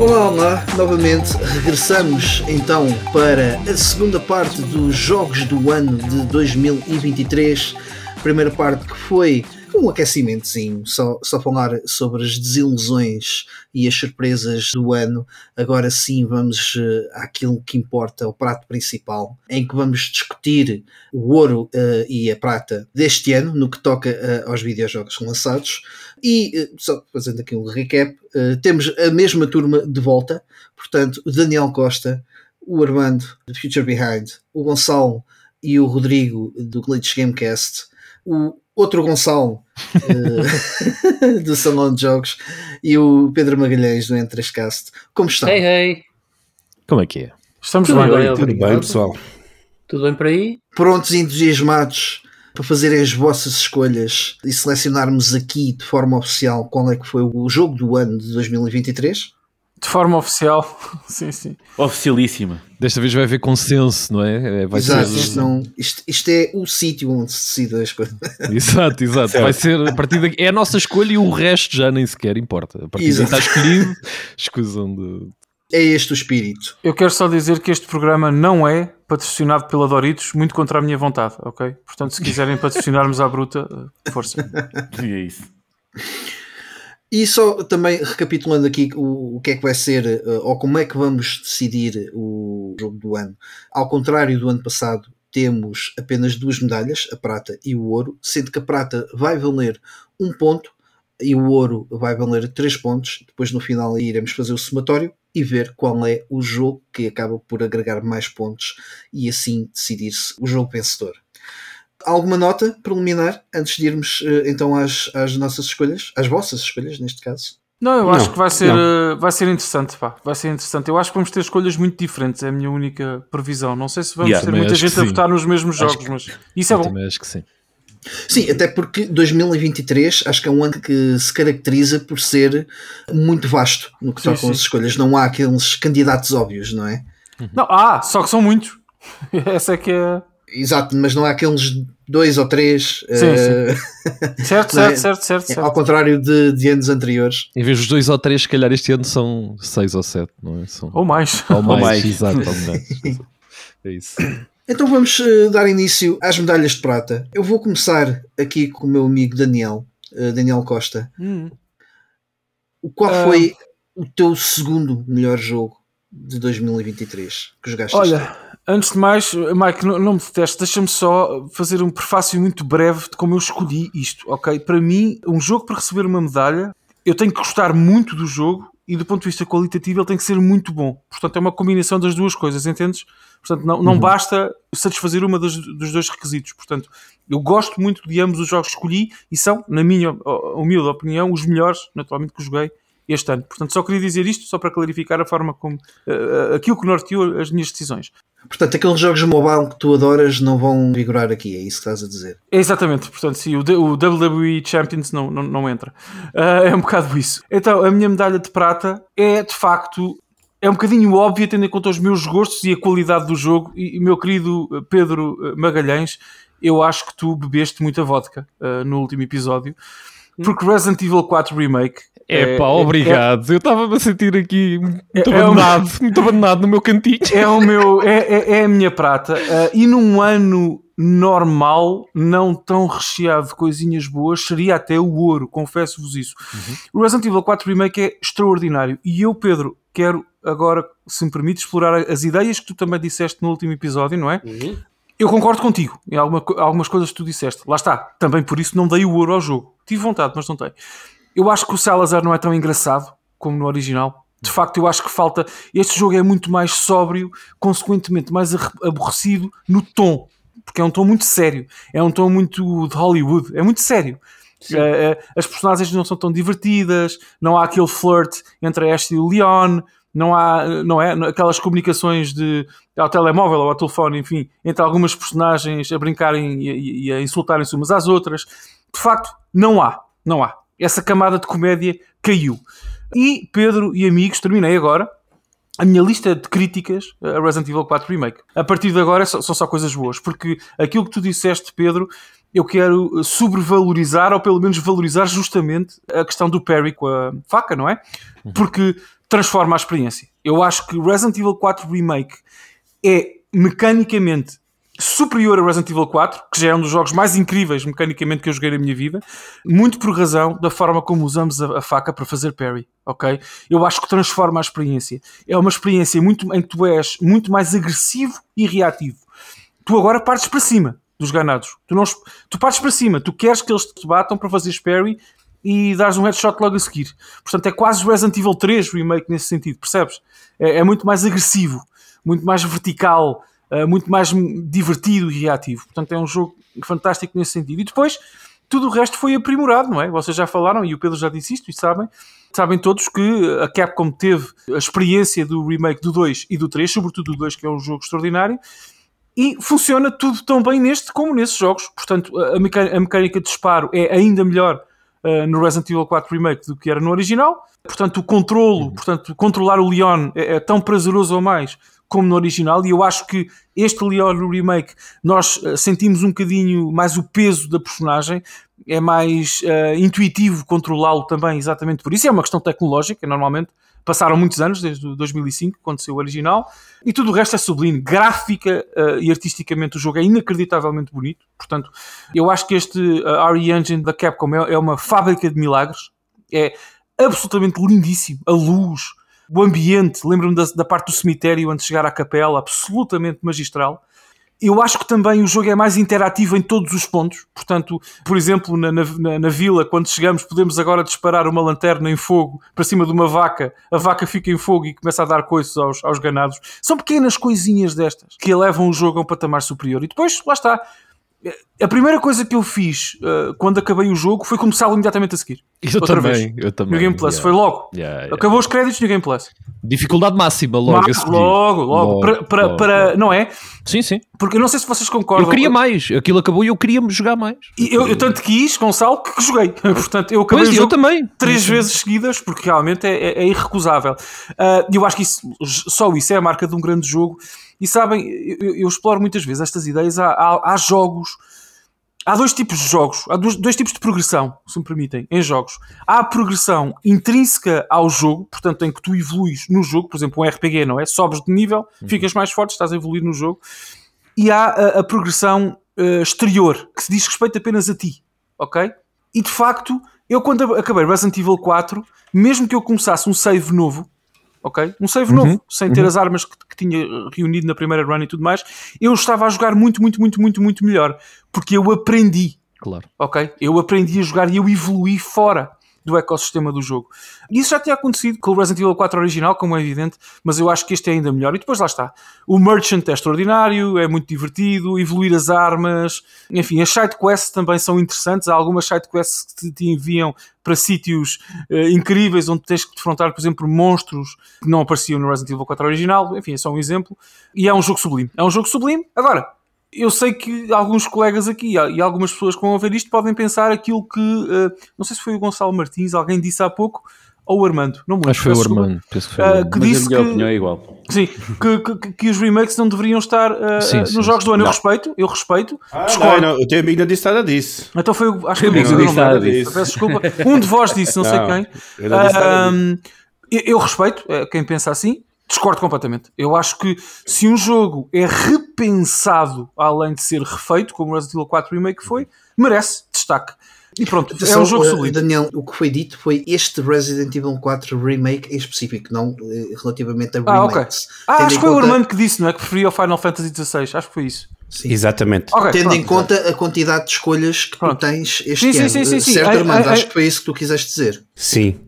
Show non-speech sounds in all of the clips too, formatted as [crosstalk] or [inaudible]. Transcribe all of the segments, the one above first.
Olá, olá, novamente regressamos então para a segunda parte dos Jogos do Ano de 2023. Primeira parte que foi um aquecimentozinho, só, só falar sobre as desilusões e as surpresas do ano. Agora sim vamos eh, àquilo que importa, o prato principal, em que vamos discutir o ouro eh, e a prata deste ano, no que toca eh, aos videojogos lançados. E, só fazendo aqui um recap, temos a mesma turma de volta, portanto, o Daniel Costa, o Armando, do Future Behind, o Gonçalo e o Rodrigo, do Glitch Gamecast, o outro Gonçalo, eh, [laughs] do Salão de Jogos, e o Pedro Magalhães, do Entrescast. Como estão? Hey, hey, Como é que é? Estamos Tudo bem. bem, Tudo obrigado. bem, pessoal. tudo bem por aí? Prontos e entusiasmados para fazerem as vossas escolhas e selecionarmos aqui de forma oficial qual é que foi o jogo do ano de 2023? De forma oficial. [laughs] sim, sim. Oficialíssima. Desta vez vai haver consenso, não é? É, Vai Exato, ser... isto, não- isto- isto é o sítio onde se decide as coisas. [laughs] Exato, exato. Certo. Vai ser a partir daqui. É a nossa escolha e o resto já nem sequer importa. A partir Exato. está escolhido. [laughs] Escusam de. É este o espírito. Eu quero só dizer que este programa não é patrocinado pela Doritos, muito contra a minha vontade, ok? Portanto, se quiserem patrocinarmos à bruta, eh, força. E é isso. E só também recapitulando aqui o, o que é que vai ser, eh, ou como é que vamos decidir o jogo do ano. Ao contrário do ano passado, temos apenas duas medalhas, a prata e o ouro, sendo que a prata vai valer um ponto e o ouro vai valer três pontos. Depois, no final, iremos fazer o somatório e ver qual é o jogo que acaba por agregar mais pontos e assim decidir-se o jogo vencedor. Alguma nota preliminar antes de irmos eh, então às, às nossas escolhas, às vossas escolhas neste caso? Não, eu Não, acho que vai ser, não. eh, vai ser interessante, pá. Vai ser interessante. Eu acho que vamos ter escolhas muito diferentes, é a minha única previsão. Não sei se vamos Yeah, ter muita que gente a votar nos mesmos Acho jogos, mas isso é Eu bom. também acho que sim. Sim, até porque 2023 acho que é um ano que se caracteriza por ser muito vasto no que Sim, toca às escolhas. Não há aqueles candidatos óbvios, não é? Não, ah, só que são muitos. [laughs] Essa é que é. Exato, mas não há aqueles dois ou três. Sim, eh, [laughs] Certo, [laughs] Não é? certo, certo, certo. certo. Ao contrário de, de anos anteriores. Em vez dos dois ou três, se calhar este ano são seis ou sete, não é? São... Ou mais. [laughs] Ou mais, mais. exato. Ou mais. É isso. Então vamos eh, dar início às medalhas de prata. Eu vou começar aqui com o meu amigo Daniel, eh, Daniel Costa. Hum. O Qual Ah. foi o teu segundo melhor jogo de 2023 que jogaste? este? Olha, antes de mais, Mike, não, não me detestes, deixa-me só fazer um prefácio muito breve de como eu escolhi isto, ok? Para mim, um jogo para receber uma medalha, eu tenho que gostar muito do jogo e do ponto de vista qualitativo ele tem que ser muito bom. Portanto, é uma combinação das duas coisas, entendes? Portanto, não, não basta satisfazer uma das- dos dois requisitos. Portanto, eu gosto muito de ambos os jogos que escolhi e são, na minha humilde opinião, os melhores, naturalmente, que joguei este ano. Portanto, só queria dizer isto, só para clarificar a forma como eh, aquilo que norteou as minhas decisões. Portanto, aqueles jogos mobile que tu adoras não vão vigorar aqui, é isso que estás a dizer. É Exatamente, portanto, sim, o, o WWE Champions não, não, não entra. Ah, é um bocado isso. Então, a minha medalha de prata é de facto. É um bocadinho óbvia, tendo em conta os meus gostos e a qualidade do jogo. E, meu querido eh, Pedro Magalhães, eu acho que tu bebeste muita vodka ah, no último episódio, porque Resident Evil 4 Remake. É pá, é- obrigado. Eu estava-me a sentir aqui muito É- é abandonado, muito abandonado no meu cantinho. é o meu é, é, é a minha prata. Ah, e num ano normal não tão recheado de coisinhas boas seria até o ouro confesso-vos isso. O Resident Evil 4 Remake é extraordinário. E eu Pedro quero agora se me permite explorar as ideias que tu também disseste no último episódio não é? Eu concordo contigo em alguma algumas coisas que tu disseste. Lá está também por isso não dei o ouro ao jogo. Tive vontade mas não tenho eu acho que o Salazar não é tão engraçado como no original. De facto, eu acho que falta. Este jogo é muito mais sóbrio, consequentemente mais aborrecido no tom, porque é um tom muito sério. É um tom muito de Hollywood. É muito sério. Eh, as personagens não são tão divertidas, não há aquele flirt entre a Ashley e o Leon, não há eh, não é, aquelas comunicações de, ao telemóvel ou ao telefone, enfim, entre algumas personagens a brincarem e, e- e a insultarem-se umas às outras. De facto, não há. Não há. Essa camada de comédia caiu. E, Pedro e amigos, terminei agora a minha lista de críticas a Resident Evil 4 Remake. A partir de agora são só coisas boas, porque aquilo que tu disseste, Pedro, eu quero sobrevalorizar, ou pelo menos valorizar justamente a questão do parry com a faca, não é? Porque transforma a experiência. Eu acho que Resident Evil 4 Remake é mecanicamente superior a Resident Evil 4, que já é um dos jogos mais incríveis mecanicamente que eu joguei na minha vida, muito por razão da forma como usamos a, a faca para fazer parry, ok? Eu acho que transforma a experiência. É uma experiência muito, em que tu és muito mais agressivo e reativo. Tu agora partes para cima dos ganados. Tu, não, tu partes para cima, tu queres que eles te batam para fazer parry e dares um headshot logo a seguir. Portanto, é quase Resident Evil 3 remake nesse sentido, percebes? É, é muito mais agressivo, muito mais vertical, uh, muito mais divertido e reativo. Portanto, é um jogo fantástico nesse sentido. E depois, tudo o resto foi aprimorado, não é? Vocês já falaram, e o Pedro já disse isto, e sabem, sabem todos que a Capcom teve a experiência do remake do 2 e do 3, sobretudo do 2, que é um jogo extraordinário, e funciona tudo tão bem neste como nesses jogos. Portanto, a mecânica, a mecânica de disparo é ainda melhor uh, no Resident Evil 4 Remake do que era no original. Portanto, o controlo, portanto, controlar o Leon é, é tão prazeroso ou mais como no original, e eu acho que este Leon no remake nós uh, sentimos um bocadinho mais o peso da personagem, é mais uh, intuitivo controlá-lo também, exatamente por isso. É uma questão tecnológica, normalmente. Passaram muitos anos, desde o 2005, quando saiu o original, e tudo o resto é sublime. Gráfica uh, e artisticamente o jogo é inacreditavelmente bonito. Portanto, eu acho que este uh, RE Engine da Capcom é, é uma fábrica de milagres. É absolutamente lindíssimo. A luz, o ambiente, lembro-me da, da parte do cemitério antes de chegar à capela, absolutamente magistral. Eu acho que também o jogo é mais interativo em todos os pontos. Portanto, por exemplo, na, na, na, vila, quando chegamos, podemos agora disparar uma lanterna em fogo para cima de uma vaca. A vaca fica em fogo e começa a dar coices aos, aos ganados. São pequenas coisinhas destas que elevam o jogo a um patamar superior. E depois, lá está. A primeira coisa que eu fiz uh, quando acabei o jogo foi começá-lo imediatamente a seguir. Eu Outra também, vez. eu também. No Game Plus, yeah. foi logo. Yeah, yeah. Acabou os créditos no Game Plus. Dificuldade máxima, logo. Mas logo, logo, Logo, para, para, logo, para- logo. não é? Sim, sim. Porque eu não sei se vocês concordam. Eu queria mais. Aquilo acabou e eu queria jogar mais. E Eu, eu tanto quis, Gonçalo, que joguei. [laughs] Portanto, eu acabei Pois, eu também. três vezes seguidas, porque realmente é, é- é irrecusável. E eu acho que isso, só isso é a marca de um grande jogo. E sabem, eu, eu exploro muitas vezes estas ideias. Há, há- há jogos. Há dois tipos de jogos, há dois, dois tipos de progressão, se me permitem, em jogos. Há a progressão intrínseca ao jogo, portanto, em que tu evoluís no jogo, por exemplo, um RPG, não é? Sobes de nível, ficas mais forte, estás a evoluir no jogo. E há a, a progressão eh, exterior, que se diz respeito apenas a ti, ok? E de facto, eu quando acabei Resident Evil 4, mesmo que eu começasse um save novo, ok? Um save novo, sem ter as armas que, que tinha reunido na primeira run e tudo mais, eu estava a jogar muito, muito, muito, muito, muito melhor, porque eu aprendi Claro. ok? Eu aprendi a jogar e eu evoluí fora do ecossistema do jogo. E isso já tinha acontecido com o Resident Evil 4 original, como é evidente, mas eu acho que este é ainda melhor. E depois lá está. O Merchant é extraordinário, é muito divertido, evoluir as armas, enfim, as sidequests também são interessantes. Há algumas sidequests que te, enviam para sítios eh, incríveis onde tens que defrontar, por exemplo, monstros que não apareciam no Resident Evil 4 original. Enfim, é só um exemplo. E é um jogo sublime. É um jogo sublime. Agora, eu sei que alguns colegas aqui e algumas pessoas que vão ver isto podem pensar aquilo que, eh, não sei se foi o Gonçalo Martins, alguém disse há pouco, ou o Armando, não me lembro. Acho que foi o. Armando. Penso que foi o Armando. que Mas disse a minha que, opinião é igual. sim, que, que- que os remakes não deveriam estar eh, Sim, sim, nos jogos do ano. Eu Não. respeito, eu respeito. Ah, discordo. não, não, o teu amigo não disse nada disso. Então foi, o- acho que Eu foi o não não disse nada lembro. disso. Peço desculpa. Um de vós disse, não, sei Não, quem. eu não disse nada Ahm, eu, eu respeito quem pensa assim, discordo completamente. Eu acho que se um jogo é repensado além de ser refeito, como o Resident Evil 4 Remake foi, merece destaque. E pronto, é Atenção, um jogo eh, sublime. Daniel, o que foi dito foi este Resident Evil 4 Remake em específico, não eh, relativamente a Ah, ok. remakes. Ah, acho em que foi o Armando que disse, não é? Que preferia o Final Fantasy XVI. Acho que foi isso. Sim. Exatamente. Ok, Tendo em pronto. conta a quantidade de escolhas que Pronto. tu tens este Sim, sim, ano. sim, sim, sim. Certo, Ai, Armando? Acho que foi isso que tu quiseste dizer. Sim.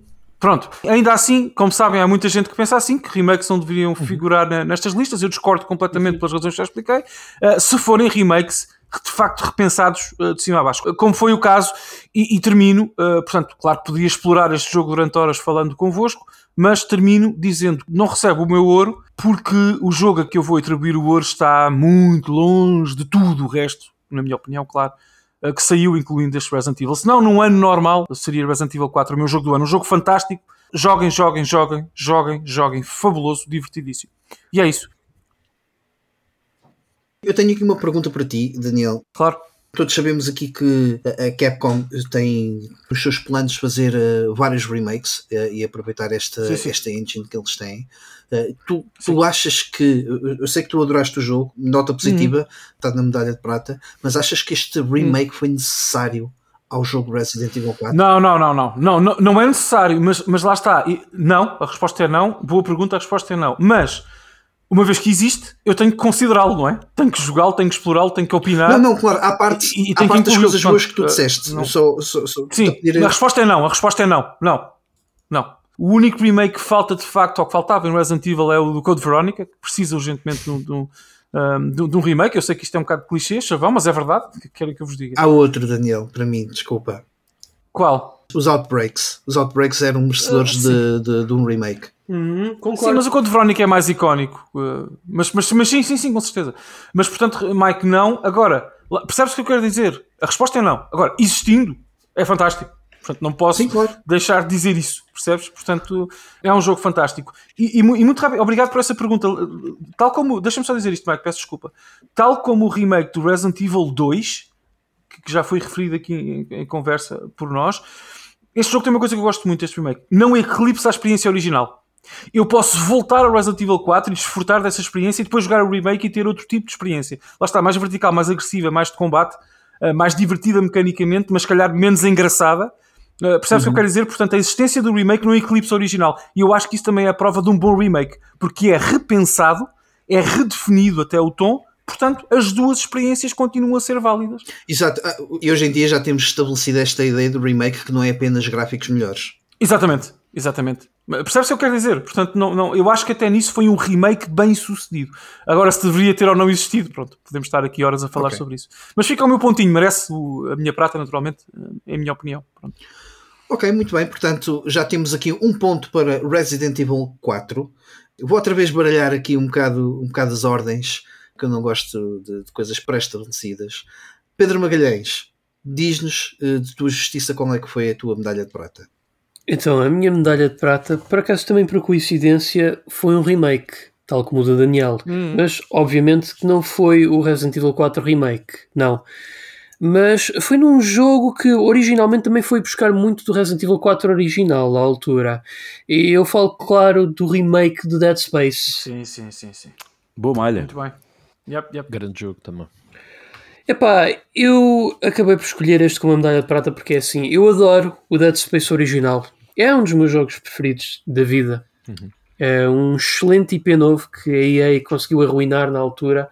Pronto, ainda assim, como sabem, há muita gente que pensa assim, que remakes não deveriam figurar na- nestas listas. Eu discordo completamente pelas razões que já expliquei. Uh, se forem remakes, de facto repensados uh, de cima a baixo, como foi o caso, e, e termino, uh, portanto, claro que poderia explorar este jogo durante horas falando convosco, mas termino dizendo que não recebe o meu ouro porque o jogo a que eu vou atribuir o ouro está muito longe de tudo o resto, na minha opinião, claro, uh, que saiu, incluindo este Resident Evil. Se não, num ano normal, seria Resident Evil 4 o meu jogo do ano. Um jogo fantástico. Joguem, joguem, joguem, joguem, joguem. Fabuloso, divertidíssimo. E é isso. Eu tenho aqui uma pergunta para ti, Daniel. Claro. Todos sabemos aqui que a Capcom tem os seus planos de fazer eh, vários remakes eh, e aproveitar esta, Sim, sim. esta engine que eles têm. Eh, tu, tu achas que. eu- sei que tu adoraste o jogo, nota positiva, Uhum. está na medalha de prata, mas achas que este remake foi necessário ao jogo Resident Evil 4? Não, não, não, não. Não, não, não é necessário, mas, mas lá está. E não, a resposta é não. Boa pergunta, a resposta é não. Mas, uma vez que existe, eu tenho que considerá-lo, não é? Tenho que jogá-lo, tenho que explorá-lo, tenho que opinar. Não, não, claro, há parte, E- e há parte das coisas boas que tu eh, disseste. não. Só, só, só, Sim, a resposta é não. A resposta é não. Não. Não. O único remake que falta de facto, ou que faltava em Resident Evil, é o do Code Veronica, que precisa urgentemente de um, de um, um, de um- remake. Eu sei que isto é um bocado de clichê, chavão, mas é verdade. que Quero que eu vos diga. Há outro, Daniel, para mim, desculpa. Qual? Os Outbreaks. Os Outbreaks eram merecedores Ah, de, de, de um remake. Sim, Concordo. mas o Code Verónica é mais icónico. uh, mas, mas, mas sim, sim, sim, com certeza. Mas portanto, Mike, não. Agora, percebes o que eu quero dizer? A resposta é não. Agora, existindo, é fantástico. Portanto, não posso Sim, claro. deixar de dizer isso, percebes? Portanto, é um jogo fantástico. E, e e muito rápido, obrigado por essa pergunta. Tal como, deixa-me só dizer isto, Mike, peço desculpa. Tal como o remake do Resident Evil 2, que que já foi referido aqui em, em conversa por nós, este jogo tem uma coisa que eu gosto muito deste remake. Não eclipsa a experiência original. Eu posso voltar ao Resident Evil 4 e desfrutar dessa experiência e depois jogar o remake e ter outro tipo de experiência. Lá está, mais vertical, mais agressiva, mais de combate, eh, mais divertida mecanicamente, mas se calhar menos engraçada. Uh, percebes o que eu quero dizer? Portanto, a existência do remake não eclipsa o original. E eu acho que isso também é a prova de um bom remake, porque é repensado, é redefinido até o tom, portanto, as duas experiências continuam a ser válidas. Exato. Ah, E hoje em dia já temos estabelecido esta ideia do remake que não é apenas gráficos melhores. Exatamente, exatamente. Percebes o que eu quero dizer? Portanto, não, não, eu acho que até nisso foi um remake bem sucedido. Agora, se deveria ter ou não existido, pronto, podemos estar aqui horas a falar Ok. sobre isso. Mas fica o meu pontinho, merece o- a minha prata, naturalmente, é a minha opinião. Pronto. Ok, muito bem. Portanto, já temos aqui um ponto para Resident Evil 4. Eu Vou outra vez baralhar aqui um bocado, um bocado as ordens, que eu não gosto de, de coisas pré-estabelecidas. Pedro Magalhães, diz-nos eh, de tua justiça qual é que foi a tua medalha de prata. Então, a minha medalha de prata, por acaso também por coincidência, foi um remake, tal como o da Daniel. Mas, obviamente, que não foi o Resident Evil 4 Remake, não. Mas foi num jogo que originalmente também foi buscar muito do Resident Evil 4 original, à altura. E eu falo, claro, do remake do Dead Space. Sim, sim, sim, sim. Boa malha. Muito bem. Yep, yep. Grande jogo também. Epá, eu acabei por escolher este como a medalha de prata porque é assim, eu adoro o Dead Space original. É um dos meus jogos preferidos da vida. É um excelente IP novo que a EA conseguiu arruinar na altura.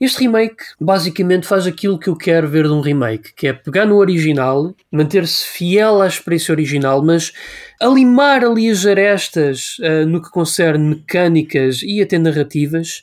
Este remake basicamente faz aquilo que eu quero ver de um remake, que é pegar no original, manter-se fiel à experiência original, mas alimar ali as arestas ah, no que concerne mecânicas e até narrativas.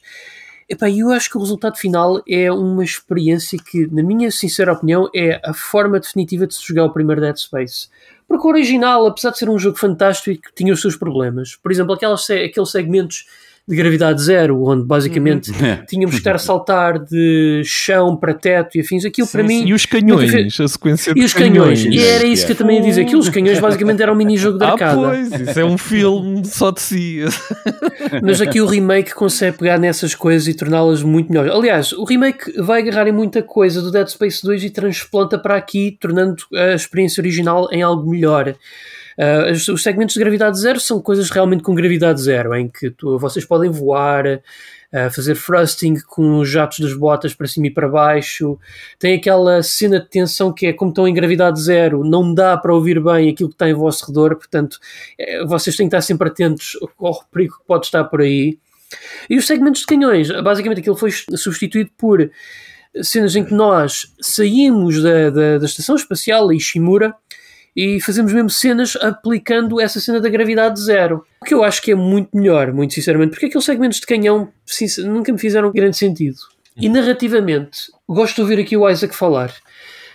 Epá, eu acho que o resultado final é uma experiência que, na minha sincera opinião, é a forma definitiva de se jogar o primeiro Dead Space. Porque o original, apesar de ser um jogo fantástico, tinha os seus problemas. Por exemplo, aquelas, aqueles segmentos de gravidade zero, onde basicamente [laughs] tínhamos que estar a saltar de chão para teto e afins. Aquilo para mim. E os canhões, a sequência de E os canhões. E era isso que eu também ia dizer. Aquilo, os canhões basicamente era um mini-jogo de Ah, arcada. pois, isso é um filme só de si. [laughs] Mas aqui o remake consegue pegar nessas coisas e torná-las muito melhores. Aliás, o remake vai agarrar em muita coisa do Dead Space 2 e transplanta para aqui, tornando a experiência original em algo melhor. Uh, os, os segmentos de gravidade zero são coisas realmente com gravidade zero, em que tu- vocês podem voar, uh, fazer thrusting com os jatos das botas para cima e para baixo. Tem aquela cena de tensão que é como estão em gravidade zero, não dá para ouvir bem aquilo que está em vosso redor, portanto, eh, vocês têm que estar sempre atentos ao perigo que pode estar por aí. E os segmentos de canhões, basicamente aquilo foi substituído por cenas em que nós saímos da, da, da estação espacial Ishimura e fazemos mesmo cenas aplicando essa cena da gravidade zero. O que eu acho que é muito melhor, muito sinceramente, porque aqueles segmentos de canhão nunca me fizeram grande sentido. E narrativamente, gosto de ouvir aqui o Isaac falar.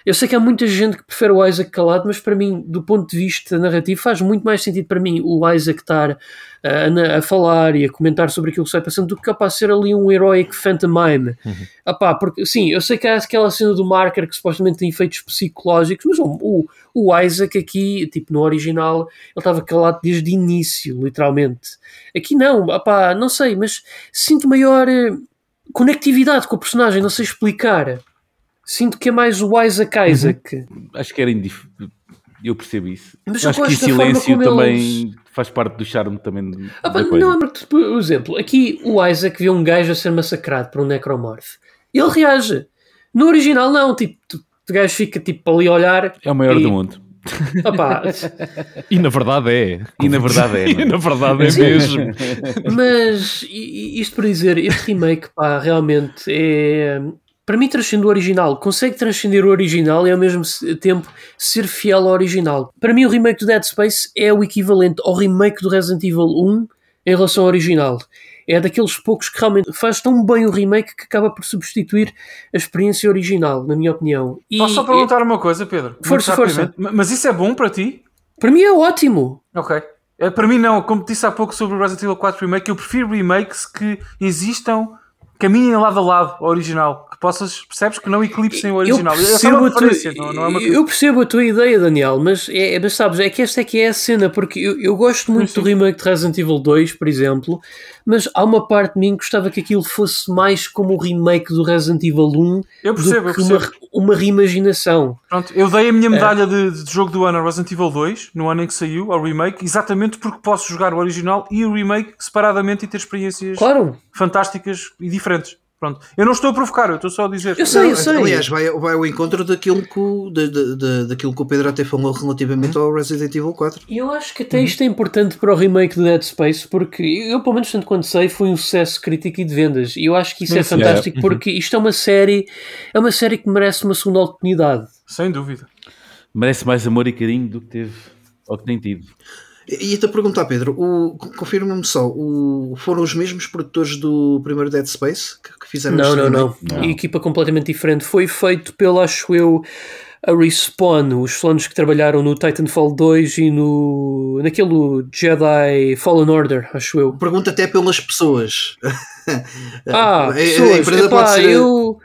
Eu sei que há muita gente que prefere o Isaac calado, mas para mim, do ponto de vista narrativo, faz muito mais sentido para mim o Isaac estar a, a falar e a comentar sobre aquilo que sai passando do que capaz de ser ali um heroic pantomime. Ah pá, porque sim, eu sei que há aquela cena do marker que supostamente tem efeitos psicológicos, mas o, o, Isaac aqui, tipo no original, ele estava calado desde o início, literalmente. Aqui não, ah pá, não sei, mas sinto maior eh, conectividade com o personagem, não sei explicar. Sinto que é mais o Isaac Isaac. Acho que era indif... Eu percebo isso. Mas eu Acho que o silêncio como também eles- faz parte do charme também Ah, da coisa. não, mas, por exemplo, aqui o Isaac vê um gajo a ser massacrado por um necromorph. Ele reage. No original, não. Tipo, o gajo fica tipo ali a olhar. É o maior e- do mundo. Opá, E na verdade é. E na verdade é. [laughs] E não é? na verdade é Sim. mesmo. mas isto para dizer, este remake, pá, realmente é. Para mim, transcende o original. Consegue transcender o original e ao mesmo tempo ser fiel ao original. Para mim, o remake do Dead Space é o equivalente ao remake do Resident Evil 1 em relação ao original. É daqueles poucos que realmente faz tão bem o remake que acaba por substituir a experiência original, na minha opinião. E Posso só perguntar uma coisa, Pedro? Força, força. Mas isso é bom para ti? para mim é ótimo. Ok. É, para mim não, como disse há pouco sobre o Resident Evil 4 Remake, eu prefiro remakes que existam, caminhem lado a lado ao original. Que possas, percebes que não eclipsem o original. Eu É percebo, uma a tua, não, não é uma eu percebo a tua ideia, Daniel, mas, é, mas sabes, é que esta é que é a cena, porque eu, eu gosto muito Sim, do remake de Resident Evil 2, por exemplo, mas há uma parte de mim que gostava que aquilo fosse mais como o remake do Resident Evil 1 Eu percebo, eu do que uma, percebo. uma reimaginação. Pronto, eu dei a É. minha medalha de, de jogo do ano ao Resident Evil 2, no ano em que saiu, ao remake, exatamente porque posso jogar o original e o remake separadamente e ter experiências Claro, fantásticas e diferentes. Pronto. Eu não estou a provocar, eu estou só a dizer. eu sei, eu sei. Aliás, vai, vai ao encontro daquilo que, o, de, de- de- daquilo que o Pedro até falou relativamente ao Resident Evil 4. E eu acho que até isto é importante para o remake do Dead Space, porque eu, pelo menos tanto quanto sei, foi um sucesso crítico e de vendas. E eu acho que isso é fantástico, porque isto é uma série, é uma série que merece uma segunda oportunidade. Sem dúvida. Merece mais amor e carinho do que teve ou que tem tido. E ia-te a perguntar, Pedro, confirma-me só, o- foram os mesmos produtores do primeiro Dead Space que, que fizeram Não, este não, remake? não, Equipa completamente diferente. Foi feito pelo, acho eu, a Respawn, os fulanos que trabalharam no Titanfall 2 e no naquele Jedi Fallen Order, acho eu. Pergunta até pelas pessoas. [laughs] Ah, A- a pessoas, empresa epá, ser- eu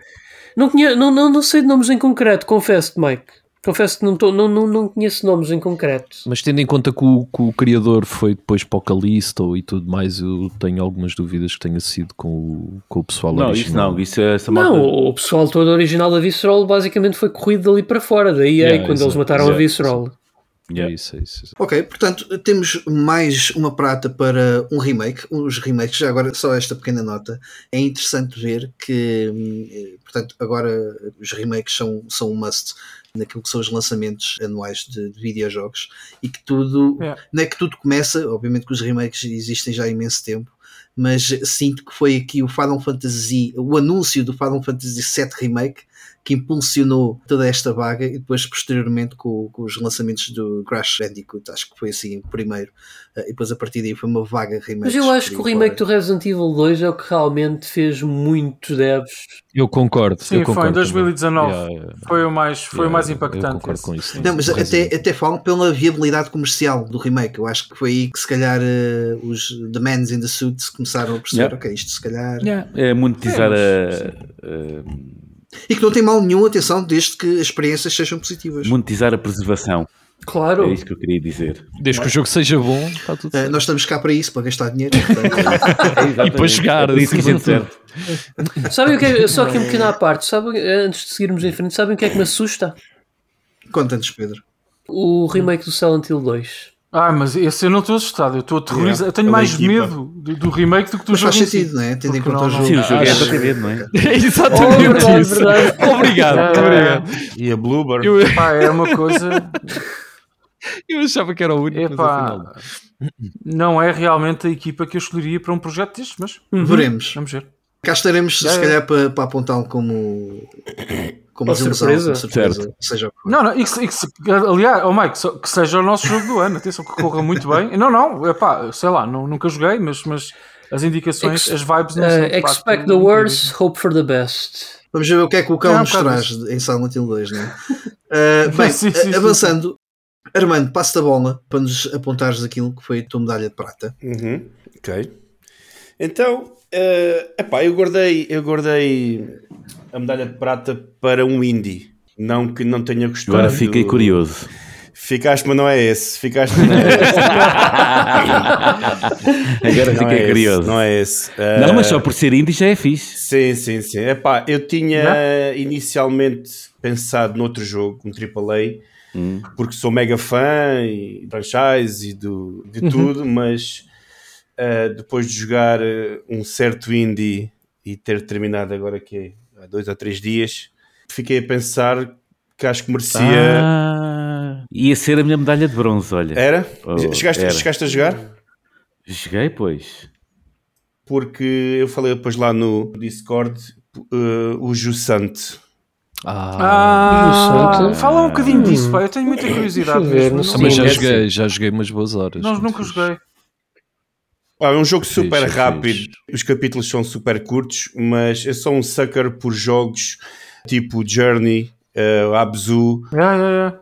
não, conhe- não, não, não sei de nomes em concreto, confesso-te, Mike. Confesso que não, tô, não, não, não conheço nomes em concreto. Mas tendo em conta que o, que o criador foi depois para o e tudo mais, eu tenho algumas dúvidas que tenha sido com o, com o pessoal Não, isso original. não. Isso é essa Não, malta. o pessoal todo original da Visceral basicamente foi corrido dali para fora, da EA, Yeah, quando eles exato, mataram a Visceral. É Yeah. isso, é isso. exato. Ok, portanto, temos mais uma prata para um remake. Os remakes, já agora só esta pequena nota. É interessante ver que, hum, eh, portanto, agora os remakes são, são um must naquilo que são os lançamentos anuais de, de videojogos e que tudo, É. não é que tudo começa, obviamente que os remakes existem já há imenso tempo, mas sinto que foi aqui o Final Fantasy, o anúncio do Final Fantasy VII Remake que impulsionou toda esta vaga e depois posteriormente com, com os lançamentos do Crash Bandicoot, acho que foi assim o primeiro, eh, e depois a partir daí foi uma vaga remake. Mas eu acho que o remake do Resident Evil 2 é o que realmente fez muitos devs. Eu concordo. Sim, eu foi em concordo 2019. também. Yeah, yeah, Foi o mais, foi o yeah, mais eu impactante. concordo esse. com isso. Não, mas O até, até falam pela viabilidade comercial do remake. Eu acho que foi aí que se calhar eh, os The Mans in the Suits começaram a perceber, Yeah. ok, isto se calhar. Yeah. É monetizar É, a, E que não tem mal nenhum, atenção, desde que as experiências sejam positivas. monetizar a preservação. Claro. É isso que eu queria dizer. Desde que o jogo seja bom, está tudo Eh, certo. nós estamos cá para isso, para gastar dinheiro. [laughs] portanto, E para jogar, É isso que a gente serve. Sabem o que é, só aqui um pequeno à parte, sabem, antes de seguirmos em frente, sabem o que é que me assusta? Conta-nos, Pedro. O remake do Silent Hill 2. Ah, mas esse eu não estou assustado, eu estou aterrorizado. Yeah. Eu tenho Pela mais medo do, do remake do que do Mas jogo. faz si. sentido, não é? Tendo em conta o jogo. Sim, o jogo é para ter medo, não é? [laughs] É Oh, exatamente verdade, isso. [laughs] verdade. Obrigado, obrigado. E a Bloober. Eu, Pá, é uma coisa. [laughs] eu achava que era o único, mas. Epá, não é realmente a equipa que eu escolheria para um projeto destes, mas Veremos. vamos ver. Cá estaremos, se é. calhar, para, para apontá-lo como, como desilusão, surpresa. surpresa. Seja o que for. Não, não, e que, e que se- aliás, oh Mike, só- que seja o nosso jogo do ano, atenção, que corra muito bem. Não, não, epá, sei lá, não- nunca joguei, mas, mas as indicações, Ex- as vibes não Uh, são expect the worst, hope for the best. Vamos ver o que é que o cão nos traz em Silent Hill 2, não é? Uh, [laughs] bem, Sim, sim, sim, avançando, Armando, passa a bola para nos apontares aquilo que foi a tua medalha de prata. Uhum, ok. Então, eh, epá, eu guardei, eu guardei a medalha de prata para um indie. Não que não tenha gostado. Agora fiquei curioso. Ficaste, mas não é esse. Ficaste, não é esse. Agora Não fiquei é esse, curioso. Não é esse. Não, Eh, mas só por ser indie já é fixe. Sim, sim, sim. Epá, eu tinha inicialmente pensado noutro jogo, um AAA, Hum. porque sou mega fã e franchise e do, de tudo, mas uh, depois de jogar uh, um certo indie e ter terminado agora que é há dois ou três dias, fiquei a pensar que acho que merecia. Ah, ia ser a minha medalha de bronze, olha. Era? Oh, chegaste, era. chegaste a jogar? Cheguei, pois. Porque eu falei depois lá no Discord uh, o Jussante. Ah, Ah, fala um bocadinho Hum. disso, pá. Eu tenho muita curiosidade ver, mas já joguei, já joguei umas boas horas. não, Muito nunca joguei. É um jogo super é rápido, fixe. os capítulos são super curtos, mas eu sou um sucker por jogos tipo Journey, uh, Abzu, Yeah, yeah, yeah.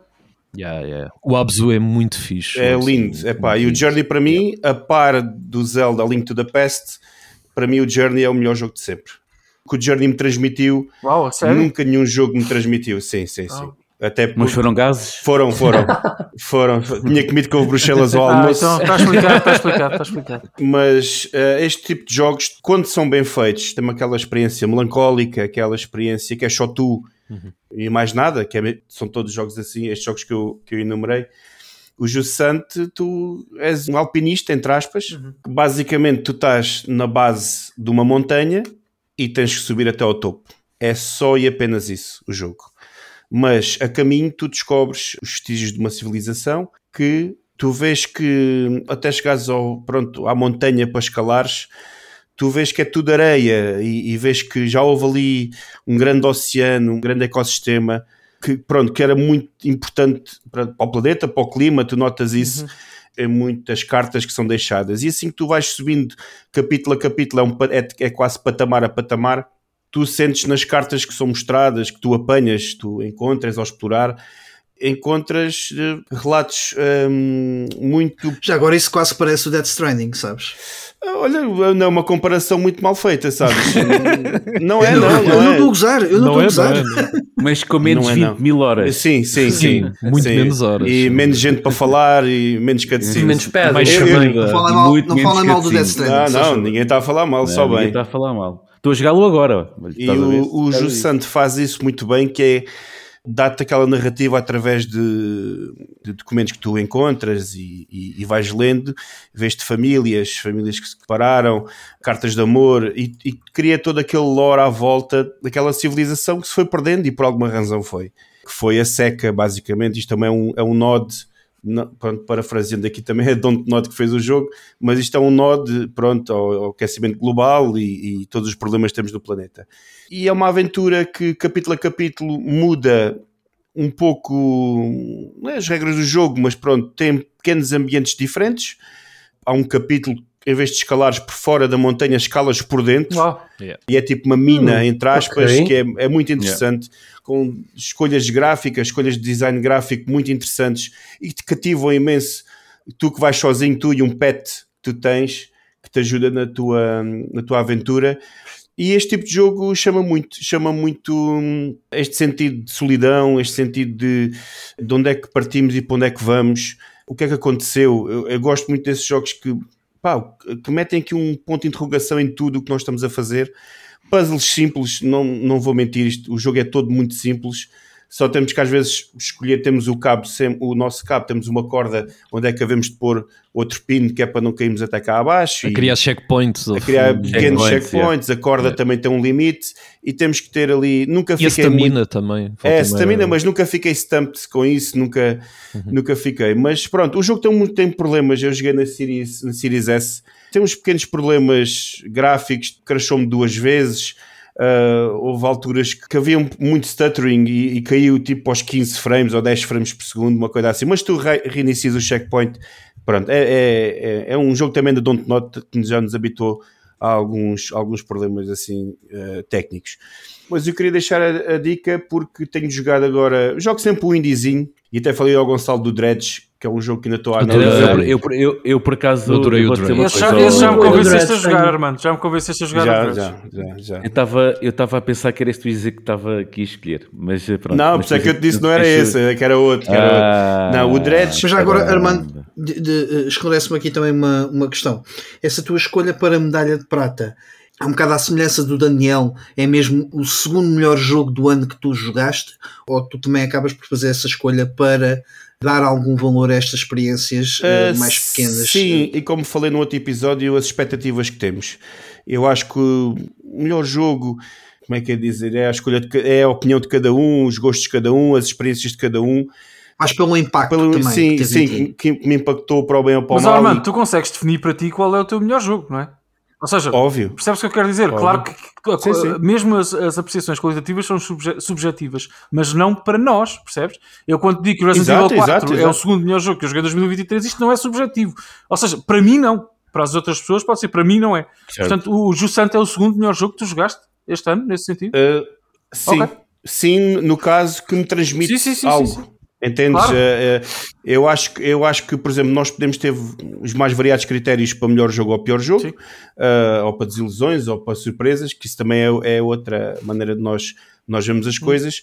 Yeah, yeah. O Abzu é muito fixe. é lindo. Epá, e o Journey lindo. para mim, a par do Zelda Link to the Past, para mim o Journey é o melhor jogo de sempre. O que o Journey me transmitiu, Uau, a sério? nunca nenhum jogo me transmitiu. Sim, sim, sim. Até Mas porque foram gases? foram, foram, [laughs] foram. Tinha comido com Bruxelas ao Ah, almoço. então está explicado, está explicado, está explicado. [laughs] Mas eh, este tipo de jogos, quando são bem feitos, tem aquela experiência melancólica, aquela experiência que é só tu e mais nada, que é- são todos jogos assim, estes jogos que eu, que eu enumerei. O Jussante, tu és um alpinista, entre aspas, que basicamente tu estás na base de uma montanha e tens que subir até ao topo. É só e apenas isso o jogo. Mas a caminho tu descobres os vestígios de uma civilização que tu vês que até chegares ao, pronto, à montanha para escalares, tu vês que é tudo areia e, e vês que já houve ali um grande oceano, um grande ecossistema que, pronto, que era muito importante para, para o planeta, para o clima, tu notas isso em muitas cartas que são deixadas. E assim que tu vais subindo capítulo a capítulo, é, um é, é quase patamar a patamar, tu sentes nas cartas que são mostradas, que tu apanhas, tu encontras ao explorar, encontras eh, relatos hum, muito Já agora isso quase parece o Death Stranding, sabes? Olha, não é uma comparação muito mal feita, sabes? [laughs] não é, não, eu não não é. estou a gozar, eu não estou Não a é, gozar. não é, não. Mas com menos Não é, 20 não. mil horas. Sim, sim, sim. Sim, muito Sim. menos horas. E menos gente para [laughs] falar e menos cutscenes. Menos pedras. Eu- eu- Não fala mal, não menos fala mal do Death. Stranding. Não, não, ninguém está a falar mal, só Ninguém bem. está a falar mal. Estou a jogá-lo agora. E o, o Estás a Ju ver? Santo faz isso muito bem, que é dá-te aquela narrativa através de, de documentos que tu encontras e, e, e vais lendo, vês de famílias, famílias que se separaram, cartas de amor e, e cria todo aquele lore à volta daquela civilização que se foi perdendo e por alguma razão foi. Que foi a seca, basicamente. Isto também é um, é um nod, pronto, parafraseando aqui também [laughs] é Don't Nod que fez o jogo, mas isto é um nod pronto, ao, ao aquecimento global e, e todos os problemas que temos no planeta. E é uma aventura que capítulo a capítulo muda um pouco é as regras do jogo, mas pronto, tem pequenos ambientes diferentes. Há um capítulo, em vez de escalares por fora da montanha, escalas por dentro Uau. e é tipo uma mina, Hum, entre aspas, ok. que é, é muito interessante, com escolhas gráficas, escolhas de design gráfico muito interessantes e que te cativam imenso. Tu que vais sozinho, tu e um pet que tu tens, que te ajuda na tua, na tua aventura. E este tipo de jogo chama muito, chama muito hum, este sentido de solidão, este sentido de, de onde é que partimos e para onde é que vamos, o que é que aconteceu. Eu, eu gosto muito desses jogos que, pá, que metem aqui um ponto de interrogação em tudo o que nós estamos a fazer. Puzzles simples, não, não vou mentir, isto, o jogo é todo muito simples. Só temos que às vezes escolher, temos o cabo, o nosso cabo, temos uma corda onde é que havemos de pôr outro pino que é para não cairmos até cá abaixo. A e- criar checkpoints. a criar pequenos Checkpoints, checkpoints, a corda também tem um limite e temos que ter ali. Nunca E a fiquei muito stamina também. é, e stamina, meia. mas nunca fiquei stumped com isso, nunca, Uhum. nunca fiquei. Mas pronto, o jogo tem, tem problemas. Eu joguei na Series, na Series S, tem uns pequenos problemas gráficos, crashou-me duas vezes. Ah, houve alturas que havia muito stuttering e, e caiu tipo aos 15 frames ou 10 frames por segundo, uma coisa assim. Mas tu re- reinicias o checkpoint, pronto, é, é, é, é um jogo também da Dontnod que já nos habituou a alguns, alguns problemas assim eh, técnicos. Mas eu queria deixar a, a dica porque tenho jogado agora, jogo sempre o indiezinho e até falei ao Gonçalo do Dredge, que é um jogo que ainda estou a Eu, analisar. eu, eu, eu, eu, por acaso Eu adorei o uma Esse já, esse já me convenceste a jogar, Armando. Já me convenceste a jogar. Já, já, já, já. Eu estava eu estava a pensar que era este o dizer que estava aqui a escolher, mas eh, pronto. Não, por isso é que eu te disse, [laughs] não era esse, é que era outro. Que era Ah, outro. Não, o Dredge. Mas já agora. Armando, eh, esclarece-me aqui também uma, uma questão. Essa tua escolha para a medalha de prata é um bocado à semelhança do Daniel, é mesmo o segundo melhor jogo do ano que tu jogaste? Ou tu também acabas por fazer essa escolha para dar algum valor a estas experiências Uh, mais pequenas? Sim, e como falei no outro episódio, as expectativas que temos. Eu acho que o melhor jogo, como é que é dizer, é a escolha de, é a opinião de cada um, os gostos de cada um, as experiências de cada um. Mas pelo impacto Pelo, também. sim, que sim, que, que me impactou para o bem ou para o Mas, mal. Armando, e- tu consegues definir para ti qual é o teu melhor jogo, não é? Ou seja, Óbvio. percebes o que eu quero dizer? Óbvio. Claro que, que- Sim, sim. mesmo as, as apreciações qualitativas são subje- subjetivas, mas não para nós, percebes? Eu quando digo que o Resident Exato, Evil 4 exato, é o exato. segundo melhor jogo que eu joguei em 2023, isto não é subjetivo. Ou seja, para mim não. Para as outras pessoas pode ser, para mim não é. Certo. Portanto, o Jussante é o segundo melhor jogo que tu jogaste este ano, nesse sentido? Uh, sim, Ok. sim, no caso que me transmite Sim, sim, sim, algo. Entendes? Claro. Uh, uh, eu, acho que, eu acho que, por exemplo, nós podemos ter os mais variados critérios para melhor jogo ou pior jogo, uh, ou para desilusões, ou para surpresas, que isso também é, é outra maneira de nós, nós vemos Hum. as coisas.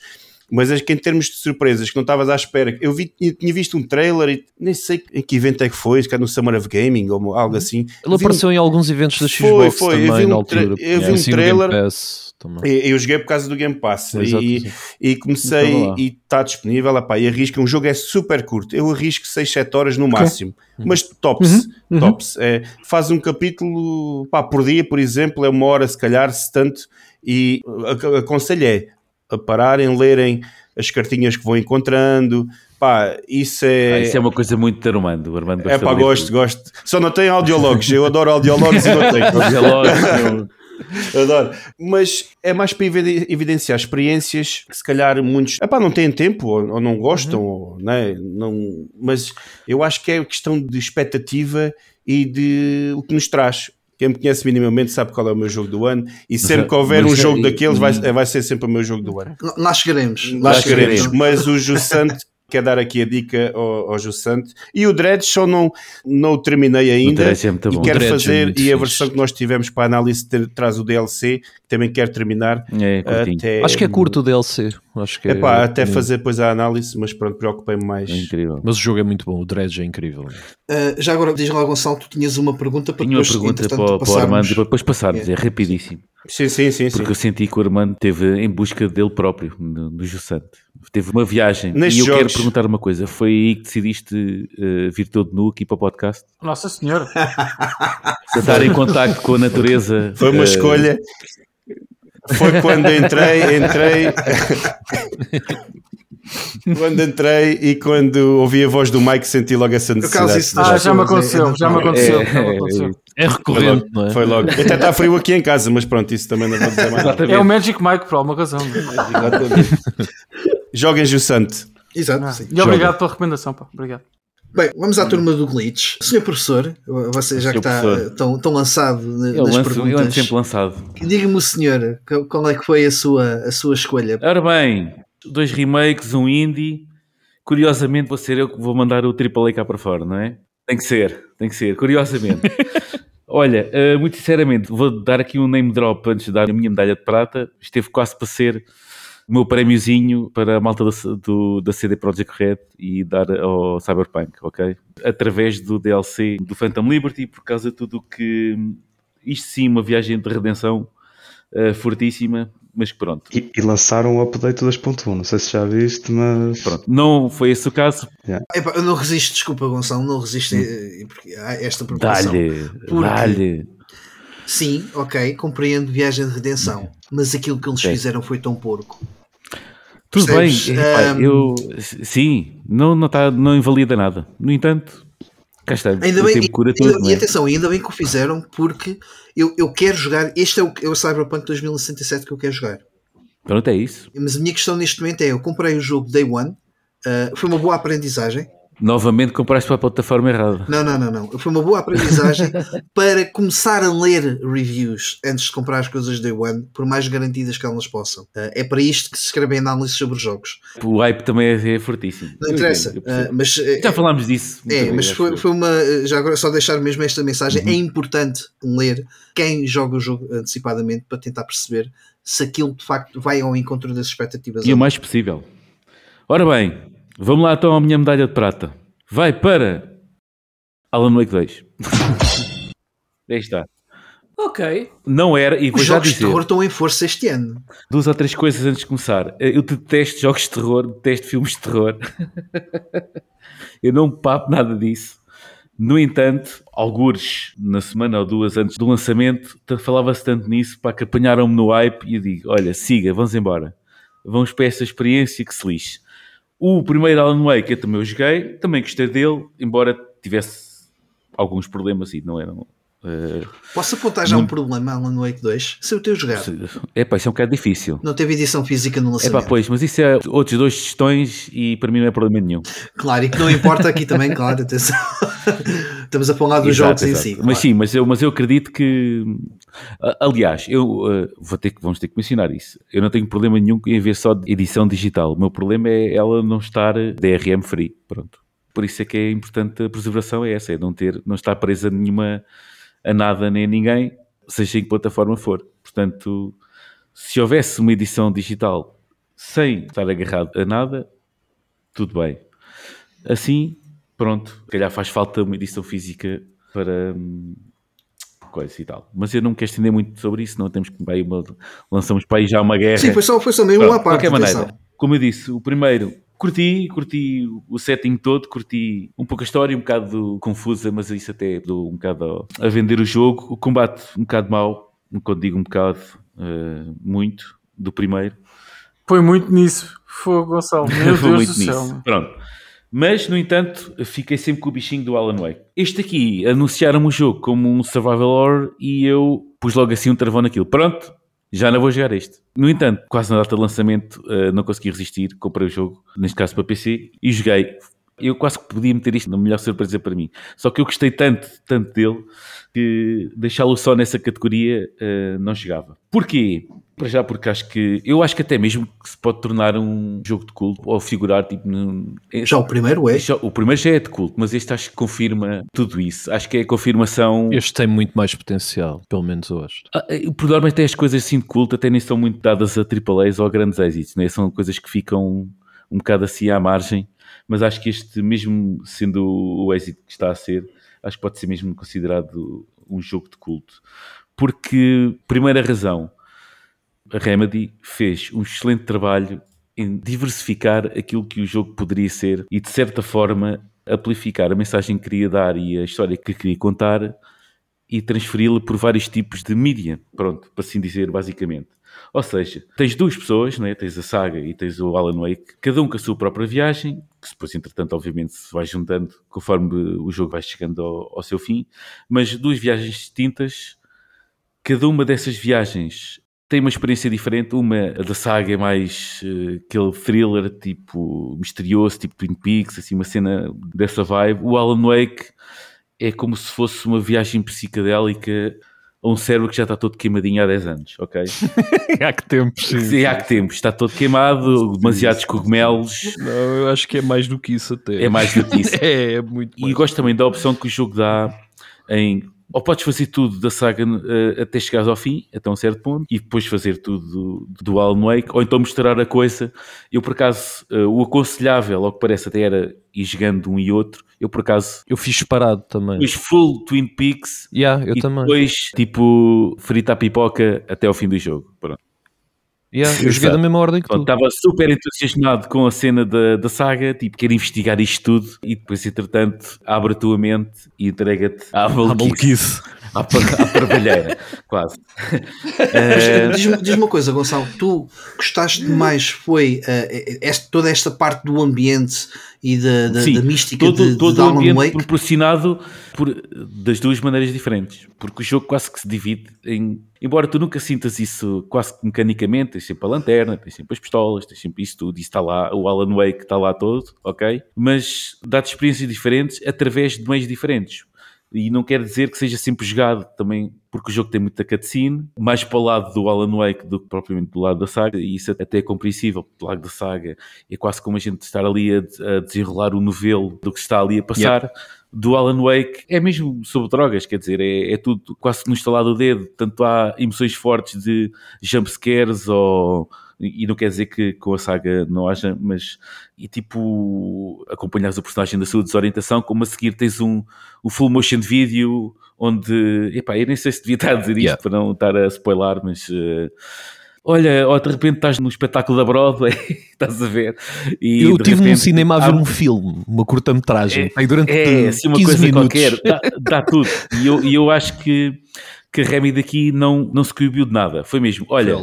Mas acho que em termos de surpresas, que não estavas à espera, eu vi, eu tinha visto um trailer e nem sei em que evento é que foi, se calhar no Summer of Gaming ou algo assim. Ele Vi um- apareceu em alguns eventos da Foi, Xbox foi, eu também vi na um tra- altura. eu vi um Assim, trailer- Game Pass também. E- Eu joguei por causa do Game Pass Exato, e, sim. e comecei lá. e está disponível epá, e arrisco, um jogo é super curto, eu arrisco 6, 7 horas no máximo, mas tops, tops, é, faz um capítulo pá, por dia, por exemplo, é uma hora se calhar, se tanto, e a- aconselho é a pararem, lerem as cartinhas que vão encontrando, pá, isso Ah, é... isso é uma coisa muito de Armando. Armando É pá, gosto, gosto. Só não tem audiólogos. Eu adoro audiólogos e não tenho. [laughs] [laughs] Adoro. Mas é mais para eviden- evidenciar experiências que se calhar muitos epá, não têm tempo ou, ou não gostam, ou, né? não, mas eu acho que é questão de expectativa e de o que nos traz. Quem me conhece minimamente sabe qual é o meu jogo do ano e sempre que houver mas um é- jogo daqueles vai, hum. vai ser sempre o meu jogo do ano. Lá chegaremos. Lá chegaremos. Mas o Jussante quer dar aqui a dica ao, ao Jussante e o Dredge só não, não o terminei ainda Dredge é muito e bom. quero Dredge é fazer muito e a fixe. versão que nós tivemos para a análise ter- traz o DLC que também quero terminar É, curtinho. até, Acho que é curto o DLC. Acho que é, Epá, até é- fazer depois a análise, mas pronto, preocupei-me mais. É incrível. Mas o jogo é muito bom, o Dredge é incrível. Uh, já agora, diz lá, Gonçalo, tu tinhas uma pergunta para Tinha uma depois, pergunta entretanto, para, para o Armando e depois passarmos. É rapidíssimo. Sim, sim, sim. sim. Porque eu senti que o Armando esteve em busca dele próprio, no, no Jussante. Teve uma viagem. Nestes e eu jogos. quero perguntar uma coisa: foi aí que decidiste eh, vir todo nu aqui para o podcast? Nossa Senhora. [laughs] Estar em contacto com a natureza. Foi uma eh, escolha. Foi quando entrei, entrei. quando entrei e quando ouvi a voz do Mike senti logo essa Por acaso necessidade. isso Ah, já me é- aconteceu, é já me aconteceu. É, já me é, aconteceu. É Foi recorrente, logo, não é? foi logo. Até está frio aqui em casa, mas pronto, isso também não vou dizer mais. nada. É o Magic Mike por alguma razão. Joguem Jussante. Exato, sim. E obrigado pela recomendação, pá. Obrigado. Bem, vamos à turma do Glitch. Senhor professor, você já que está tão, tão lançado na- Eu, nas lanço, eu ando perguntas, sempre lançado. diga-me o senhor, qual- qual é que foi a sua, a sua escolha? Ora bem, dois remakes, um indie. Curiosamente, vou ser eu que vou mandar o AAA cá para fora, não é? Tem que ser, tem que ser, curiosamente. [laughs] Olha, eh, muito sinceramente, vou dar aqui um name drop antes de dar a minha medalha de prata. Esteve quase para ser o meu prémiozinho para a malta da, do, da CD Projekt Red e dar ao Cyberpunk, ok? Através do DLC do Phantom Liberty, por causa de tudo que. Isto sim, uma viagem de redenção eh, fortíssima, mas que pronto. E, e lançaram o update 2.1, não sei se já viste, mas Pronto, não foi esse o caso. Epá, eu não resisto, desculpa Gonçalo, não resisto porque há esta preocupação. Dá-lhe, Porque- dá-lhe. Sim, ok, compreendo viagem de redenção, mas aquilo que eles fizeram foi tão porco. Tudo Percebes? bem, epá, Ahm, eu sim, não, não, tá, não invalida nada. No entanto, cá está. Ainda bem, tempo cura e, tudo, não e é? atenção, ainda bem que o fizeram porque eu, eu quero jogar. Este é o, é o Cyberpunk 2067 que eu quero jogar. Pronto, é isso. Mas a minha questão neste momento é: eu comprei o jogo Day One, uh, foi uma boa aprendizagem. Novamente compraste para a plataforma errada. Não, não, não, não. Foi uma boa aprendizagem [laughs] para começar a ler reviews antes de comprar as coisas Day One, por mais garantidas que elas possam. Uh, é para isto que se escrevem análises sobre os jogos. O hype também é, é fortíssimo. Não interessa. uh, mas, uh, Já falámos disso. É, muita mas foi, foi uma. Já agora, só deixar mesmo esta mensagem: Uhum. é importante ler quem joga o jogo antecipadamente para tentar perceber se aquilo de facto vai ao encontro das expectativas. E o mais possível. Ora bem, vamos lá então à minha medalha de prata. Vai para Alan Wake 2. [laughs] Aí está. Ok. Não era, e vou Os já jogos de dizer, terror estão em força este ano. duas ou três coisas antes de começar. Eu detesto jogos de terror, detesto filmes de terror. [laughs] Eu não papo nada disso. No entanto, algures, na semana ou duas antes do lançamento, falava-se tanto nisso, para que apanharam-me no hype e eu digo, olha, siga, vamos embora. Vamos para essa experiência que se lixe. O primeiro Alan Wake eu também joguei, também gostei dele, embora tivesse alguns problemas e não eram... eh, Posso apontar já um problema, Alan Wake 2? Se eu teu jogar, é pá, isso é um bocado difícil. não teve edição física no É lançamento. pá, pois, mas isso é outros dois gestões e para mim não é problema nenhum. Claro, e que não importa aqui também, [laughs] claro, atenção. Estamos a falar dos Exato, jogos em exato. si. Mas claro. sim, mas eu, mas eu acredito que. Aliás, eu eh, vou ter que, vamos ter que mencionar isso. Eu não tenho problema nenhum em ver só edição digital. O meu problema é ela não estar DRM free. Pronto. Por isso é que é importante a preservação, é essa, é não ter, não estar presa a nenhuma a nada nem a ninguém, seja em que plataforma for. Portanto, se houvesse uma edição digital sem estar agarrado a nada, tudo bem. Assim, pronto, se calhar faz falta uma edição física para hum, coisa e tal. Mas eu não quero estender muito sobre isso, não temos que uma, lançamos para aí já uma guerra. Sim, foi só, foi só Pronto, uma de parte. qualquer atenção. maneira, como eu disse, o primeiro curti, curti o setting todo, curti um pouco a história, um bocado confusa, mas isso até dou um bocado a vender o jogo. O combate um bocado mau, quando digo um bocado, eh, muito, do primeiro. Foi muito nisso. Fogo, Gonçalo. [laughs] Meu Foi Deus muito do nisso. céu. Pronto. Mas, no entanto, fiquei sempre com o bichinho do Alan Wake. Este aqui, anunciaram o jogo como um survival horror e eu pus logo assim um travão naquilo. Pronto, já não vou jogar este. No entanto, quase na data de lançamento, eh, não consegui resistir, comprei o jogo, neste caso para PC, e joguei. Eu quase que podia meter isto na melhor surpresa para mim. Só que eu gostei tanto, tanto dele, que deixá-lo só nessa categoria eh, não chegava. Porquê? Para já porque acho que, eu acho que até mesmo que se pode tornar um jogo de culto, ou figurar tipo... num- Já o primeiro é. já- O primeiro já é de culto, mas este acho que confirma tudo isso. Acho que é a confirmação. Este tem muito mais potencial, pelo menos acho. Ah, eh, Por norma, até as coisas assim de culto até nem são muito dadas a AAAs ou a grandes êxitos, né? são coisas que ficam um bocado assim à margem. Mas acho que este, mesmo sendo o êxito que está a ser, acho que pode ser mesmo considerado um jogo de culto. Porque, primeira razão, a Remedy fez um excelente trabalho em diversificar aquilo que o jogo poderia ser e, de certa forma, amplificar a mensagem que queria dar e a história que queria contar e transferi-la por vários tipos de mídia, pronto, para assim dizer, basicamente. Ou seja, tens duas pessoas, né? tens a Saga e tens o Alan Wake, cada um com a sua própria viagem, que depois, entretanto, obviamente, se vai juntando conforme o jogo vai chegando ao, ao seu fim, mas duas viagens distintas, cada uma dessas viagens tem uma experiência diferente. Uma, da saga, é mais eh, aquele thriller tipo misterioso, tipo Twin Peaks, assim, uma cena dessa vibe. O Alan Wake é como se fosse uma viagem psicadélica a um cérebro que já está todo queimadinho há 10 anos, ok? [laughs] há que tempos, sim. Sim, há que tempo. Está todo queimado, demasiados cogumelos. Não, eu acho que é mais do que isso até. É mais do que isso. [laughs] é, é muito E gosto também da opção que o jogo dá em ou podes fazer tudo da saga eh, até chegares ao fim, até um certo ponto, e depois fazer tudo do, do Alan Wake, ou então misturar a coisa. Eu, por acaso, eh, o aconselhável, ao que parece, até era ir jogando um e outro. Eu, por acaso, Eu fiz parado também. fiz full Twin Peaks Yeah, eu e também. depois, tipo, frita a pipoca até ao fim do jogo. Pronto. Yeah, eu joguei da mesma ordem que tu. Estava super entusiasmado com a cena da, da saga, tipo, quero investigar isto tudo e depois, entretanto, abre a tua mente e entrega-te à maluquice. À, à parvalheira, [laughs] quase. Eh, Diz-me diz uma coisa, Gonçalo, tu gostaste mais foi eh, este- toda esta parte do ambiente e da, da, Sim, da mística todo, de, de todo o Alan ambiente Wake? proporcionado por, das duas maneiras diferentes, porque o jogo quase que se divide em. Embora tu nunca sintas isso quase que mecanicamente, tens sempre a lanterna, tens sempre as pistolas, tens sempre isso tudo, isso está lá, o Alan Wake está lá todo, ok? Mas dá-te experiências diferentes através de meios diferentes. E não quer dizer que seja sempre jogado também, porque o jogo tem muita cutscene, mais para o lado do Alan Wake do que propriamente do lado da saga, e isso até é compreensível, porque do lado da saga é quase como a gente estar ali a, desenrolar o novelo do que está ali a passar. Do Alan Wake é mesmo sobre drogas, quer dizer, é, é tudo quase no instalar do dedo, tanto há emoções fortes de jumpscares ou. E não quer dizer que com a saga não haja, mas e tipo acompanhares o personagem da sua desorientação, como a seguir tens um, o full motion video onde, epá, eu nem sei se devia estar a dizer isto Yeah. para não estar a spoiler, mas eh, olha, ou de repente estás no espetáculo da Broadway, [laughs] estás a ver, e Eu de estive num cinema a ver há- um filme, uma curta-metragem, aí durante é, assim, uma 15 coisa minutos. qualquer, dá, [laughs] dá tudo. E eu, eu acho que, que a Remy daqui não, não se coibiu de nada. Foi mesmo, olha.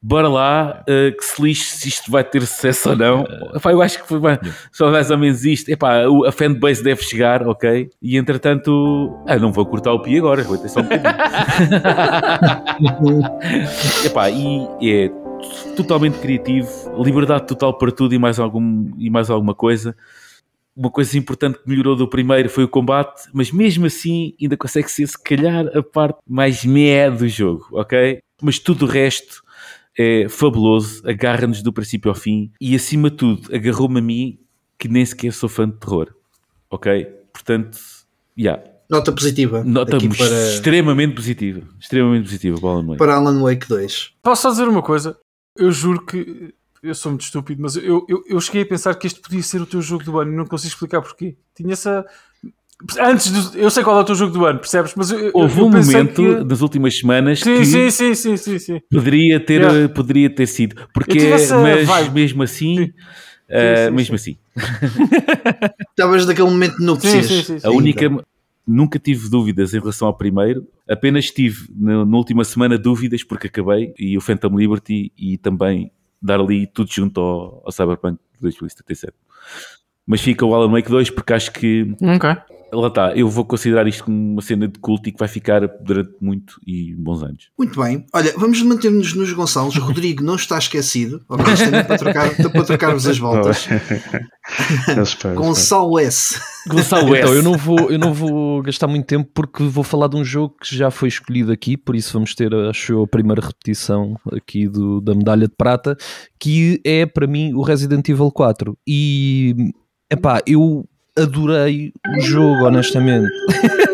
Bora lá, uh, que se lixe se isto vai ter sucesso ou não. Epá, eu acho que foi bem, só mais ou menos isto. Epá, a fanbase deve chegar, ok? E entretanto, ah, não vou cortar o pi agora, vou ter só um bocadinho. [laughs] Epá, e é totalmente criativo, liberdade total para tudo e mais, algum, e mais alguma coisa. Uma coisa importante que melhorou do primeiro foi o combate, mas mesmo assim ainda consegue ser, se calhar, a parte mais meh do jogo, ok? Mas tudo o resto é fabuloso, agarra-nos do princípio ao fim e, acima de tudo, agarrou-me a mim que nem sequer sou fã de terror, ok? Portanto, yeah, Nota positiva nota aqui para, extremamente positiva, extremamente positiva para o Alan Wake. para Alan Wake 2. Posso só dizer uma coisa? Eu juro que eu sou muito estúpido, mas eu, eu, eu cheguei a pensar que este podia ser o teu jogo do ano e não consigo explicar porquê. Tinha essa. Antes do, eu sei qual é o teu jogo do ano, percebes? Mas eu, Houve eu um momento que- das últimas semanas Sim, que sim, sim, sim, sim, sim. poderia ter, Yeah. eh, poderia ter sido, porque essa mas vibe. mesmo assim, Sim. Sim, sim, mesmo assim, [laughs] Estavas naquele momento de a única nunca tive dúvidas em relação ao primeiro, apenas tive na, na última semana dúvidas porque acabei e o Phantom Liberty e também dar ali tudo junto ao, ao Cyberpunk 2077. Mas fica o Alan Wake 2 porque acho que Ok. Lá está, eu vou considerar isto como uma cena de culto e que vai ficar durante muito e bons anos. Muito bem. Olha, vamos manter-nos nos Gonçalos. [laughs] Rodrigo não está esquecido. Isto é para, trocar, para trocarmos as voltas. Espero. Gonçalo S. Gonçalo Então, S. eu não, vou, eu não vou gastar muito tempo porque vou falar de um jogo que já foi escolhido aqui, por isso vamos ter, acho eu, a primeira repetição aqui do, da medalha de prata, que é para mim o Resident Evil 4. E epá, eu adorei o jogo, honestamente.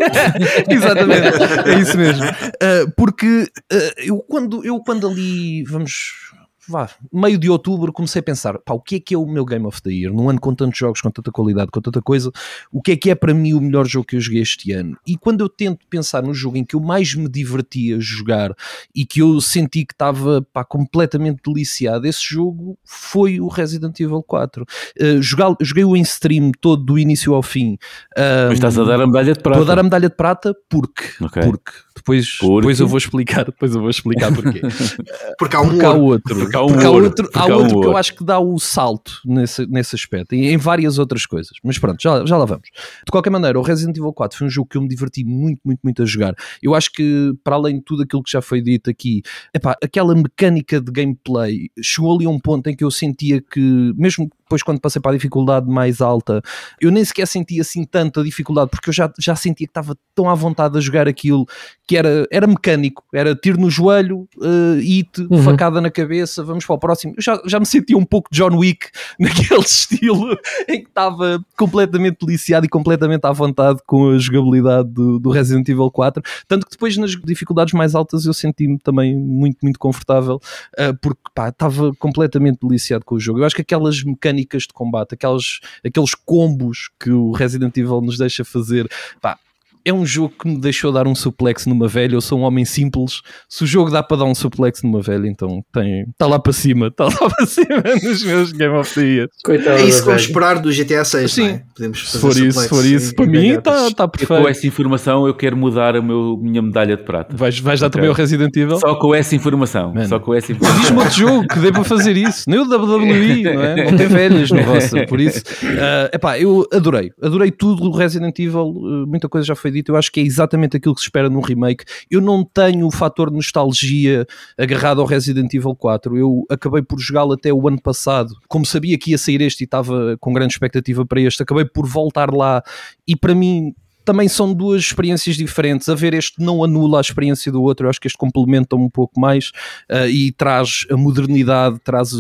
[laughs] Exatamente, é isso mesmo. Uh, porque uh, eu, quando, eu quando ali, vamos. Vá, meio de outubro comecei a pensar, pá, o que é que é o meu Game of the Year? Num ano com tantos jogos, com tanta qualidade, com tanta coisa, o que é que é para mim o melhor jogo que eu joguei este ano? E quando eu tento pensar no jogo em que eu mais me divertia a jogar e que eu senti que estava pá, completamente deliciado, esse jogo foi o Resident Evil 4. Uh, jogar- Joguei-o em stream todo, do início ao fim. Mas Um, estás a dar a medalha de prata. Estou a dar a medalha de prata porque, Ok. porque depois, Porque? depois eu vou explicar, depois eu vou explicar porquê. [laughs] Porque há um Porque há outro, Porque há um porque há outro, porque há há um outro que eu acho que dá o salto nesse, nesse aspecto e em várias outras coisas. Mas pronto, já, já lá vamos. De qualquer maneira, o Resident Evil 4 foi um jogo que eu me diverti muito, muito, muito a jogar. Eu acho que, para além de tudo aquilo que já foi dito aqui, epá, aquela mecânica de gameplay chegou ali a um ponto em que eu sentia que, mesmo depois quando passei para a dificuldade mais alta, eu nem sequer sentia assim tanta dificuldade, porque eu já, já sentia que estava tão à vontade a jogar aquilo que era, era mecânico, era tiro no joelho, uh, hit, Uhum. facada na cabeça, vamos para o próximo. Eu já, já me sentia um pouco John Wick [laughs] naquele estilo em que estava completamente deliciado e completamente à vontade com a jogabilidade do, do Resident Evil 4. Tanto que depois nas dificuldades mais altas eu senti-me também muito, muito confortável uh, porque pá, estava completamente deliciado com o jogo. Eu acho que aquelas mecânicas de combate, aquelas, aqueles combos que o Resident Evil nos deixa fazer, pá, é um jogo que me deixou dar um suplex numa velha. Eu sou um homem simples. Se o jogo dá para dar um suplex numa velha, então tem, está lá para cima, está lá para cima [laughs] nos meus Game of the Year. Coitado É isso que vamos esperar do GTA 6, Sim. não é? Podemos Se fazer for isso, se for isso, para mim está todos. tá Eu, com perfeito. essa informação eu quero mudar a meu, minha medalha de prata. Vais, vais dar Ok. também o Resident Evil? Só com essa informação. Mano. Só com essa Diz-me informação. outro jogo que dê para fazer isso. Nem o WWE, não é? Não tem velhas no roster. Por isso, [laughs] ah, epá, eu adorei. Adorei tudo do Resident Evil. uh, muita coisa já foi dita. Eu acho que é exatamente aquilo que se espera num remake. Eu não tenho o fator nostalgia agarrado ao Resident Evil 4. Eu acabei por jogá-lo até o ano passado. Como sabia que ia sair este e estava com grande expectativa para este, acabei por voltar lá e para mim também são duas experiências diferentes. A ver, este não anula a experiência do outro, eu acho que este complementa um pouco mais uh, e traz a modernidade, traz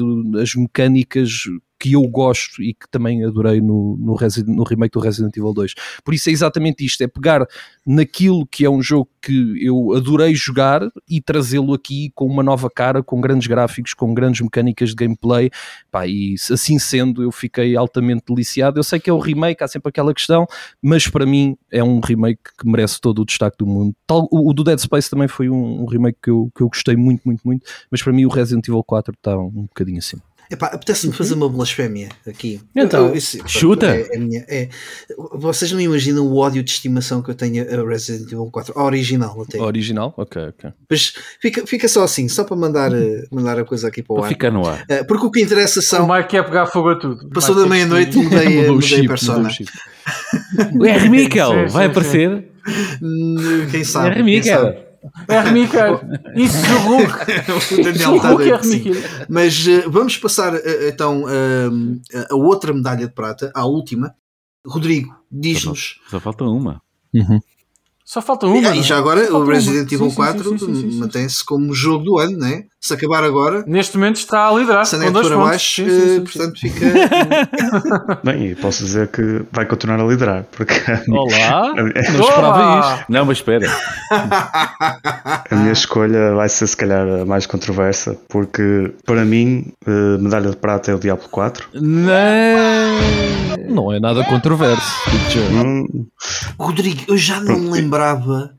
as mecânicas que eu gosto e que também adorei no, no, Resident- no remake do Resident Evil 2. Por isso é exatamente isto: é pegar naquilo que é um jogo que eu adorei jogar e trazê-lo aqui com uma nova cara, com grandes gráficos, com grandes mecânicas de gameplay. Pá, e assim sendo, eu fiquei altamente deliciado. Eu sei que é o remake, há sempre aquela questão, mas para mim é um remake que merece todo o destaque do mundo. Tal, o, o do Dead Space também foi um, um remake que eu, que eu gostei muito, muito, muito, mas para mim o Resident Evil 4 está um bocadinho assim. Epá, apetece-me fazer uma blasfémia aqui. Então, Eu- isso- chuta. É, é minha- é- vocês não imaginam o ódio de estimação que eu tenho a Resident Evil 4, a original até. Original? Ok, ok. Mas fica, fica só assim, só para mandar, eh, mandar a coisa aqui para o Para ar. ficar no ar. Eh, porque o que interessa O são. Mike quer pegar fogo a tudo. Passou Mike da meia-noite, mudei, a- Mudou o mudei a chip, mudou persona. o chip. O R. Mikkel Sim, vai aparecer. Hum, Quem sabe? R. quem Mikkel. sabe? R. Mikkel. Isso do Hulk. [laughs] o Daniel está Hulk doido. Mas eh, vamos passar eh, então eh, a outra medalha de prata, à última. Rodrigo, diz-nos. Só falta uma. Só falta uma. Não e é? já agora o. Resident Evil sim, 4 sim, sim, sim, sim. mantém-se como jogo do ano, né? Se acabar agora, Neste momento está a liderar. se com é dois para pontos. baixo, Sim, sim, eh, sim, sim. portanto fica. [laughs] Bem, e posso dizer que vai continuar a liderar, porque Olá! Não esperava isto. Não, mas espera. [laughs] a minha escolha vai ser se calhar a mais controversa, porque para mim, eh, medalha de prata é o Diablo 4. Não. Não é nada controverso. Hum, Rodrigo, eu já não me lembrava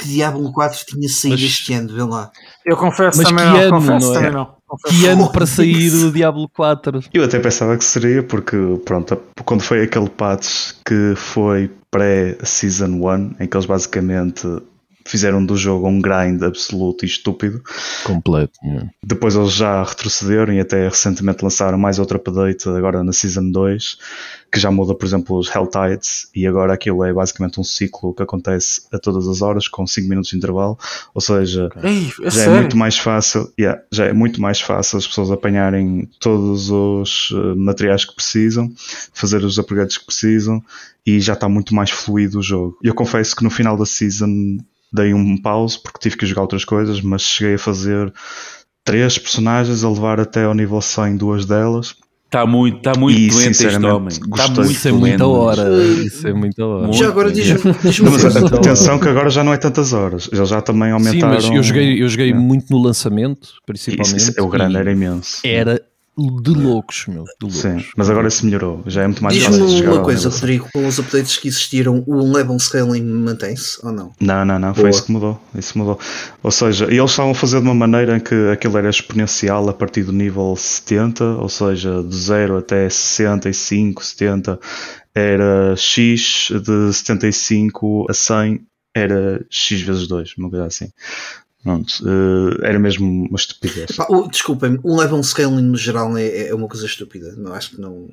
que Diablo 4 tinha saído Mas- este ano, vê lá. Eu confesso Mas também que não. ano, confesso não é? também não. Confesso. Que ano para sair o Diablo 4? Eu até pensava que seria, porque pronto, quando foi aquele patch que foi pré-Season 1, em que eles basicamente fizeram do jogo um grind absoluto e estúpido, Completo. yeah. Depois eles já retrocederam e até recentemente lançaram mais outro update agora na Season 2, que já muda, por exemplo, os Hell Tides, e agora aquilo é basicamente um ciclo que acontece a todas as horas, com 5 minutos de intervalo, ou seja, Ei, é já é sério? muito mais fácil, yeah, já é muito mais fácil as pessoas apanharem todos os eh, materiais que precisam, fazer os upgrades que precisam, e já está muito mais fluido o jogo. Eu confesso que no final da season dei um pause porque tive que jogar outras coisas, mas cheguei a fazer três personagens, a levar até ao nível 100 duas delas. Está muito, está muito E, doente este sinceramente, homem. Está muito Isso é muita hora. Isso é muita hora. Muito. Já agora diz-me diz atenção que agora já não é tantas horas, eles já também Sim, aumentaram. mas eu joguei, eu joguei Yeah. muito no lançamento, Isso, principalmente. isso, é o grande era imenso. Era de loucos, meu. De loucos. Sim, mas agora se melhorou, já é muito mais fácil Diz-me uma coisa, Rodrigo, com os updates que existiram, o level scaling mantém-se ou não? Não, não, não, foi Boa. isso que mudou. Isso mudou. Ou seja, eles estavam a fazer de uma maneira em que aquilo era exponencial a partir do nível 70, ou seja, de 0 até 65, 70 era X, de 75 a 100 era X vezes 2, uma coisa assim. Pronto, eh, era mesmo uma estupidez. Desculpem-me, um level scaling no geral é, é uma coisa estúpida. Não acho que não.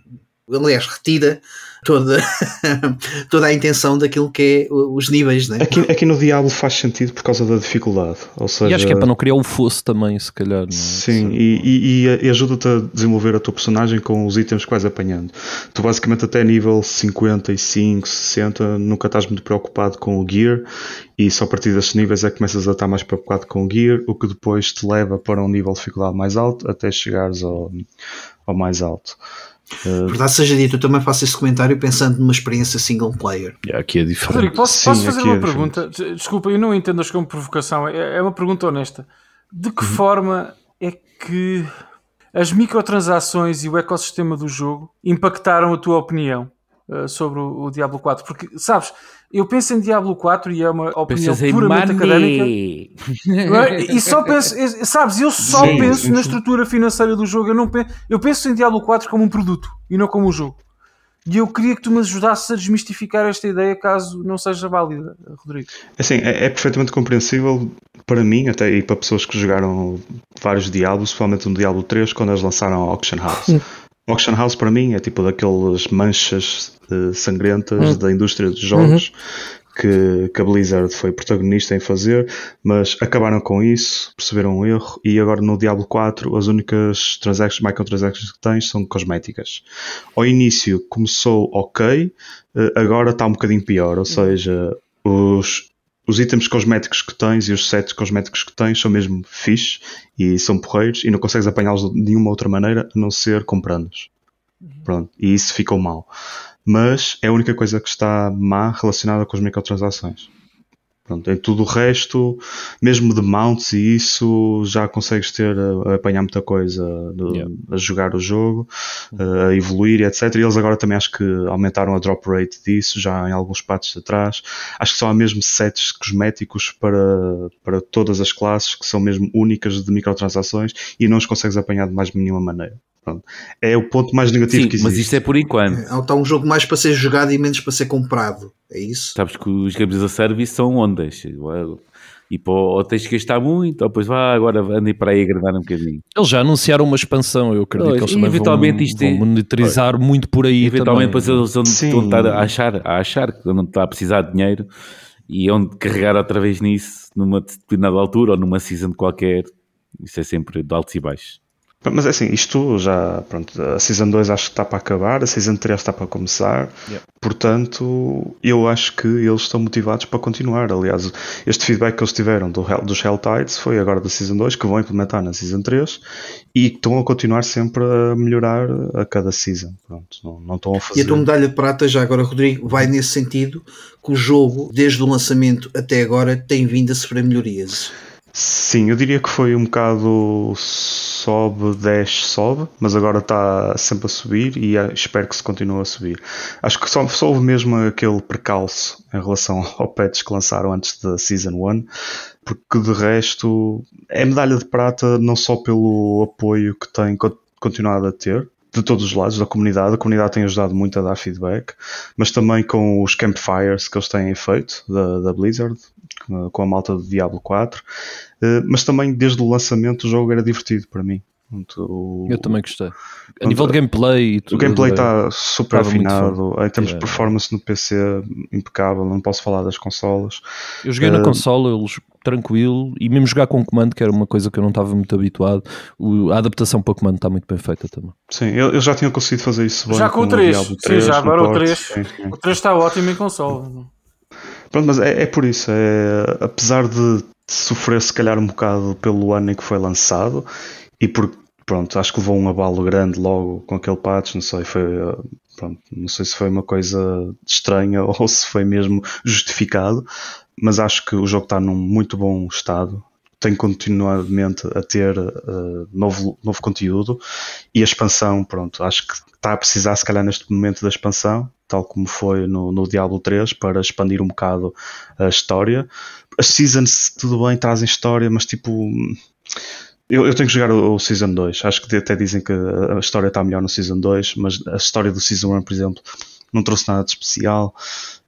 Aliás, retira toda, [laughs] toda a intenção daquilo que é os níveis, né? Aqui, aqui no Diablo faz sentido por causa da dificuldade. Ou seja, E acho que é para não criar o fosso também, se calhar. Não é? Sim, e, e- e ajuda-te a desenvolver a tua personagem com os itens que vais apanhando. Tu basicamente até nível 55, 60 nunca estás muito preocupado com o gear e só a partir desses níveis é que começas a estar mais preocupado com o gear, o que depois te leva para um nível de dificuldade mais alto até chegares ao, ao mais alto. Verdade seja dito, eu também faço esse comentário pensando numa experiência single player. Yeah, aqui é diferente. Rodrigo, posso, Sim, posso fazer aqui uma é pergunta? Des- Desculpa, eu não entendo as como provocação, é, é uma pergunta honesta. De Uhum. que forma é que as microtransações e o ecossistema do jogo impactaram a tua opinião? uh, sobre o, o Diablo 4, porque, sabes, eu penso em Diablo 4 e é uma opinião Pensas puramente académica. [laughs] money. É? E só penso, sabes, eu só Sim. penso na estrutura financeira do jogo. Eu, não penso, eu penso em Diablo 4 como um produto e não como um jogo. E eu queria que tu me ajudasses a desmistificar esta ideia caso não seja válida, Rodrigo. Assim, é, é perfeitamente compreensível para mim, até e para pessoas que jogaram vários Diablos, principalmente no Diablo 3, quando eles lançaram a Auction House. [laughs] Auction House para mim é tipo daqueles manchas eh, sangrentas da indústria dos jogos que, que a Blizzard foi protagonista em fazer, mas acabaram com isso, perceberam um erro e agora no Diablo 4 as únicas transactions, microtransactions que tens são cosméticas. Ao início começou ok, eh, agora está um bocadinho pior, ou seja, os, os itens cosméticos que tens e os sets cosméticos que tens são mesmo fixe e são porreiros e não consegues apanhá-los de nenhuma outra maneira a não ser comprando-os. Pronto, e isso ficou mal. Mas é a única coisa que está má relacionada com as microtransações. Pronto, em tudo o resto, mesmo de mounts e isso, já consegues ter a, a apanhar muita coisa de- Yeah. a jogar o jogo, a evoluir e etc. E eles agora também acho que aumentaram a drop rate disso, já em alguns patches atrás. Acho que só há mesmo sets cosméticos para, para todas as classes que são mesmo únicas de microtransações e não os consegues apanhar de mais nenhuma maneira. Pronto. É o ponto mais negativo Sim, que existe. mas isto é por enquanto. Está um jogo mais para ser jogado e menos para ser comprado. É isso? Sabes que os games a service são ondas. E pô, ou tens que gastar muito, ou depois vá, agora andem para aí a agradar um bocadinho. Eles já anunciaram uma expansão, eu acredito Pois, que eles também eventualmente vão, isto é- vão monitorizar muito por aí Eventualmente também. depois eles vão, vão estar a achar, a achar que não está a precisar de dinheiro e onde carregar outra vez nisso numa determinada altura ou numa season qualquer. Isso é sempre de altos e baixos. Mas é assim, isto já, pronto, a Season 2 acho que está para acabar, a Season 3 está para começar, portanto, eu acho que eles estão motivados para continuar. Aliás, este feedback que eles tiveram do Hell, dos Helltides foi agora da Season 2, que vão implementar na Season 3 e estão a continuar sempre a melhorar a cada Season. Pronto, não, não estão a E fazer. a tua medalha de prata, já agora, Rodrigo, vai nesse sentido que o jogo, desde o lançamento até agora, tem vindo a sofrer melhorias. Sim, eu diria que foi um bocado sobe, desce, sobe, mas agora está sempre a subir e eh, espero que se continue a subir. Acho que só, só houve mesmo aquele precalço em relação [laughs] ao patch que lançaram antes da Season 1, porque de resto é medalha de prata não só pelo apoio que tem co- continuado a ter, de todos os lados da comunidade, a comunidade tem ajudado muito a dar feedback, mas também com os campfires que eles têm feito da, da Blizzard, com a- malta do Diablo 4, eh, mas também desde o lançamento o jogo era divertido para mim. O- Eu também gostei. A nível de gameplay e o gameplay é- está super estava muito afinado, em termos Yeah. de performance no PC, impecável. Não posso falar das consolas. Eu joguei na Eh, consola, eles tranquilo, e mesmo jogar com comando, que era uma coisa que eu não estava muito habituado, o- a adaptação para comando está muito bem feita também. Sim, eu, eu já tinha conseguido fazer isso bem Já com o o 3. Diablo Sim, 3 já agora o port. 3. Sim, sim. O 3 está ótimo em console. Pronto, mas é, é por isso. É, apesar de sofrer se calhar um bocado pelo ano em que foi lançado e por pronto, acho que levou um abalo grande logo com aquele patch, não sei, foi eh, pronto, não sei se foi uma coisa estranha [laughs] ou se foi mesmo justificado, mas acho que o jogo está num muito bom estado. Tem continuadamente a ter eh, novo, novo conteúdo e a expansão, pronto, acho que está a precisar, se calhar, neste momento da expansão, tal como foi no, no Diablo 3, para expandir um bocado a história. As Seasons, tudo bem, trazem história, mas tipo. Eu, eu tenho que jogar o, o Season 2. Acho que até dizem que a história está melhor no Season 2, mas a história do Season 1, por exemplo, não trouxe nada de especial.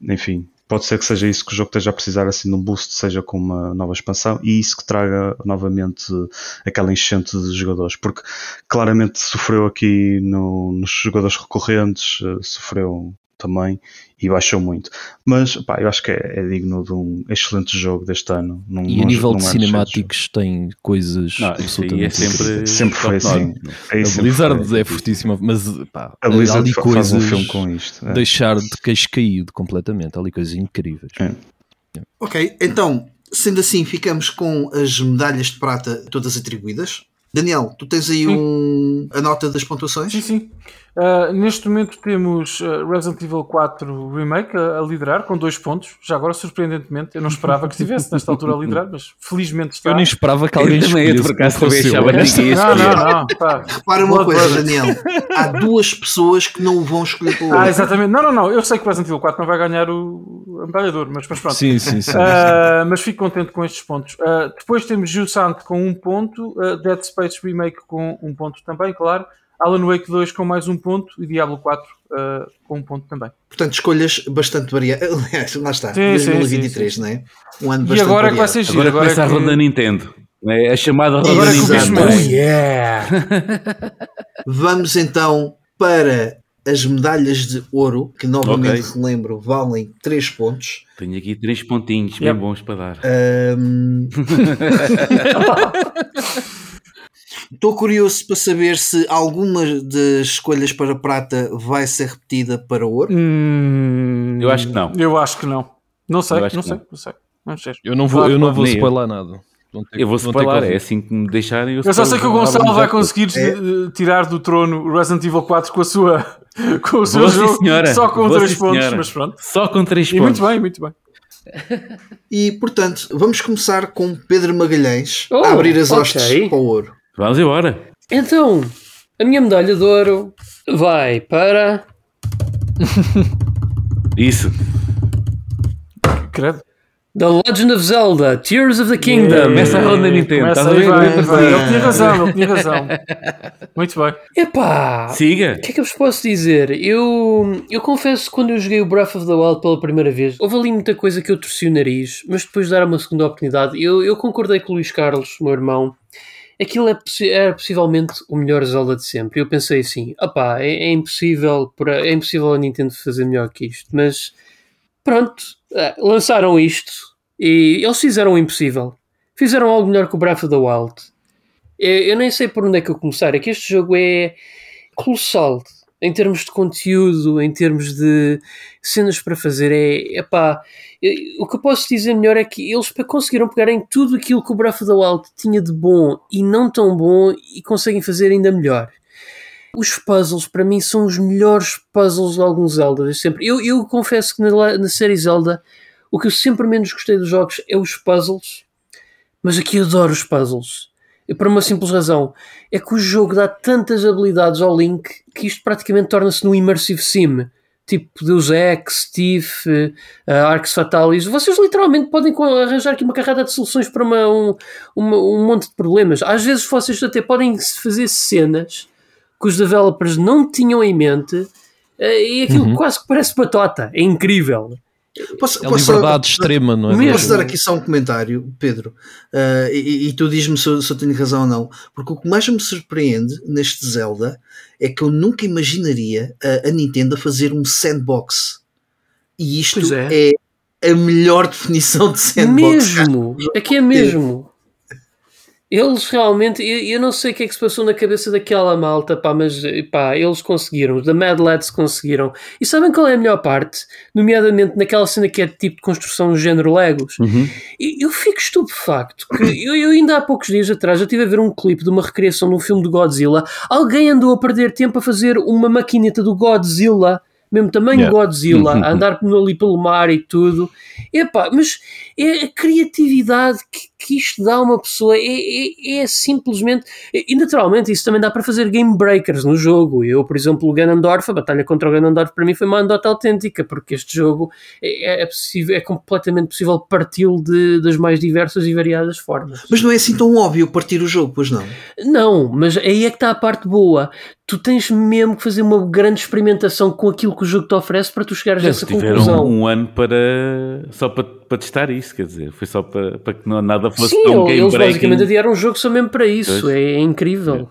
Enfim, pode ser que seja isso que o jogo esteja a precisar assim de um boost, seja com uma nova expansão, e isso que traga novamente aquela enchente de jogadores, porque claramente sofreu aqui no- nos jogadores recorrentes, eh, sofreu também e baixou muito. Mas pá, eu acho que é, é digno de um excelente jogo deste ano. Num, E a nível de cinemáticos tem coisas Não, é absolutamente sempre, incríveis. Sempre foi assim. É A sempre Blizzard é fortíssima, mas pá, A há Blizzard ali coisas faz um filme com isto. é. deixar de queixo caído completamente, há ali coisas incríveis. É. Ok, então, sendo assim, ficamos com as medalhas de prata todas atribuídas. Daniel, tu tens aí Sim. um, a nota das pontuações? Sim, sim. Uh, neste momento temos uh, Resident Evil 4 Remake a, a liderar com dois pontos. Já agora, surpreendentemente, eu não esperava que estivesse nesta altura a liderar, mas felizmente está. Eu nem esperava que alguém Eu também, eu, escolhesse por acaso, também achava ninguém Não, não, não. Repara uma Blood coisa. Daniel. Há duas pessoas que não vão escolher pelo Ah, outro. exatamente. Não, não, não. Eu sei que o Resident Evil 4 não vai ganhar o embalhador, mas, mas pronto. Sim, sim, sim. Uh, mas fico contente com estes pontos. Uh, depois temos Jusant com um ponto, uh, Dead Space Remake com um ponto também, claro. Alan Wake 2 com mais um ponto e Diablo 4 uh, com um ponto também. Portanto, escolhas bastante variadas. [laughs] Aliás, lá está. Sim, sim, 2023, não é? Um ano E bastante agora é que vai variado. ser giro. Agora começa é a que- ronda Nintendo. É a chamada ronda Agora é Nintendo. Exatamente. Yeah! [laughs] Vamos então para as medalhas de ouro, que novamente Ok. relembro, valem 3 pontos. Tenho aqui três pontinhos bem Yep. bons para dar. Ahm, [laughs] Estou curioso para saber se alguma das escolhas para prata vai ser repetida para ouro. Hum, Eu acho que não. Eu acho que não. Não sei, Eu não que sei, não. não sei. Vamos ver. Eu não vou, Claro, eu não vou Nem eu. spoiler nada. Ter- Eu vou spoiler, é assim que me deixarem. Eu só sei que o Gonçalo vai conseguir É. eh, tirar do trono o Resident Evil 4 com a sua [laughs] com o seu jogo senhora. só com Vou, 3 sim, pontos, senhora. mas pronto. Só com três E pontos. muito bem, muito bem. E portanto, vamos começar com Pedro Magalhães Oh, a abrir as ok. hostes para o ouro. Vamos embora. Então, a minha medalha de ouro vai para. [laughs] Isso. Credo. The Legend of Zelda Tears of the Kingdom. Yeah. Começa a ronda Nintendo, Começa estás a aí, ver? vai, Vai. Ele tinha razão, ele tinha razão. Muito bem. Epá! Siga. O que é que eu vos posso dizer? Eu, eu confesso que quando eu joguei o Breath of the Wild pela primeira vez, houve ali muita coisa que eu torci o nariz, mas depois de dar uma segunda oportunidade, eu, eu concordei com o Luís Carlos, meu irmão. Aquilo é, possi- era possivelmente o melhor Zelda de sempre. Eu pensei assim: opá, é, é impossível por a- é impossível a Nintendo fazer melhor que isto. Mas pronto, eh, lançaram isto e eles fizeram o impossível. Fizeram algo melhor que o Breath of the Wild. Eu, eu nem sei por onde é que eu começar. É que este jogo é colossal em termos de conteúdo, em termos de cenas para fazer. É, eh, o que eu posso dizer melhor é que eles conseguiram pegar em tudo aquilo que o Breath of the Wild tinha de bom e não tão bom e conseguem fazer ainda melhor. Os puzzles, para mim, são os melhores puzzles de alguns Zelda. sempre. Eu, eu confesso que na, na série Zelda, o que eu sempre menos gostei dos jogos é os puzzles, mas aqui adoro os puzzles. Por uma simples razão, é que o jogo dá tantas habilidades ao Link que isto praticamente torna-se num immersive sim. Tipo Deus Ex, Thief, uh, Arx Fatalis. Vocês literalmente podem arranjar aqui uma carrada de soluções para uma- um, uma- um monte de problemas. Às vezes vocês até podem fazer cenas que os developers não tinham em mente eh, e aquilo quase que parece batota. É incrível. Posso, É posso- liberdade extrema, não é? Mesmo. Posso dar aqui só um comentário, Pedro? Ah, e, e tu diz-me se, eu- se eu tenho razão ou não. Porque o que mais me surpreende neste Zelda é que eu nunca imaginaria a, a Nintendo fazer um sandbox. E isto é. é. a melhor definição de sandbox. Mesmo, [laughs] é que é mesmo. Eles realmente, eu, eu não sei o que é que se passou na cabeça daquela malta, pá, mas pá, eles conseguiram, os da Mad Lads conseguiram. E sabem qual é a melhor parte? Nomeadamente naquela cena que é de tipo de construção género Legos. Uhum. E eu fico estupefacto que [coughs] eu, eu ainda há poucos dias atrás já estive a ver um clipe de uma recriação de um filme do Godzilla. Alguém andou a perder tempo a fazer uma maquineta do Godzilla, mesmo tamanho Yeah. Godzilla, a andar ali pelo mar e tudo. Epá, mas é a criatividade que, que isto dá a uma pessoa, é, é, é simplesmente. E naturalmente isso também dá para fazer game breakers no jogo. Eu, por exemplo, o Ganondorf, a batalha contra o Ganondorf para mim foi uma anedota autêntica, porque este jogo é, é, possível, é completamente possível parti-lo de- das mais diversas e variadas formas. Mas não é assim tão óbvio partir o jogo, pois não? Não, mas aí é que está a parte boa. Tu tens mesmo que fazer uma grande experimentação com aquilo que o jogo te oferece para tu chegares a essa conclusão. um ano para só para, para testar isso, quer dizer, foi só para, para que não, nada fosse Sim, tão game eles breaking. basicamente adiaram o jogo só mesmo para isso. É, é incrível.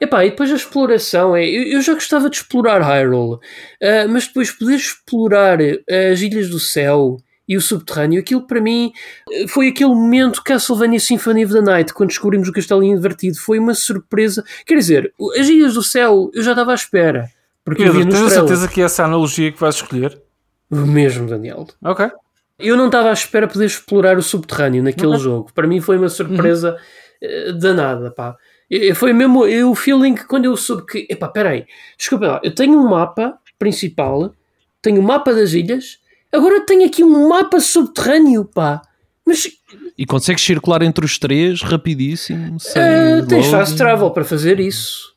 Epá, e depois a exploração. É, eu, eu já gostava de explorar Hyrule, ah, mas depois poder explorar as Ilhas do Céu e o subterrâneo, aquilo para mim eh, foi aquele momento Castlevania Symphony of the Night, quando descobrimos o castelo invertido. Foi uma surpresa. Quer dizer, as Ilhas do Céu eu já estava à espera. Porque eu Pedro, tens a certeza que é essa analogia que vais escolher? O mesmo, Daniel. Ok. Eu não estava à espera poder explorar o subterrâneo naquele Ok. jogo. Para mim foi uma surpresa eh, danada, pá. E- Foi mesmo o feeling que quando eu soube que, epá, peraí, desculpa lá, eu tenho um mapa principal, tenho o mapa das ilhas, agora tenho aqui um mapa subterrâneo, pá. Mas E consegues circular entre os três rapidíssimo. sem eh, tens fast travel para fazer isso.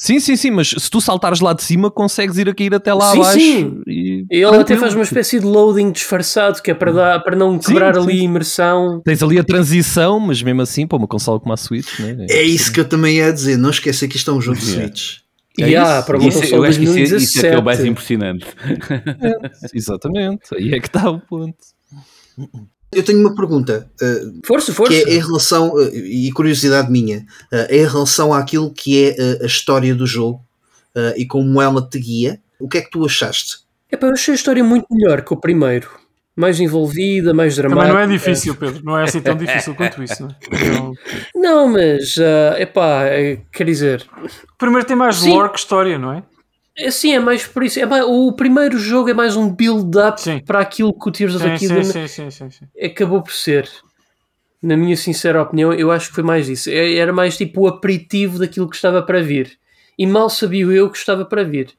Sim, sim, sim, mas se tu saltares lá de cima, consegues ir a cair até lá Sim, abaixo. sim. E ele até faz uma espécie de loading disfarçado que é para, dar, para não Sim, quebrar sim. ali a imersão. Tens ali a transição, mas mesmo assim, para uma consola como a Switch, né? É isso que eu também ia dizer. Não esqueça que isto é um jogo de Yeah. Switch. E É há, isso. para uma Isso, console eu acho que isso, é- 2017. isso é que é o mais impressionante. [laughs] Exatamente, aí é que está o ponto. Eu tenho uma pergunta, eh, Força, força. que é em relação, eh, e curiosidade minha, eh, em relação àquilo que é a história do jogo e como ela te guia. O que é que tu achaste? Epá, eu achei a história muito melhor que o primeiro. Mais envolvida, mais dramática. Também não é difícil, Pedro. Não é assim tão difícil quanto isso. Não, é? Não- Não, mas, epá, é, quer dizer, O primeiro tem mais Sim. lore que história, não é? Assim é mais por isso. É mais- o primeiro jogo é mais um build-up Sim. para aquilo que o Tears of Sim, the sim, Kingdom sim, sim, sim, sim. acabou por ser. Na minha sincera opinião, eu acho que foi mais isso. É- Era mais tipo o aperitivo daquilo que estava para vir. E mal sabia eu que estava para vir.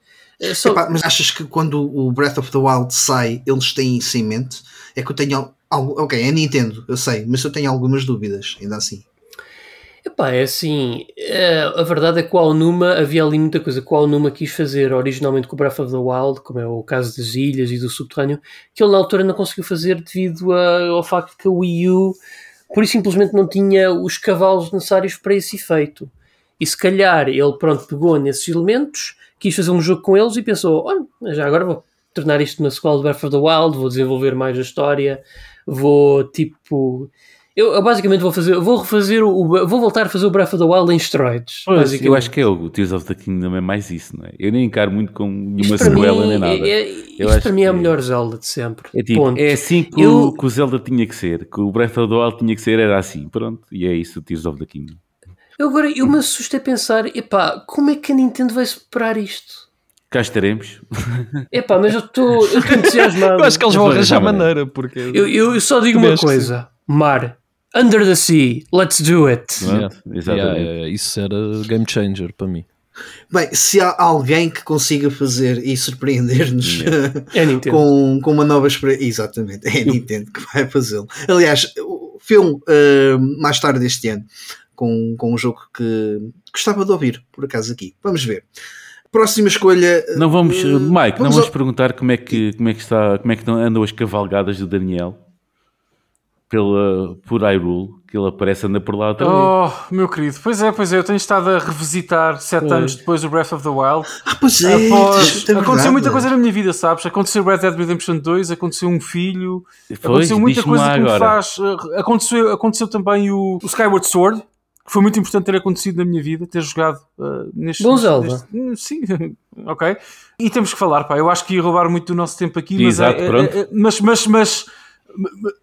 É Só, Epá, mas achas que quando o Breath of the Wild sai, eles têm isso em mente? É que eu tenho algo. Ok, é Nintendo, eu sei, mas eu tenho algumas dúvidas, ainda assim. Epá, é assim, é, a verdade é que o Aonuma, havia ali muita coisa que o Aonuma quis fazer originalmente com o Breath of the Wild, como é o caso das ilhas e do subterrâneo, que ele na altura não conseguiu fazer devido ao facto que a Wii U, por isso simplesmente não tinha os cavalos necessários para esse efeito. E se calhar ele, pronto, pegou nesses elementos, quis fazer um jogo com eles e pensou, olha, já agora vou tornar isto uma sequela de Breath of the Wild, vou desenvolver mais a história, vou tipo... Eu, eu basicamente vou fazer, vou refazer o, o- vou voltar a fazer o Breath of the Wild em esteroides. Pois, eu acho que é o Tears of the Kingdom é mais isso, não é? Eu nem encaro muito com nenhuma para sequela mim, nem nada. É, é- Eu isto para mim é a que- melhor Zelda de sempre. É tipo, é assim que, Eu- o, que o Zelda tinha que ser, que o Breath of the Wild tinha que ser, era assim, pronto, e é isso o Tears of the Kingdom. Eu agora eu me assustei a pensar, epá, como é que a Nintendo vai superar isto? Cá estaremos. Epá, mas eu estou [laughs] entusiasmado. Eu acho que eles vão arranjar maneira, porque. eu, eu- eu só digo uma coisa: Mar, Under the Sea, let's do it. Não é? Yeah. Exatamente. Yeah, yeah, isso era game changer para mim. Bem, se há alguém que consiga fazer e surpreender-nos [laughs] É com, com uma nova experiência, exatamente, é a Nintendo que vai fazê-lo. Aliás, o filme uh, mais tarde deste ano, com, com um jogo que gostava de ouvir, por acaso aqui. Vamos ver. Próxima escolha. Não vamos, uh, Mike, não vamos vamos ao- perguntar como é que como é que está, como é que andam as cavalgadas do Daniel pela por Hyrule, que ele aparece anda por lá também. Oh, meu querido, pois é, pois é, eu tenho estado a revisitar sete Pois. anos depois do Breath of the Wild. Ah, pois é, Após- é aconteceu muita coisa na minha vida, sabes? Aconteceu Red Dead Redemption 2, aconteceu um filho, Pois, aconteceu muita coisa que me agora. faz. uh, Aconteceu, aconteceu também o, o Skyward Sword, que foi muito importante ter acontecido na minha vida, ter jogado uh, neste. Bom Zelda. neste- hum, sim, [laughs] ok. E temos que falar, pá. Eu acho que ia roubar muito do nosso tempo aqui, mas, Exato, é- é- pronto. é- mas, mas, mas,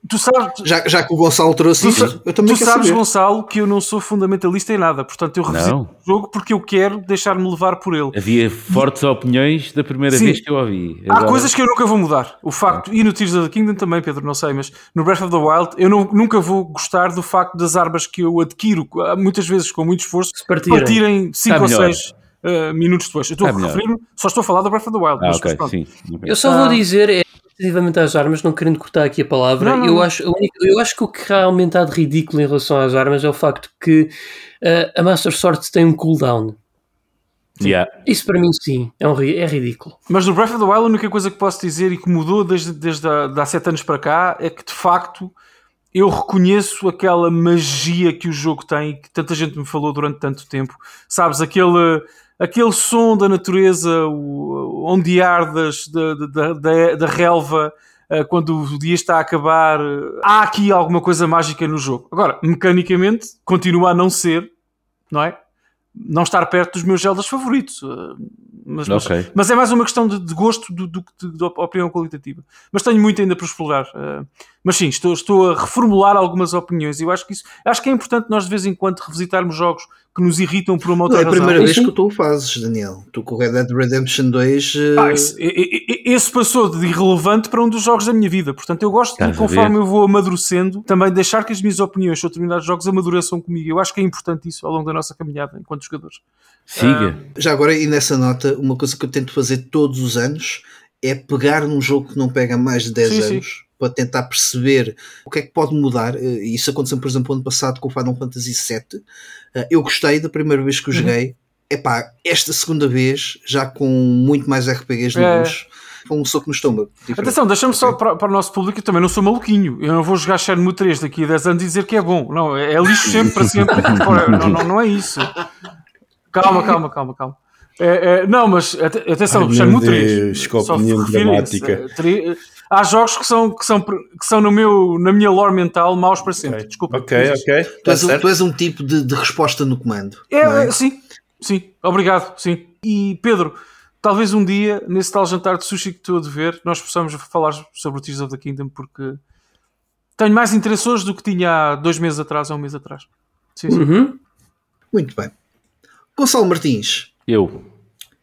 tu sabes. Já, já que o Gonçalo trouxe Tu, isso, sa- eu também tu quero sabes, saber. Gonçalo, que eu não sou fundamentalista em nada, portanto eu revisito Não. o jogo porque eu quero deixar-me levar por ele. Havia fortes opiniões da primeira Sim. vez que eu ouvi. Há Agora- coisas que eu nunca vou mudar. O facto, e no Tears of the Kingdom também, Pedro, não sei, mas no Breath of the Wild eu não- nunca vou gostar do facto das armas que eu adquiro, ah, muitas vezes com muito esforço, Se partirem. partirem 5 Está ou melhor. 6 minutos depois. Eu estou Está a referir-me, só estou a falar do Breath of the Wild. Ah, mas, ok, pronto. sim. ok. Eu só Ah. vou dizer, é, relativamente às armas, não querendo cortar aqui a palavra, Não, não, eu. Acho, eu acho que o que realmente há de ridículo em relação às armas é o facto que ah, a Master Sword tem um cooldown. Yeah. Isso para mim sim, é, um, é ridículo. Mas no Breath of the Wild a única coisa que posso dizer e que mudou desde, desde há, de há 7 anos para cá é que de facto eu reconheço aquela magia que o jogo tem e que tanta gente me falou durante tanto tempo. Sabes, aquele, aquele som da natureza, o ondear das, da, da, da, da relva eh, quando o dia está a acabar. Há aqui alguma coisa mágica no jogo. Agora, mecanicamente, continua a não ser, não é? Não estar perto dos meus Zeldas favoritos. eh, Mas, mas- Ok. mas é mais uma questão de, de gosto do, do que de, de opinião qualitativa. Mas tenho muito ainda para explorar. eh, mas sim, estou, estou a reformular algumas opiniões. E eu acho que isso acho que é importante nós de vez em quando revisitarmos jogos que nos irritam por uma Não outra é a razão. primeira vez Sim. que tu o fazes, Daniel. Tu com o Red Dead Redemption 2. eh, Ah, esse, esse passou de irrelevante para um dos jogos da minha vida. Portanto, eu gosto Estás de, conforme eu vou amadurecendo, também deixar que as minhas opiniões sobre determinados jogos amadureçam comigo. Eu acho que é importante isso ao longo da nossa caminhada enquanto jogadores. Siga. Já agora, e nessa nota, uma coisa que eu tento fazer todos os anos é pegar num jogo que não pega há mais de 10 Sim, sim. anos para tentar perceber o que é que pode mudar. Eh, isso aconteceu, por exemplo, ano passado com o Final Fantasy VII. Eh, Eu gostei da primeira vez que o Uhum. joguei. Epá, esta segunda vez, já com muito mais RPGs É. novos, com um soco no estômago. diferente. Atenção, deixa-me só para, para o nosso público, eu também não sou maluquinho. Eu não vou jogar Shenmue 3 daqui a 10 anos e dizer que é bom. Não, é, é lixo sempre para sempre. [laughs] Forever. não, não, não é isso. Calma, calma, calma, calma. É, é, não, mas ate- atenção, Ai, Shenmue Deus, 3. que só dramática. eh, tri- Há jogos que são, que são, que são no meu, na minha lore mental maus para sempre. Desculpa. Ok, ok. tu, Tá és um, tu és um tipo de, de resposta no comando. É, não é? é, sim, sim, obrigado, sim. E Pedro, talvez um dia, nesse tal jantar de sushi que estou a dever, nós possamos falar sobre o Tears of the Kingdom, porque tenho mais interesse hoje do que tinha há dois meses atrás ou um mês atrás. Sim, sim. Uhum. Muito bem. Gonçalo Martins, Eu.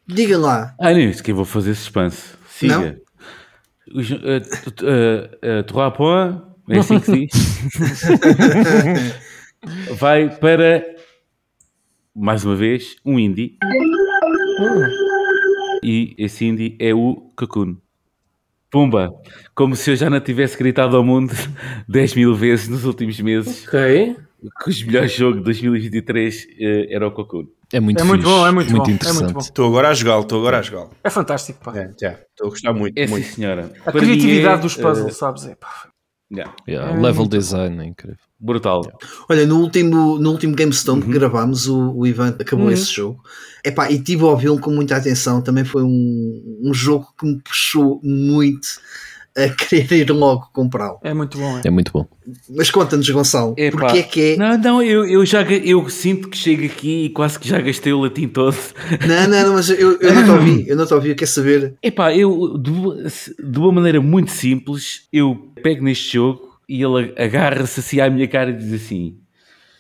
diga lá. Ah, nem isso que eu vou fazer suspense. Siga. Os, uh, uh, uh, Trois Points, é assim que se diz. [laughs] Vai para, mais uma vez, um indie. E esse indie é o Cocoon. Pumba! Como se eu já não tivesse gritado ao mundo [laughs] 10 mil vezes nos últimos meses Ok. que o melhor jogo de 2023 eh, era o Cocoon. É muito É muito fixe, bom, é muito bom, é muito interessante. bom. Estou agora a jogá-lo, estou agora a jogá-lo. É fantástico, pá. É, já, estou a gostar muito. É muito. senhora. A Para criatividade é, dos puzzles, eh, sabes? É, pá. yeah, Yeah, level design é incrível. brutal. Olha, no último, no último GameStone que gravámos, o, o Ivan acabou esse jogo. Epá, e tive a ouvi-lo com muita atenção. Também foi um, um jogo que me puxou muito a querer ir logo comprá-lo. É muito bom. É. É muito bom. Mas conta-nos, Gonçalo, Epá, porque é que é. Não, não, eu, eu já eu sinto que chego aqui e quase que já gastei o latim todo. Não, não, não, mas eu, eu não te ouvi, [laughs] eu não te ouvi, eu quero saber. Epá, eu de, uma- de uma maneira muito simples, eu pego neste jogo e ele agarra-se assim à minha cara e diz assim: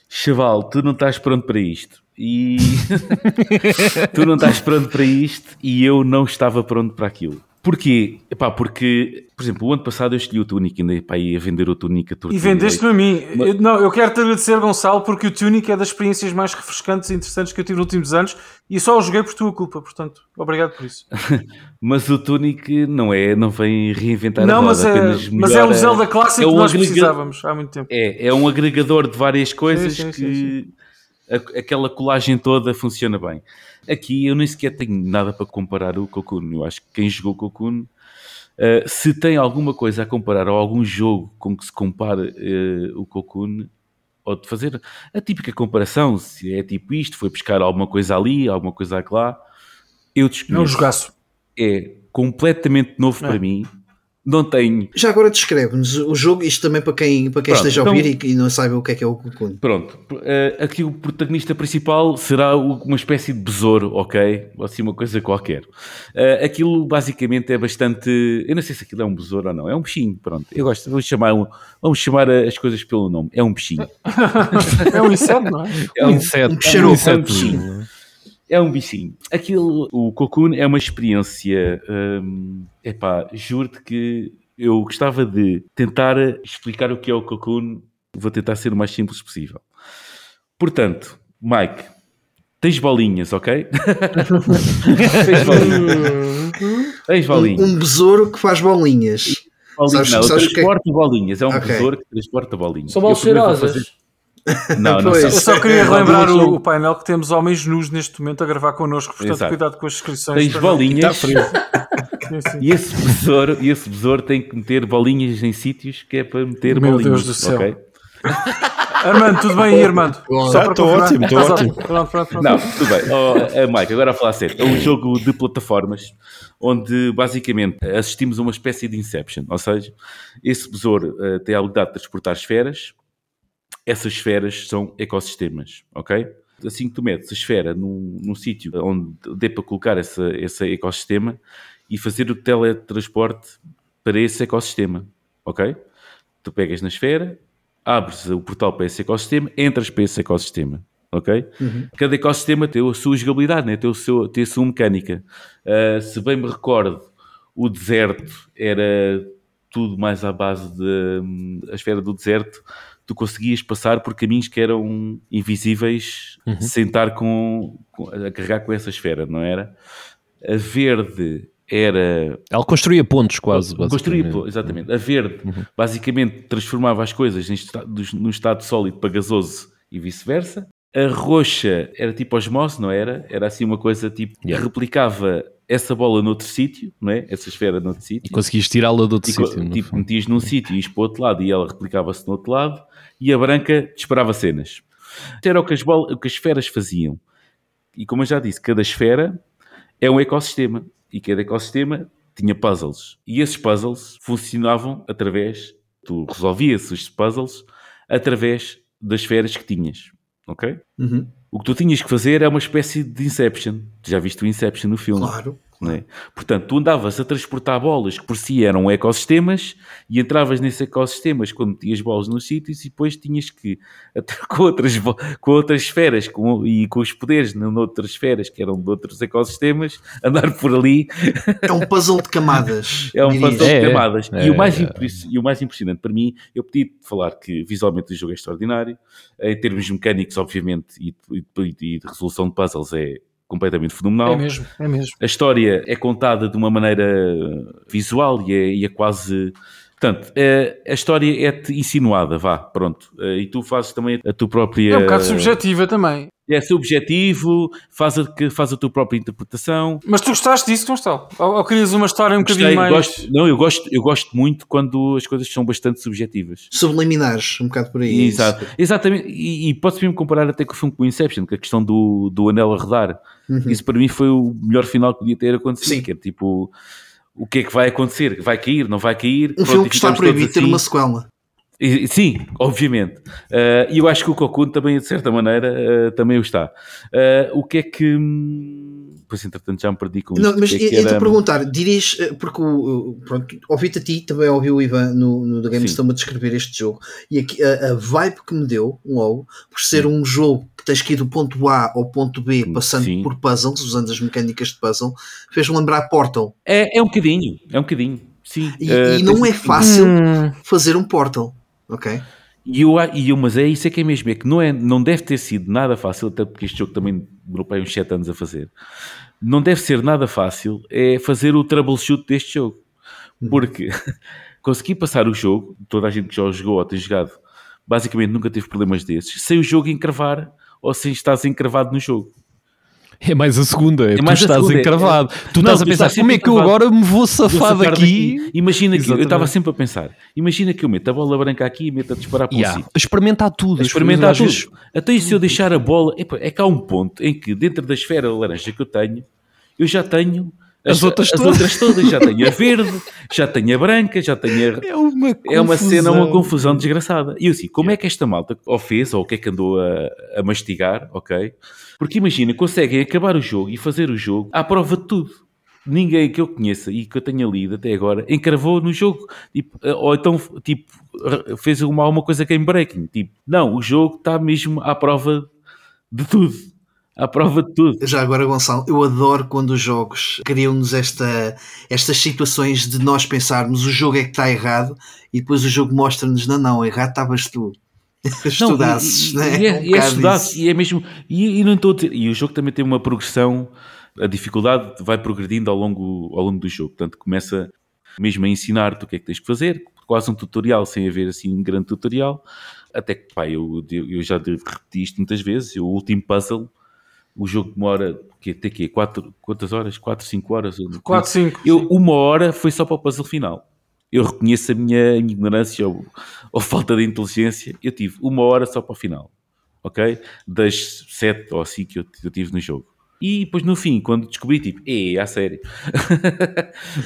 Chaval, tu não estás pronto para isto. E [laughs] tu não estás pronto para isto e eu não estava pronto para aquilo. Porquê? Epá, porque, por exemplo, o ano passado eu escolhi o Tunic, ainda epá, ia vender o Tunic a torto E vendeste-me a mim. Eu, não, eu quero te agradecer, Gonçalo, porque o Tunic é das experiências mais refrescantes e interessantes que eu tive nos últimos anos e só o joguei por tua culpa, portanto, obrigado por isso. [laughs] Mas o Tunic não é, não vem reinventar a não, roda, mas é, mas é um Zelda clássico é que nós agrega- precisávamos há muito tempo. É, é um agregador de várias coisas sim, sim, que a- aquela colagem toda funciona bem. Aqui eu nem sequer tenho nada para comparar o Cocoon. Eu acho que quem jogou Cocoon, eh, se tem alguma coisa a comparar ou algum jogo com que se compare eh, o Cocoon, ou de fazer a típica comparação, se é tipo isto, foi buscar alguma coisa ali, alguma coisa lá, eu Não desconheço. jogaço. É completamente novo É. para mim. Não tenho Já agora descreve-nos o jogo, isto também para quem, para quem Pronto, esteja a então- ouvir e, e não saiba o que é que é o Cocoon. Pronto, eh, aqui o protagonista principal será uma espécie de besouro, ok? Ou assim uma coisa qualquer. Eh, aquilo basicamente é bastante. Eu não sei se aquilo é um besouro ou não, é um bichinho, pronto. Eu gosto, vamos chamar, um- vamos chamar as coisas pelo nome, é um bichinho. [laughs] É um inseto, não é? É Um inseto. um é um inseto. É um bichinho. Aquilo, o Cocoon é uma experiência. hum, epá, juro-te que eu gostava de tentar explicar o que é o Cocoon. Vou tentar ser o mais simples possível. Portanto, Mike, tens bolinhas, ok? [laughs] tens bolinhas. tens bolinhas. Um, um besouro que faz bolinhas. bolinhas. sabes- não, sabes o que é- transporta bolinhas. É um Ok. besouro que transporta bolinhas. São Eu bolas primeiro vou cheirosas. Não, não são. Eu só queria [laughs] relembrar algumas o, o painel que temos homens nus neste momento a gravar connosco, portanto, Exato. cuidado com as inscrições. Tens bolinhas. [laughs] Sim, sim. E esse besouro, e esse besouro tem que meter bolinhas em sítios que é para meter Meu bolinhas. Deus do céu. ok? [laughs] Armando, tudo bem aí, Armando? Tá, confirmar. ótimo, tô Estás ótimo. Pronto, pronto, pronto. Não, tudo bem. Oh, eh, Mike, agora a falar sério. É um jogo de plataformas onde basicamente assistimos a uma espécie de Inception. Ou seja, esse besouro eh, tem a habilidade de transportar esferas. Essas esferas são ecossistemas, ok? Assim que tu metes a esfera num, num sítio onde dê para colocar essa, esse ecossistema e fazer o teletransporte para esse ecossistema, ok? Tu pegas na esfera, abres o portal para esse ecossistema, entras para esse ecossistema, ok? Uhum. Cada ecossistema tem a sua jogabilidade, né? tem, o seu, tem a sua mecânica. Uh, se bem me recordo, o deserto era tudo mais à base de hum, esfera do deserto. Tu conseguias passar por caminhos que eram invisíveis Uhum. sem estar com, com- a carregar com essa esfera, não era? A verde era Ela construía pontos quase. Construía, exatamente. A verde, basicamente, transformava as coisas no estado sólido para gasoso e vice-versa. A roxa era tipo osmose, não era? Era assim uma coisa tipo, Yeah. replicava essa bola noutro sítio, não é? Essa esfera noutro E sítio. conseguias tirá-la de outro E sítio. tipo, metias num sítio e ias para o outro lado e ela replicava-se no outro lado e a branca disparava cenas. Isto Era o que, as bol- o que as esferas faziam. E como eu já disse, cada esfera é um ecossistema e cada ecossistema tinha puzzles. E esses puzzles funcionavam através, tu resolvias os puzzles através das esferas que tinhas. Ok? Uhum. O que tu tinhas que fazer é uma espécie de Inception. Já viste o Inception no filme? Claro. Não é? Portanto, tu andavas a transportar bolas que por si eram ecossistemas e entravas nesses ecossistemas quando metias bolas nos sítios e depois tinhas que, [laughs] com outras, com outras esferas com, e com os poderes noutras esferas que eram de outros ecossistemas, [laughs] andar por ali É um puzzle de camadas. [laughs] é um dirias. puzzle É, de é. camadas. É, e, o mais é. e o mais impressionante para mim, eu podia falar que visualmente o jogo é extraordinário, em termos mecânicos, obviamente, e, e- e de resolução de puzzles é completamente fenomenal. É mesmo, é mesmo. A história é contada de uma maneira visual e é, e é quase. Portanto, é- a história é-te insinuada, vá, pronto. Eh, E tu fazes também a tua própria. É um bocado subjetiva também. É subjetivo, faz a, faz a tua própria interpretação. Mas tu gostaste disso, Gonçalo? Ou, ou querias uma história um Gostei, bocadinho mais. gosto, não, eu gosto, eu gosto muito quando as coisas são bastante subjetivas. Subliminares, um bocado por aí. Exato. Exatamente. E, e pode-se mesmo comparar até com o filme com o Inception, que a questão do, do anel a rodar. Uhum. Isso para mim foi o melhor final que podia ter acontecido. Sim. Que é tipo, o que é que vai acontecer? Vai cair? Não vai cair? Um Pronto, filme que está proibido de ter assim. uma sequela. E- Sim, obviamente. Uh, E eu acho que o Cocoon também, de certa maneira, uh, também o está. Uh, o que é que. hum, Pois, entretanto, já me perdi com Não, isto. mas que é que eu te era- perguntar, dirias, eh, porque o, pronto, ouvi-te a ti, também ouvi o Ivan no, no The Game Sim. Stone a descrever este jogo, e aqui, a, a vibe que me deu logo, por ser um jogo que tens que ir do ponto A ao ponto B, passando Sim. por puzzles, usando as mecânicas de puzzle, fez-me lembrar Portal. É, é um bocadinho, é um bocadinho. Sim. E, Uh, e não é fácil Hum, fazer um Portal, ok? E eu, e eu, mas é isso é que é mesmo, é que não, é, não deve ter sido nada fácil, até porque este jogo também demorou para uns 7 anos a fazer. Não deve ser nada fácil é fazer o troubleshoot deste jogo. Porque [laughs] consegui passar o jogo, toda a gente que já jogou ou tem jogado, basicamente nunca teve problemas desses, sem o jogo encravar ou sem estás encravado no jogo. É mais a segunda, é, É tu mais a estás segunda, é- encravado. Tu Não, estás a tu pensar, estás como é que eu agora me vou safar Vou safar daqui? Imagina que eu Exatamente. estava sempre a pensar, imagina que eu meto a bola branca aqui e meto a disparar para Yeah. um sítio. Experimentar tudo. as experimentar tudo. vezes- Até se eu deixar a bola, é que há um ponto em que dentro da esfera laranja que eu tenho, eu já tenho As outras todas. outras todas. Já tenho a verde, já tenho a branca, já tenho a... É uma É uma cena, uma confusão. confusão desgraçada. E eu assim, como é que esta malta ou fez, ou o que é que andou a, a mastigar, ok? Porque imagina, conseguem acabar o jogo e fazer o jogo à prova de tudo. Ninguém que eu conheça e que eu tenha lido até agora encravou no jogo. Tipo, ou então, tipo, fez uma, uma coisa game breaking. Tipo, não, o jogo está mesmo à prova de tudo. À prova de tudo. Já agora, Gonçalo, eu adoro quando os jogos criam-nos esta, estas situações de nós pensarmos o jogo é que está errado e depois o jogo mostra-nos, não, não, errado estavas tu. [laughs] Estudasses, Não, né? e, e, Um é, e é isso. e é mesmo. E, e não estou a dizer- e o jogo também tem uma progressão, a dificuldade vai progredindo ao longo, ao longo do jogo. Portanto, começa mesmo a ensinar-te o que é que tens que fazer, quase um tutorial, sem haver assim um grande tutorial. Até que, pá, eu, eu já repeti isto muitas vezes. O último puzzle, o jogo demora que, até quê? Quatro, quantas horas? 4, 5 horas? 4, 5. Eu, uma hora foi só para o puzzle final. Eu reconheço a minha ignorância ou, ou falta de inteligência. Eu tive uma hora só para o final. Ok? Das sete ou cinco que eu, que eu tive no jogo. E depois no fim, quando descobri, tipo, é, a sério.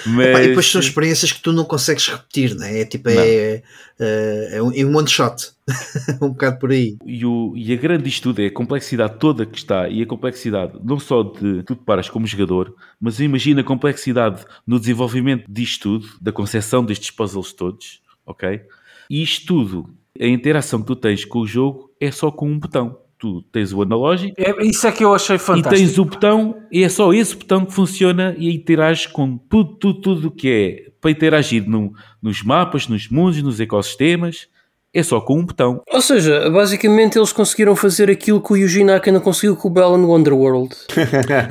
Mas, [laughs] Epá, e depois são experiências que tu não consegues repetir, né? é tipo, é, é, é um, é um one shot, [laughs] um bocado por aí. E, o- e a grande disto tudo é a complexidade toda que está e a complexidade não só de tu te paras como jogador, mas imagina a complexidade no desenvolvimento disto tudo, da concepção destes puzzles todos, ok? E isto tudo, a interação que tu tens com o jogo é só com um botão. tu tens o analógico É, isso é que eu achei e fantástico. tens o botão, e é só esse botão que funciona e interages com tudo, tudo, tudo que é para interagir no- nos mapas, nos mundos, nos ecossistemas. É só com um botão. Ou seja, basicamente eles conseguiram fazer aquilo que o Yuji Naka não conseguiu com o Balan Wonderworld. [laughs]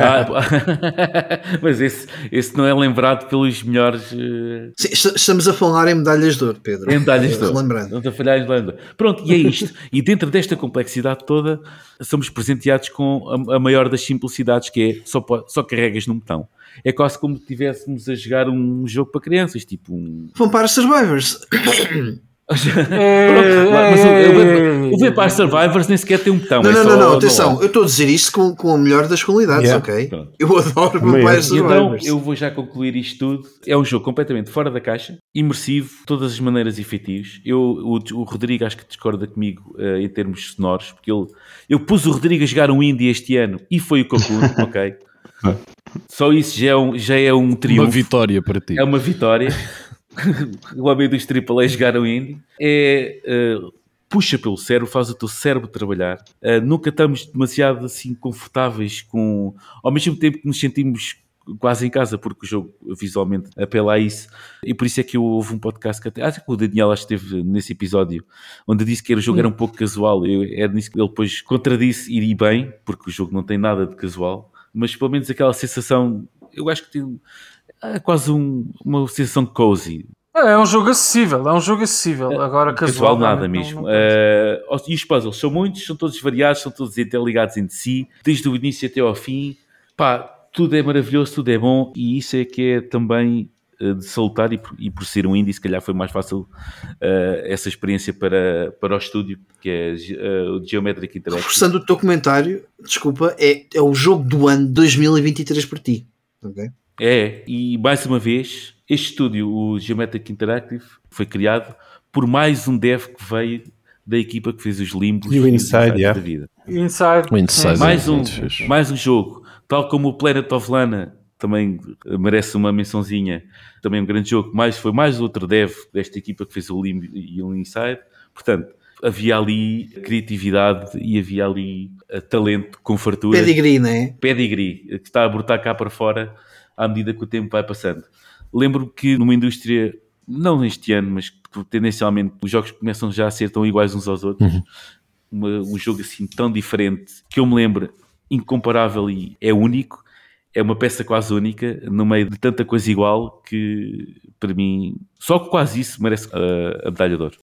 Ah, [laughs] mas esse, esse não é lembrado pelos melhores eh, Sim, est- estamos a falar em medalhas de ouro, Pedro. em medalhas de ouro. Relembrando. Não estou a falhar em Irlanda. Pronto, e é isto. E dentro desta complexidade toda, somos presenteados com a, a maior das simplicidades, que é só, só carregas num botão. É quase como se estivéssemos a jogar um jogo para crianças, tipo um. Vampire Survivors. É, mas o, é, o, o Vampire Survivors nem sequer tem um botão. Não, é não, só não, não, atenção. Eu estou a dizer isto com, com a melhor das qualidades, Yeah. ok? Pronto. Eu adoro Vampire Survivors. então eu vou já concluir isto tudo. É um jogo completamente fora da caixa, imersivo, de todas as maneiras efetivos. Eu, o, o Rodrigo acho que discorda comigo eh, em termos sonoros, porque ele, eu pus o Rodrigo a jogar um indie este ano e foi o Cocoon, [laughs] ok? Só isso já é um, já é um Uma triunfo. vitória para ti. É uma vitória. [laughs] o homem dos AAA jogar um indie. É, eh, puxa pelo cérebro, faz o teu cérebro trabalhar. Eh, nunca estamos demasiado assim confortáveis com. Ao mesmo tempo que nos sentimos quase em casa, porque o jogo visualmente apela a isso. E por isso é que eu houve um podcast que até. Acho que o Daniel acho que esteve nesse episódio, onde disse que o jogo era um pouco casual. Eu, é nisso que ele depois contradisse e bem, porque o jogo não tem nada de casual. Mas pelo menos aquela sensação, eu acho que tem é quase um- uma sensação cozy. é um jogo acessível, é um jogo acessível. Agora casual, Casual nada mesmo. não- não. Eh, e os puzzles são muitos, são todos variados, são todos interligados entre si, desde o início até ao fim. Pá, tudo é maravilhoso, tudo é bom e isso é que é também eh, de salutar e por, e por ser um indie, se calhar foi mais fácil eh, essa experiência para, para o estúdio, que é eh, o Geometric Interactive. Reforçando o teu comentário, desculpa, é, é o jogo do ano 2023 para ti. ok? É, e mais uma vez, este estúdio, o Geometric Interactive, foi criado por mais um dev que veio da equipa que fez os Limbos E o Inside, yeah. da vida. Inside. O Inside. Mais é um, mais um jogo, tal como o Planet of Lana também merece uma mençãozinha, também um grande jogo, mas foi mais outro dev desta equipa que fez o Limbo e o Inside. Portanto, havia ali criatividade e havia ali eh, talento com fartura Pedigree, não é? pedigree que está a brotar cá para fora à medida que o tempo vai passando. Lembro-me que numa indústria, não este ano, mas que tendencialmente os jogos começam já a ser tão iguais uns aos outros. Uma- um jogo assim tão diferente que eu me lembro, incomparável e é único. É uma peça quase única, no meio de tanta coisa igual que, para mim, só quase isso merece a, a medalha de ouro.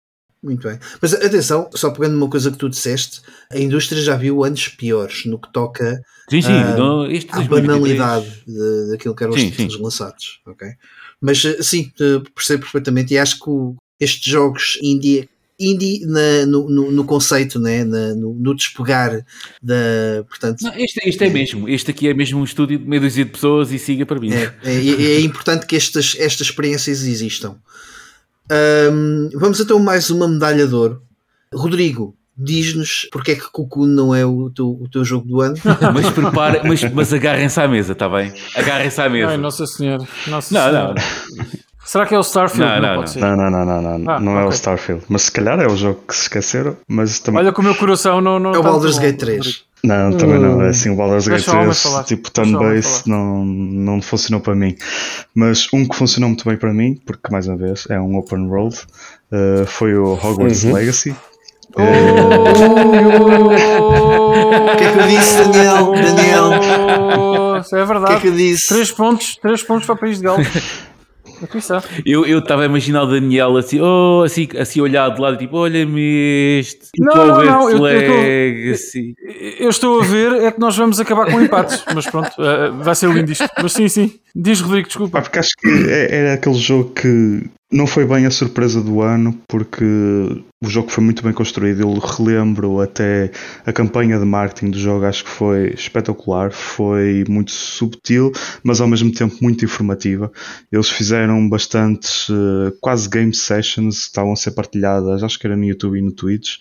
Muito bem. Mas atenção, só pegando uma coisa que tu disseste, a indústria já viu anos piores no que toca Sim, sim, Ah, não, à 2023 banalidade de- daquilo que eram os Sim, títulos sim. lançados. ok? Mas eh, sim, eh, percebo perfeitamente e acho que o- estes jogos indie, indie na- no, no- no conceito, né? na- no, no despegar da. Portanto, Não, este, este é mesmo, este aqui é mesmo um estúdio de meia dúzia de pessoas e siga para mim. É, é, é importante que estas, estas experiências existam. Ahm, vamos então mais uma medalha de ouro. Rodrigo, diz-nos porque é que Cocoon não é o teu, o teu jogo do ano. [laughs] Mas prepara, mas, mas agarrem-se à mesa, está bem? Agarrem-se à mesa. Ai, Nossa Senhora. Nossa não, Senhora. não. Será que é o Starfield? Não, não, não. ser. Não, não, não, não, não, Ah, não é o. Starfield. Mas se calhar é o jogo que se esqueceram, mas também. Olha que o meu coração não. não É o tá Baldur's Gate bom, 3. Não, também não. É assim, o Baldur's Gate Deixa o homem 3, falar. tipo homem turn-based, não, não funcionou para mim. Mas um que funcionou muito bem para mim, porque mais uma vez é um open world, eh, foi o Hogwarts Uhum. Legacy. O que é que eu disse, Daniel? [laughs] Daniel, Oh, isso é o que é verdade. que eu disse? Três pontos, três pontos para o país de Galo. [laughs] Aqui está. Eu eu estava a imaginar o Daniel assim, oh, assim, assim olhado de lado, tipo, olha-me este. Não, não, não, eu- eu tô- Legacy. Eu estou a ver é que nós vamos acabar com empates, mas pronto, eh, vai ser lindo isto. Mas sim, sim. Diz Rodrigo, desculpa. porque acho que é- era aquele jogo que não foi bem a surpresa do ano, porque o jogo foi muito bem construído. Eu relembro até a campanha de marketing do jogo, acho que foi espetacular, foi muito subtil, mas ao mesmo tempo muito informativa. Eles fizeram bastantes, eh, quase game sessions, estavam a ser partilhadas, acho que era no YouTube e no Twitch,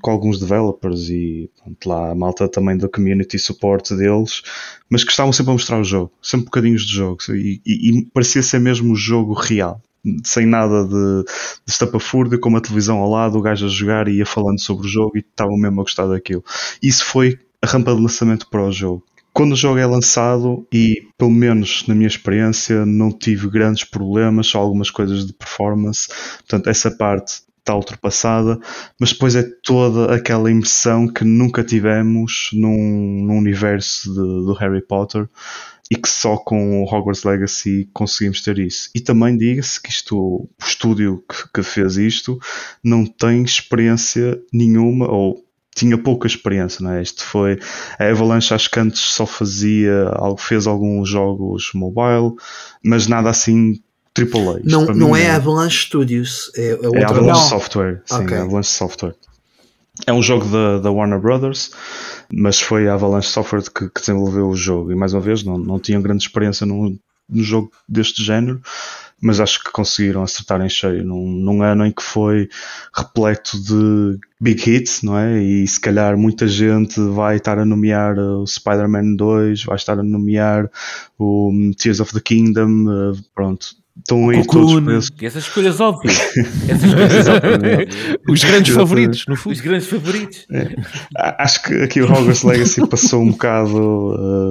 com alguns developers e pronto, lá a malta também da community support deles, mas que estavam sempre a mostrar o jogo, sempre bocadinhos de jogo, e, e- e parecia ser mesmo o jogo real. Sem nada de, de estapafúrdio, com uma televisão ao lado, o gajo a jogar e ia falando sobre o jogo e estavam mesmo a gostar daquilo. Isso foi a rampa de lançamento para o jogo. Quando o jogo é lançado, e pelo menos na minha experiência, não tive grandes problemas, só algumas coisas de performance, portanto, essa parte está ultrapassada, mas depois é toda aquela imersão que nunca tivemos num, num universo de, do Harry Potter e que só com o Hogwarts Legacy conseguimos ter isso. E também diga-se que isto, o estúdio que, que fez isto não tem experiência nenhuma, ou tinha pouca experiência, não é? Isto foi a Avalanche, acho que antes só fazia, fez alguns jogos mobile, mas nada assim AAA. Não, não mim é Avalanche Studios, é, é é outra Avalanche Não. Software, sim, Ok. é Avalanche Software. É um jogo da, da Warner Brothers, mas foi a Avalanche Software que, que desenvolveu o jogo. E mais uma vez, não, não tinham grande experiência num, num jogo deste género, mas acho que conseguiram acertar em cheio num, num ano em que foi repleto de big hits, não é? E se calhar muita gente vai estar a nomear uh, o Spider-Man 2, vai estar a nomear o Tears of the Kingdom, uh, pronto. Estão aí todos Cocoon. presos. Essas escolhas óbvias. [laughs] Essas escolhas óbvias. Os grandes favoritos, no fundo. Os grandes favoritos. A- Acho que aqui o Hogwarts Legacy passou um bocado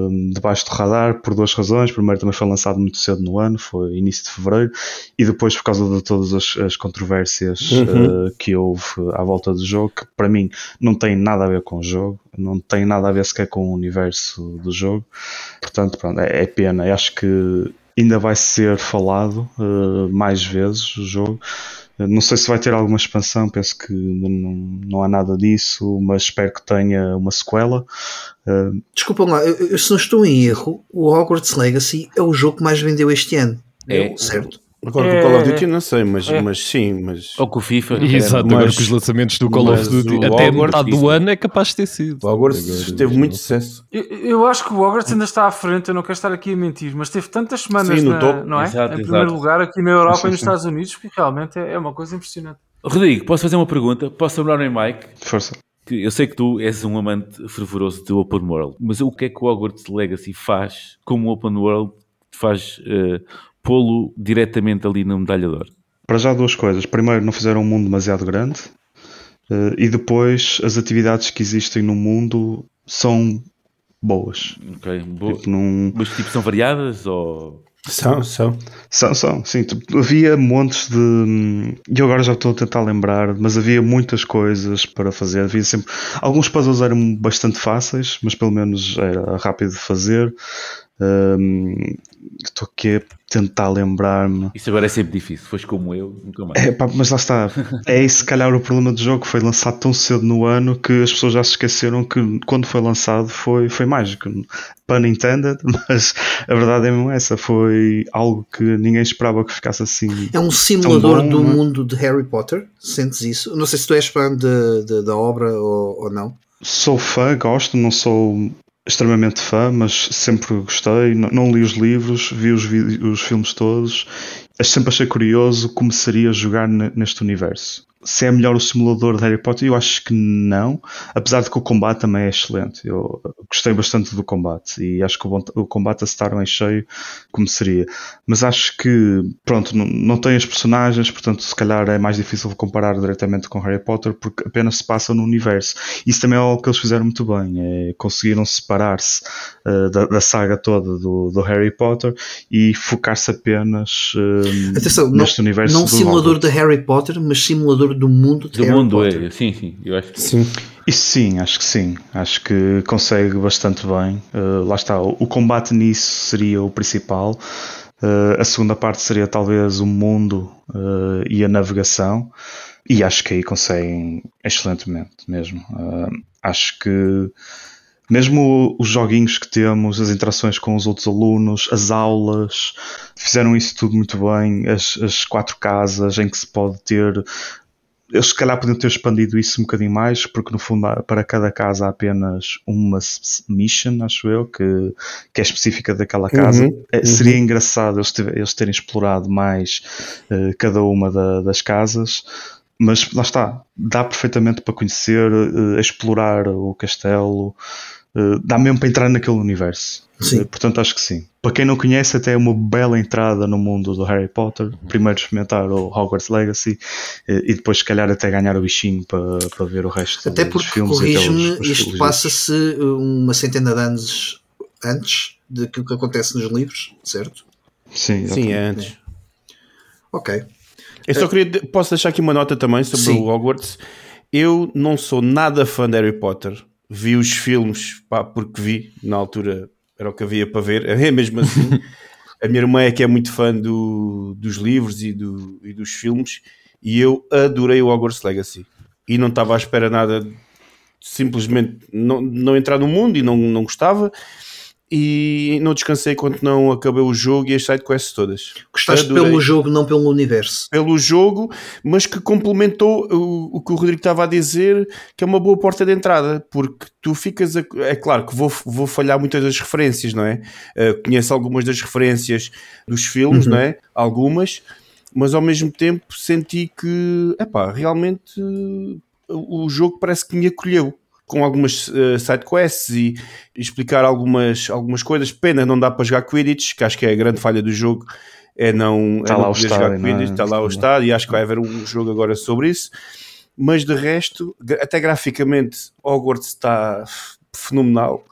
hum, debaixo do radar por duas razões. Primeiro, também foi lançado muito cedo no ano, foi início de fevereiro, e depois por causa de todas as, as controvérsias Uhum. uh, que houve à volta do jogo, que para mim não tem nada a ver com o jogo, não tem nada a ver sequer com o universo do jogo. Portanto, pronto, é, é pena. Eu acho que ainda vai ser falado uh, mais vezes o jogo. Uh, Não sei se vai ter alguma expansão, penso que não, não há nada disso, mas espero que tenha uma sequela. Uh, Desculpam lá, eu, eu- se não estou em erro, o Hogwarts Legacy é o jogo que mais vendeu este ano. É. Certo? Agora É, com o Call of Duty é. não sei, mas, É. mas sim, mas Ou com o FIFA. Exato, Mas- agora com os lançamentos do Call of Duty, até Hogwarts- metade do ano é capaz de ter sido. o Hogwarts teve muito sucesso. Eu, eu acho que o Hogwarts ainda está à frente, eu não quero estar aqui a mentir, mas teve tantas semanas Sim, no na- topo. não é? Exato, em exato. primeiro lugar aqui na Europa e nos [laughs] Estados Unidos, que realmente é, é uma coisa impressionante. Rodrigo, posso fazer uma pergunta? Posso lembrar em Mike? força. Que eu sei que tu és um amante fervoroso do Open World, mas o que é que o Hogwarts Legacy faz como Open World faz eh, pô-lo diretamente ali na medalha de ouro? Para já duas coisas. Primeiro, não fizeram um mundo demasiado grande. Uh, e depois, as atividades que existem no mundo são boas. Ok, boa. Tipo, não, Mas tipo, são variadas ou... São, são. São, são, sim. tipo, havia montes de. E eu agora já estou a tentar lembrar, mas havia muitas coisas para fazer. Havia sempre. Alguns puzzles eram bastante fáceis, mas pelo menos era rápido de fazer. Hum, Estou aqui a tentar lembrar-me. Isso agora é sempre difícil. Foste como eu, nunca mais. É, pá, mas lá está. É esse, se calhar, o problema do jogo. Foi lançado tão cedo no ano que as pessoas já se esqueceram que quando foi lançado foi, foi mágico. Pun intended, [laughs] mas a verdade é mesmo essa. Foi algo que ninguém esperava que ficasse assim. É um simulador bom, do não é? mundo de Harry Potter. Sentes isso? Não sei se tu és fã de, de- da obra ou, ou não. Sou fã, gosto, não sou extremamente fã, mas sempre gostei. Não, não li os livros, vi os, os filmes todos. Sempre achei curioso como seria jogar ne- neste universo. Se é melhor o simulador de Harry Potter, eu acho que não. Apesar de que o combate também é excelente. Eu gostei bastante do combate e acho que o, combate acertaram em cheio como seria. Mas acho que, pronto, não, não tem as personagens, portanto, se calhar é mais difícil comparar diretamente com Harry Potter porque apenas se passa no universo. Isso também é algo que eles fizeram muito bem. É, conseguiram separar-se eh, da, da saga toda do, do Harry Potter e focar-se apenas eh, Atenção, não, neste universo não do simulador Hogwarts. de Harry Potter, mas simulador do mundo de Do Harry mundo, Potter. é. Sim, sim. Eu acho que Sim. Isso sim, acho que sim. Acho que consegue bastante bem. Uh, lá está, o, o combate nisso seria o principal. Uh, a segunda parte seria talvez o mundo uh, e a navegação. E acho que aí conseguem excelentemente mesmo. Uh, acho que mesmo os joguinhos que temos, as interações com os outros alunos, as aulas, fizeram isso tudo muito bem. As, as quatro casas em que se pode ter eles se calhar podiam ter expandido isso um bocadinho mais, porque no fundo para cada casa há apenas uma mission, acho eu, que, que é específica daquela casa. Uhum, Eh, Seria engraçado eles, eles terem explorado mais eh, cada uma da- das casas, mas lá está, dá perfeitamente para conhecer, eh, explorar o castelo. eh, dá mesmo para entrar naquele universo. Sim. Eh, portanto, acho que sim. Para quem não conhece, até é uma bela entrada no mundo do Harry Potter. Primeiro experimentar o Hogwarts Legacy eh, e depois, se calhar, até ganhar o bichinho para, para ver o resto Até dos porque, filmes. até os- corrige-me, isto passa-se uma centena de anos antes daquilo que acontece nos livros, certo? Sim, Sim, exatamente. é antes. Ok. Eu só queria. Posso deixar aqui uma nota também sobre Sim. o Hogwarts. Eu não sou nada fã de Harry Potter. Vi os filmes, pá, porque vi, na altura era o que havia para ver. É mesmo assim. [laughs] a minha irmã é que é muito fã do- dos livros e, do- e dos filmes. E eu adorei o Hogwarts Legacy. E não estava à espera nada, simplesmente não, não entrar no mundo e não, não gostava. E não descansei enquanto não acabei o jogo e as sidequests todas. Gostaste Adorei pelo jogo, não pelo universo. pelo jogo, mas que complementou o, o que o Rodrigo estava a dizer, que é uma boa porta de entrada, porque tu ficas. A, é claro que vou, vou falhar muitas das referências, não é? Uh, conheço algumas das referências dos filmes, não é? Algumas, mas ao mesmo tempo senti que, epá, realmente o jogo parece que me acolheu. Com algumas uh, sidequests e explicar algumas, algumas coisas. Pena não dá para jogar Quidditch, que acho que é a grande falha do jogo. É não, Está é lá não o poder jogar não é? Quidditch, está lá o estádio e acho que vai haver um jogo agora sobre isso. Mas de resto, até graficamente, Hogwarts está fenomenal.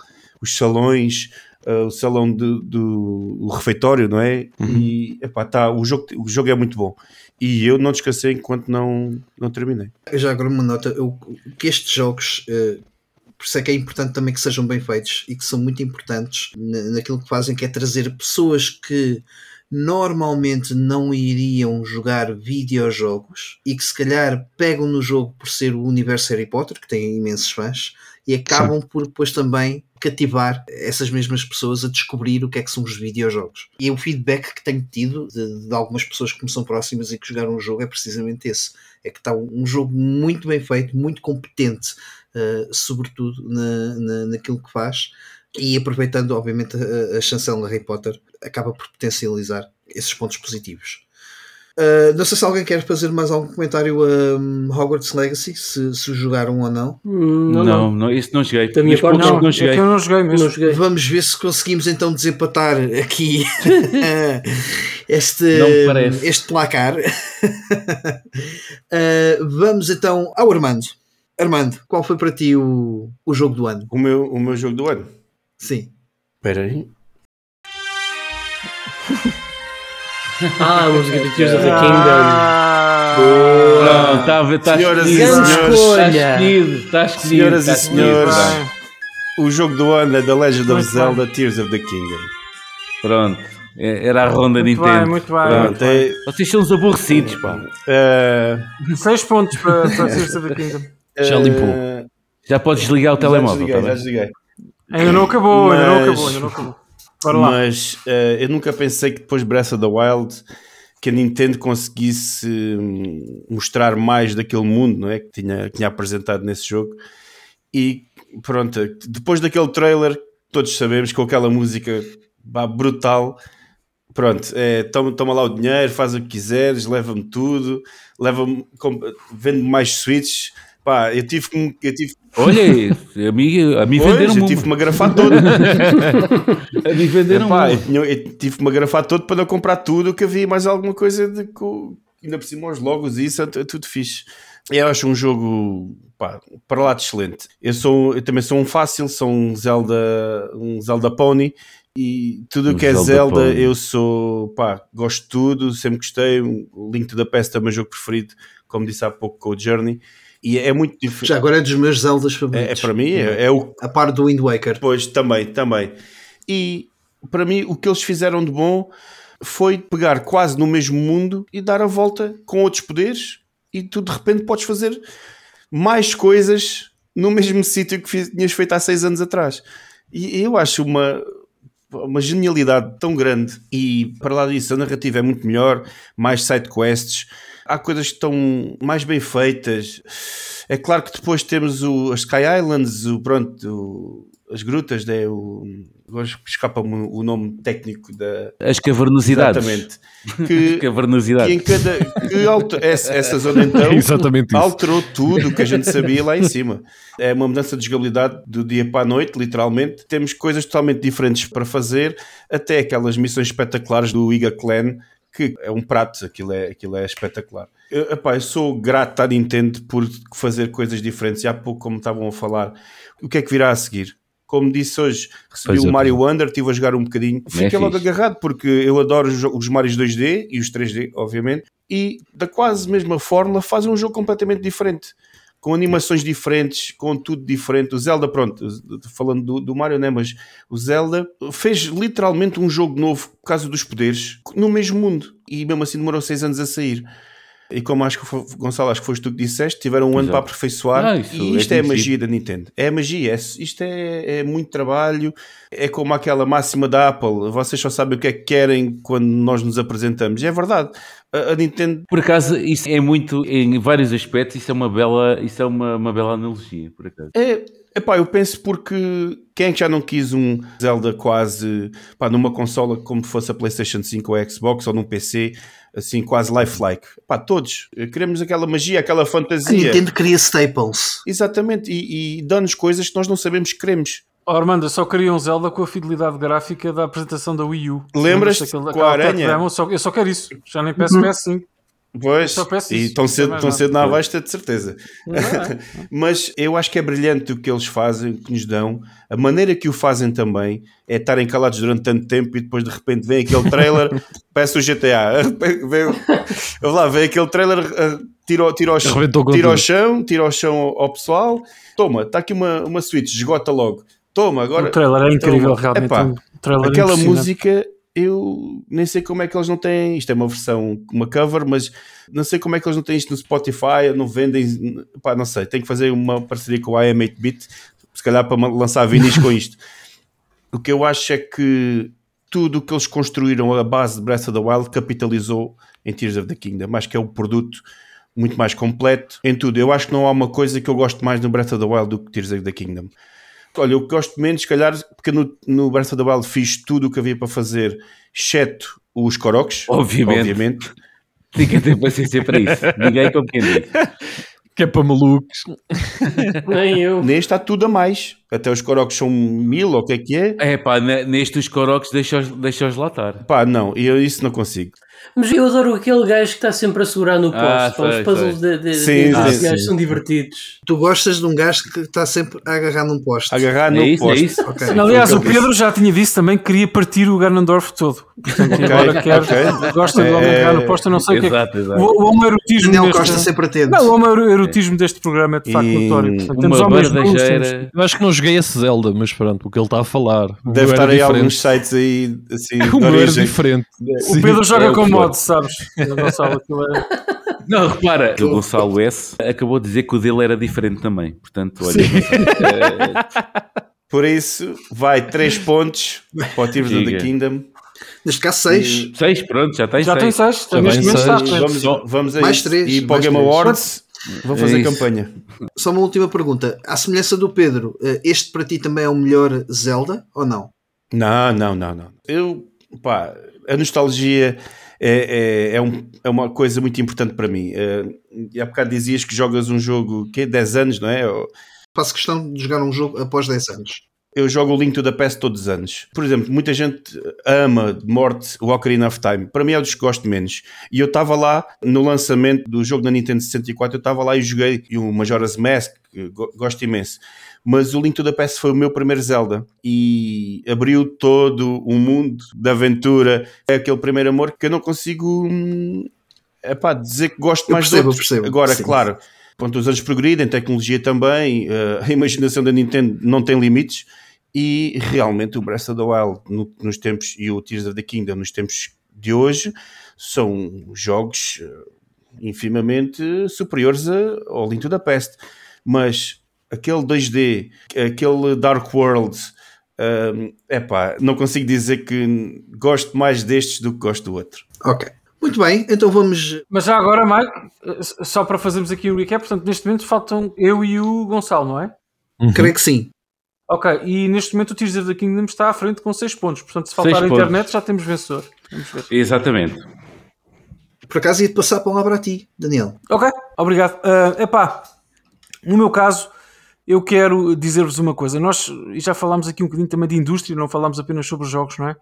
Os salões, uh, o salão do, do o refeitório, não é? E epá, tá, o, jogo, o jogo é muito bom. E eu não descansei enquanto não, não terminei. Já agora uma nota, eu, que estes jogos, eh, por isso é que é importante também que sejam bem feitos e que são muito importantes na- naquilo que fazem, que é trazer pessoas que normalmente não iriam jogar videojogos e que se calhar pegam no jogo por ser o universo Harry Potter, que tem imensos fãs, e acabam por depois também cativar essas mesmas pessoas a descobrir o que é que são os videojogos. E o feedback que tenho tido de, de algumas pessoas que me são próximas e que jogaram o jogo é precisamente esse. É que está um jogo muito bem feito, muito competente, uh, sobretudo na, na, naquilo que faz. E aproveitando, obviamente, a, a chancela Harry Potter, acaba por potencializar esses pontos positivos. Uh, não sei se alguém quer fazer mais algum comentário a um, Hogwarts Legacy, se, se o jogaram ou não. Hum, Não, não, não, isso não cheguei. Da minha parte, não. não É cheguei. eu não joguei mesmo. Não joguei. Vamos ver se conseguimos então desempatar aqui [laughs] este, Não parece. este placar. Uh, [laughs] vamos então ao Armando. Armando, qual foi para ti o, o jogo do ano? O meu, o meu jogo do ano. Sim. Espera aí. [laughs] Ah, a música de Tears of the Kingdom. Ah, Pronto, está a ver, está Senhoras e escolhido. Grande senhores, está escolhido. Senhoras e está escolhido. senhores. O jogo do ano é The Legend of Muito Zelda Tears of the Kingdom. Pronto, é- era a ronda Muito Nintendo. bem, muito bem. Pronto. muito bem. É, Vocês são uns aborrecidos, pá. é, Seis pontos para, para Tears of the Kingdom. Já limpou. é, Já podes desligar o já telemóvel. desliguei, tá já desliguei. Ainda não acabou, ainda não Mas- acabou, ainda não acabou. Bora lá. Mas eh, eu nunca pensei que depois de Breath of the Wild que a Nintendo conseguisse hum, mostrar mais daquele mundo não é? que, tinha, que tinha apresentado nesse jogo. E pronto, depois daquele trailer, todos sabemos com aquela música brutal. Pronto, é, toma, toma lá o dinheiro, faz o que quiseres, leva-me tudo, leva-me, vende-me mais switches. Pá, eu tive que. Eu tive, Olha, a mim, a mim pois, venderam eu tive que me agrafar todo. [laughs] A mim venderam Epá, eu, eu tive que me agrafar todo para não comprar tudo que havia mais alguma coisa de co- ainda por cima os logos e isso é tu- tudo fixe. Eu acho um jogo pá, para lá de excelente. Eu, sou, eu também sou um fácil, sou um Zelda, um Zelda Pony e tudo o que é Zelda Zelda eu sou pá, gosto de tudo, sempre gostei. O Link to the Past é o meu jogo preferido, como disse há pouco com o Journey. E é muito diferente. Já agora é dos meus Zeldas É, é favoritos. para mim, é, é o A par do Wind Waker. Pois, também, também. E para mim, o que eles fizeram de bom foi pegar quase no mesmo mundo e dar a volta com outros poderes, e tu de repente podes fazer mais coisas no mesmo [laughs] sítio que fiz- tinhas feito há seis anos atrás. E eu acho uma, uma genialidade tão grande. E para lá disso, a narrativa é muito melhor, mais side quests. Há coisas que estão mais bem feitas. É claro que depois temos o, as Sky Islands, o, pronto, o- as grutas, né? o, agora escapa-me o nome técnico da. As cavernosidades. Exatamente. [laughs] As Que, que cavernosidades. em cada. Que alter- essa, essa zona então [laughs] É alterou tudo o que a gente sabia lá em cima. É uma mudança de jogabilidade do dia para a noite, literalmente. Temos coisas totalmente diferentes para fazer, até aquelas missões espetaculares do Iga Clan, que é um prato, aquilo é, aquilo é espetacular. Eu, epá, eu sou grato à Nintendo por fazer coisas diferentes. E há pouco, como estavam a falar, o que é que virá a seguir? Como disse hoje, recebi Pois o Mario Wonder, estive a jogar um bocadinho. Fiquei É logo fixe. agarrado, porque eu adoro os, os Marios 2D e os 3D, obviamente. E da quase mesma fórmula fazem um jogo completamente diferente. Com animações diferentes, com tudo diferente. O Zelda, pronto, falando do, do Mario, né? Mas o Zelda fez literalmente um jogo novo por causa dos poderes no mesmo mundo. E mesmo assim demorou seis anos a sair. E como acho que foi, Gonçalo, acho que foste tu que disseste, tiveram um ano Exato. para aperfeiçoar. Ah, isso e é isto é, a conhecido. magia da Nintendo. É a magia. É, isto é, é muito trabalho. É como aquela máxima da Apple. Vocês só sabem o que é que querem quando nós nos apresentamos. E é verdade. A, a Nintendo Por acaso, isso é muito, em vários aspectos, isso é uma bela, isso é uma, uma bela analogia, por acaso. É, epá, eu penso porque quem é que já não quis um Zelda quase pá, numa consola como fosse a PlayStation 5 ou a Xbox ou num PC, assim, quase lifelike? Pá, todos. Queremos aquela magia, aquela A fantasia. Nintendo cria staples. Exatamente, e, e dá-nos coisas que nós não sabemos que queremos. Oh, Armando, eu só queria um Zelda com a fidelidade gráfica da apresentação da Wii U. Lembras-te daquele- com a aranha? Demo? Só, eu só quero isso. Já nem peço PS5. Pois, e tão cedo, tão cedo na Avesta, de certeza. Não é? [laughs] Mas eu acho que é brilhante o que eles fazem, o que nos dão. A maneira que o fazem também é estarem calados durante tanto tempo e depois de repente vem aquele trailer, [laughs] parece o GTA. [laughs] Vem, vem lá, vem aquele trailer, ah, tira, o- tira, o, chão- tira ao chão, tira ao chão ao, ao pessoal. Toma, está aqui uma, uma Switch, esgota logo. Toma, agora. o trailer é incrível, Toma. realmente. Epá, um trailer aquela música eu nem sei como é que eles não têm isto é uma versão, uma cover mas não sei como é que eles não têm isto no Spotify ou não vendem, pá, não sei tem que fazer uma parceria com a IM8-bit se calhar para lançar vinis com isto. O que eu acho é que tudo o que eles construíram a base de Breath of the Wild capitalizou em Tears of the Kingdom, acho que é um produto muito mais completo em tudo, eu acho que não há uma coisa que eu gosto mais no Breath of the Wild do que Tears of the Kingdom Olha, eu gosto menos, se calhar, porque no, no Breath of the Wild fiz tudo o que havia para fazer, exceto os Koroks. Obviamente. obviamente. Ninguém tem paciência para isso. Ninguém diz. [laughs] Que é para malucos. Nem eu. Neste há tudo a mais. Até os Koroks são mil, ou o que é que é? É pá, ne- neste os coroques deixa-os deixa latar. Pá, não, eu isso não consigo. Mas eu adoro aquele gajo que está sempre a segurar no poste. Ah, os puzzles de, de, Sim, de- sim, gajos são divertidos. Tu gostas de um gajo que está sempre a agarrar num poste. Agarrar É no isso, é poste. isso. Ok. Aliás, o Pedro já tinha dito também que queria partir o Ganondorf todo. Portanto, Ok, agora quer, ok. gosta de homem É, agarrar no posto, eu não sei o que é. Exato, exato. O, o homoerotismo Daniel deste... Costa sempre atento. Não, o homoerotismo deste programa é de facto E notório. Portanto, temos homens. Eu acho que não joguei esse Zelda, mas pronto, o que ele está a falar. Deve meu estar era aí diferente. alguns sites aí, assim, [laughs] O meu era origem. diferente. O Pedro joga é o com que for. mod, sabes? Gonçalo, é- [laughs] Não, repara, o Gonçalo S acabou de dizer que o dele era diferente também. Portanto, olha, [laughs] Por isso, vai 3 pontos para o Tears of the. Kingdom. Neste caso, 6. seis, pronto, já tem Já tem seis. 6, Já neste vem momento está à seis. frente. Vamos, vamos a Mais isso. três, E para o Game. Awards, vou fazer É campanha. Só uma última pergunta. À semelhança do Pedro, eh, este para ti também é o melhor Zelda ou não? Não, não, não, não. Eu, pá, a nostalgia é, é, é, um- é uma coisa muito importante para mim. E há bocado dizias que jogas um jogo, que 10 anos, não é? Eu- Faço questão de jogar um jogo após 10 anos. Eu jogo o Link to the Past todos os anos. Por exemplo, muita gente ama de morte o Ocarina of Time. Para mim é um dos que gosto menos. E eu estava lá no lançamento do jogo da Nintendo 64, eu estava lá e joguei e o Majora's Mask, gosto imenso. Mas o Link to the Past foi o meu primeiro Zelda e abriu todo o mundo da aventura. É aquele primeiro amor que eu não consigo hum, epá, dizer que gosto Eu mais percebo, outro. percebo. Agora, Sim. claro, Pronto, os anos progridem, tecnologia também, eh, a imaginação da Nintendo não tem limites e realmente o Breath of the Wild no- nos tempos e o Tears of the Kingdom nos tempos de hoje são jogos eh, infimamente superiores a- ao Link to the Past. Mas aquele 2D, aquele Dark World, é epá, não consigo dizer que gosto mais destes do que gosto do outro. Ok. Muito bem, então vamos. Mas já agora, mais, só para fazermos aqui o recap, portanto, neste momento faltam eu e o Gonçalo, não é? Creio que sim. Ok, e neste momento o Tears of the Kingdom está à frente com 6 pontos. Portanto, se faltar a internet, já temos vencedor. Vamos ver. Exatamente. Por acaso ia-te passar a palavra a ti, Daniel. Ok, obrigado. Ah, epá, no meu caso, eu quero dizer-vos uma coisa. Nós e já falámos aqui um bocadinho também de indústria, não falámos apenas sobre jogos, não é?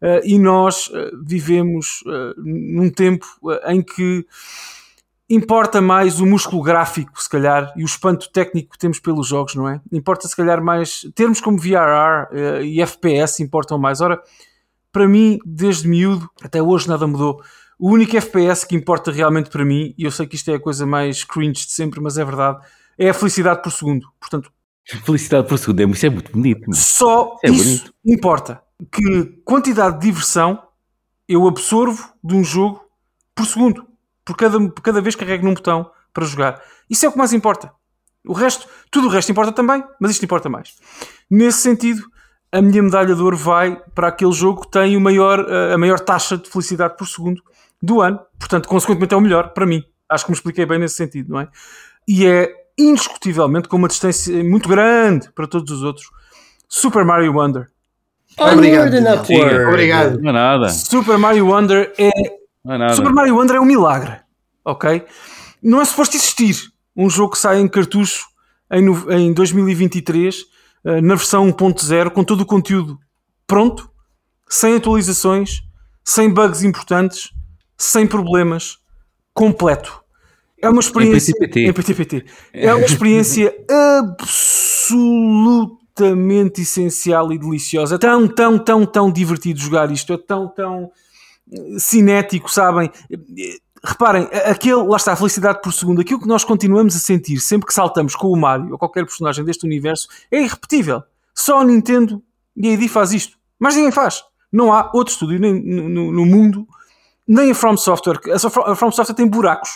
Ah, e nós ah, vivemos num tempo em que importa mais o músculo gráfico, se calhar, e o espanto técnico que temos pelos jogos, não é? Importa, se calhar, mais. Termos como VRR eh, e FPS importam mais. Ora, para mim, desde miúdo, até hoje nada mudou. O único FPS que importa realmente para mim, e eu sei que isto é a coisa mais cringe de sempre, mas é verdade, é a felicidade por segundo. Portanto, Felicidade por segundo. Isso é muito bonito. meu. só É isso bonito. importa. Que quantidade de diversão eu absorvo de um jogo por segundo. Por cada, por cada vez que carrego num botão para jogar. Isso é o que mais importa. O resto, tudo o resto importa também, mas isto importa mais. Nesse sentido, a minha medalha de ouro vai para aquele jogo que tem o maior, a maior taxa de felicidade por segundo do ano. Portanto, consequentemente é o melhor para mim. Acho que me expliquei bem nesse sentido, não é? E é indiscutivelmente com uma distância muito grande para todos os outros. Super Mario Wonder. Obrigado. Obrigado. Não é nada. Super Mario Wonder é Não é nada. Super Mario Wonder é um milagre, ok? Não é suposto existir um jogo que sai em cartucho em, em 2023, eh, na versão 1.0, com todo o conteúdo pronto, sem atualizações, sem bugs importantes, sem problemas, completo. É uma experiência. Em PTPT. É uma experiência [laughs] absolutamente essencial e deliciosa. É tão, tão, tão, tão divertido jogar isto. É tão, tão cinético, sabem? Reparem, aquele, lá está, a felicidade por segundo, aquilo que nós continuamos a sentir sempre que saltamos com o Mario ou qualquer personagem deste universo é irrepetível. Só a Nintendo e a ID faz isto. Mas ninguém faz. Não há outro estúdio nem, no, no- mundo, nem a From Software. A From Software tem buracos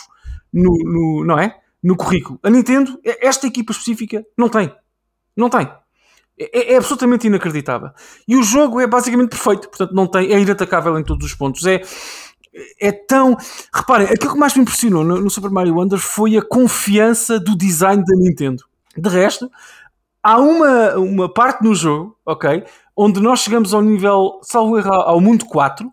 no, no- não é? no currículo. A Nintendo, esta equipa específica, não tem. Não tem. É, é absolutamente inacreditável. E o jogo é basicamente perfeito, portanto não tem, é inatacável em todos os pontos. É, é tão. Reparem, aquilo que mais me impressionou no, no Super Mario Wonder foi a confiança do design da Nintendo. De resto, há uma, uma parte no jogo, ok? Onde nós chegamos ao nível, salvo erro, ao mundo 4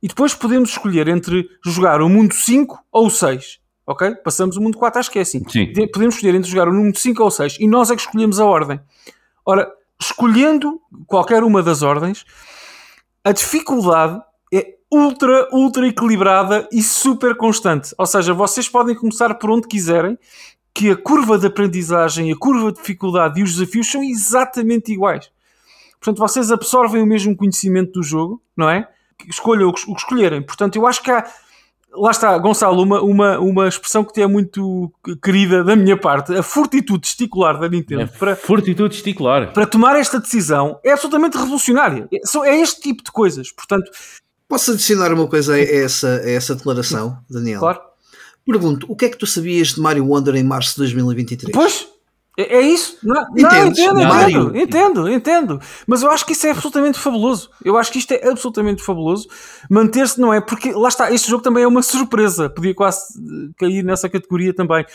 e depois podemos escolher entre jogar o mundo 5 ou o 6. Ok? Passamos o mundo 4, acho que é assim. Sim. De- Podemos escolher entre jogar o mundo 5 ou o 6 e nós é que escolhemos a ordem. Ora, escolhendo qualquer uma das ordens, a dificuldade ultra, ultra equilibrada e super constante. Ou seja, vocês podem começar por onde quiserem, que a curva de aprendizagem, a curva de dificuldade e os desafios são exatamente iguais. Portanto, vocês absorvem o mesmo conhecimento do jogo, não é? Escolham o que escolherem. Portanto, eu acho que há. Lá está, Gonçalo, uma, uma, uma expressão que te é muito querida da minha parte, a fortitude testicular da Nintendo É para, fortitude testicular. para tomar esta decisão é absolutamente revolucionária. É, é este tipo de coisas. Portanto, Posso adicionar uma coisa a essa, a essa declaração, Daniel? claro. Pergunto, o que é que tu sabias de Mario Wonder em março de 2023? Pois, é, é isso. Não, não, entendo, Mário. entendo, entendo, entendo. Mas eu acho que isso é absolutamente fabuloso. Eu acho que isto é absolutamente fabuloso. Manter-se, não é? Porque lá está, este jogo também é uma [laughs] surpresa. Podia quase eh, cair nessa categoria também.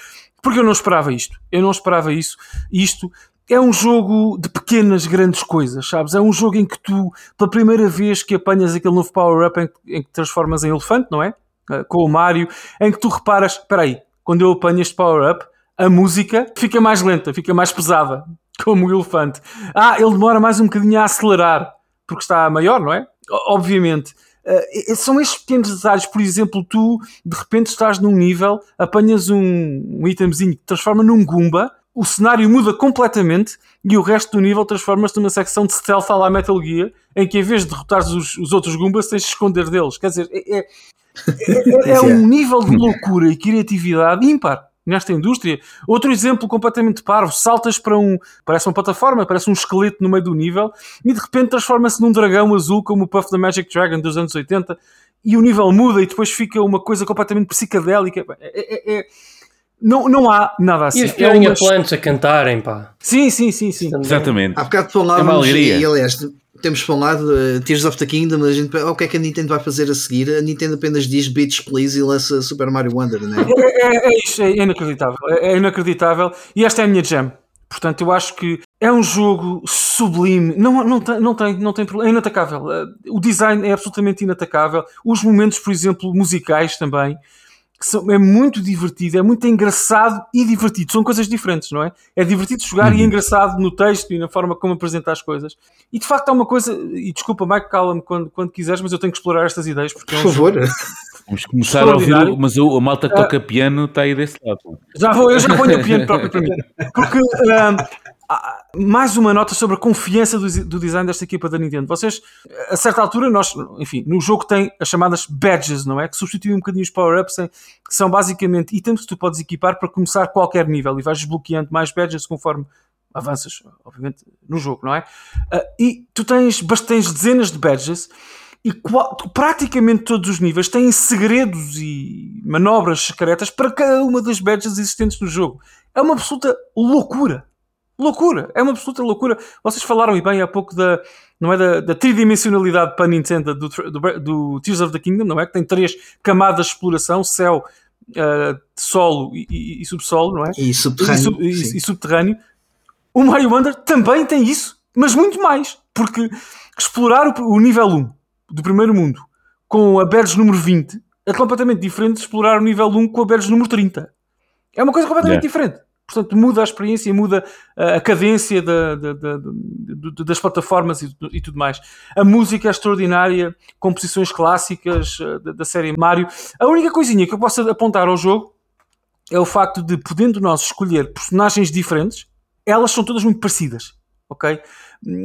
Porque eu não esperava isto. Eu não esperava isso. Isto é um jogo de pequenas, grandes coisas, sabes? É um jogo em que tu, pela primeira vez que apanhas aquele novo power-up em, em que transformas em elefante, não é? Eh, Com o Mario, em que tu reparas, espera aí, quando eu apanho este power-up, a música fica mais lenta, fica mais pesada, [laughs] como o elefante. Ah, ele demora mais um bocadinho a acelerar, porque está maior, não é? Obviamente. E- são estes pequenos detalhes, por exemplo, tu de repente estás num nível, apanhas um, um itemzinho que transforma num Goomba, o cenário muda completamente e o resto do nível transforma-se numa secção de stealth à la Metal Gear, em que em vez de derrotares os, os outros Goombas, tens de esconder deles. Quer dizer, é, é- é- é [laughs] um nível de loucura e criatividade ímpar nesta indústria. Outro exemplo completamente parvo: saltas para um. parece uma plataforma, parece um esqueleto no meio do nível e de repente transforma-se num dragão azul como o Puff da Magic Dragon dos anos 80 e o nível muda e depois fica uma coisa completamente psicadélica. É- é- é- Não, não há nada assim. E os É Piranha uma- Plants a cantarem, pá. Sim, sim, sim, sim. Exatamente. Há bocado É falávamos, alegria. e aliás, temos falado uh, Tears of the Kingdom, a gente, oh, o que é que a Nintendo vai fazer a seguir? A Nintendo apenas diz Bitch Please e lança Super Mario Wonder, não é? É, é, é isso, é inacreditável. É, é inacreditável. E esta é a minha jam. Portanto, eu acho que é um jogo sublime, não, não, tem, não, tem, não tem problema, é inatacável. Uh, O design é absolutamente inatacável. Os momentos, por exemplo, musicais também, que são, é muito divertido, é muito engraçado e divertido. São coisas diferentes, não é? É divertido jogar e é engraçado no texto e na forma como apresenta as coisas. E de facto há uma coisa, e desculpa, Mike, cala-me quando, quando quiseres, mas eu tenho que explorar estas ideias porque é um Por favor. Vamos começar a ouvir, mas o- a malta que toca piano está aí desse lado. Já vou, eu já ponho o piano próprio para mim. [laughs] Porque há- mais uma nota sobre a confiança do, do design desta equipa da Nintendo. Vocês, a certa altura, nós, enfim, no jogo tem as chamadas badges, não é? Que substituem um bocadinho os power-ups, que são basicamente itens que tu podes equipar para começar qualquer nível e vais desbloqueando mais badges conforme avanças, obviamente, no jogo, não é? Ah, e tu tens, tens dezenas de badges e qual- praticamente todos os níveis têm segredos e manobras secretas para cada uma das badges existentes no jogo. É uma absoluta loucura. Loucura. É uma absoluta loucura. Vocês falaram e bem há pouco da, não é, da, da tridimensionalidade para a Nintendo do, do, do Tears of the Kingdom, não é? Que tem três camadas de exploração, céu, ah, solo e, e- e subsolo, não é? E e, subterrâneo. sub- e- e subterrâneo. O Mario Wonder também tem isso, mas muito mais, porque explorar o, o nível 1 do primeiro mundo com a badge número 20 é completamente diferente de explorar o nível 1 com a badge número 30. É uma coisa completamente Yeah. diferente. Portanto, muda a experiência, muda uh, a cadência da- da- da- das plataformas e, e tudo mais. A música é extraordinária, composições clássicas da, da série Mario. A única coisinha que eu posso apontar ao jogo é o facto de, podendo nós escolher personagens diferentes, elas são todas muito parecidas, ok?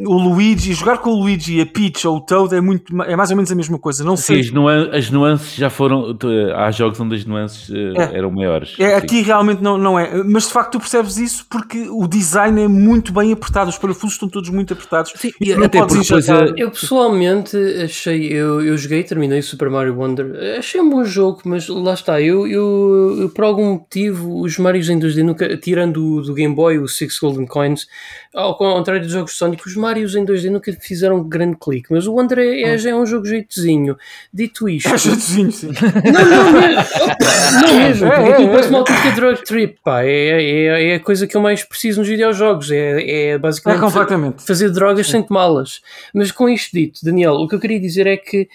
O Luigi, jogar com o Luigi e a Peach ou o Toad é, muito, é mais ou menos a mesma coisa. Não Sim, sei. as, nuan- as nuances já foram. Há jogos onde as nuances eh, É. eram maiores. É, aqui realmente não, não é. Mas de facto tu percebes isso porque o design é muito bem apertado, os parafusos estão todos muito apertados. Sim, E até porque depois a- Eu pessoalmente achei, eu, eu joguei, terminei o Super Mario Wonder, achei um bom jogo, mas lá está, eu, eu, eu, por algum motivo os Marios em 2D, nunca, tirando o do Game Boy, o Six Golden Coins, ao contrário dos jogos Sonic, os Marios em 2D nunca fizeram grande clique, mas o Wonder é, é, já é um jogo jeitozinho. Dito isto, É jeitozinho, sim. não, não mesmo, não mesmo, É, porque é, aquilo é, parece é. uma autêntica drug trip, pá, é, é, é a coisa que eu mais preciso nos videojogos, é, é É basicamente completamente. fazer drogas sem tomá-las. Mas com isto dito, Daniel, o que eu queria dizer é que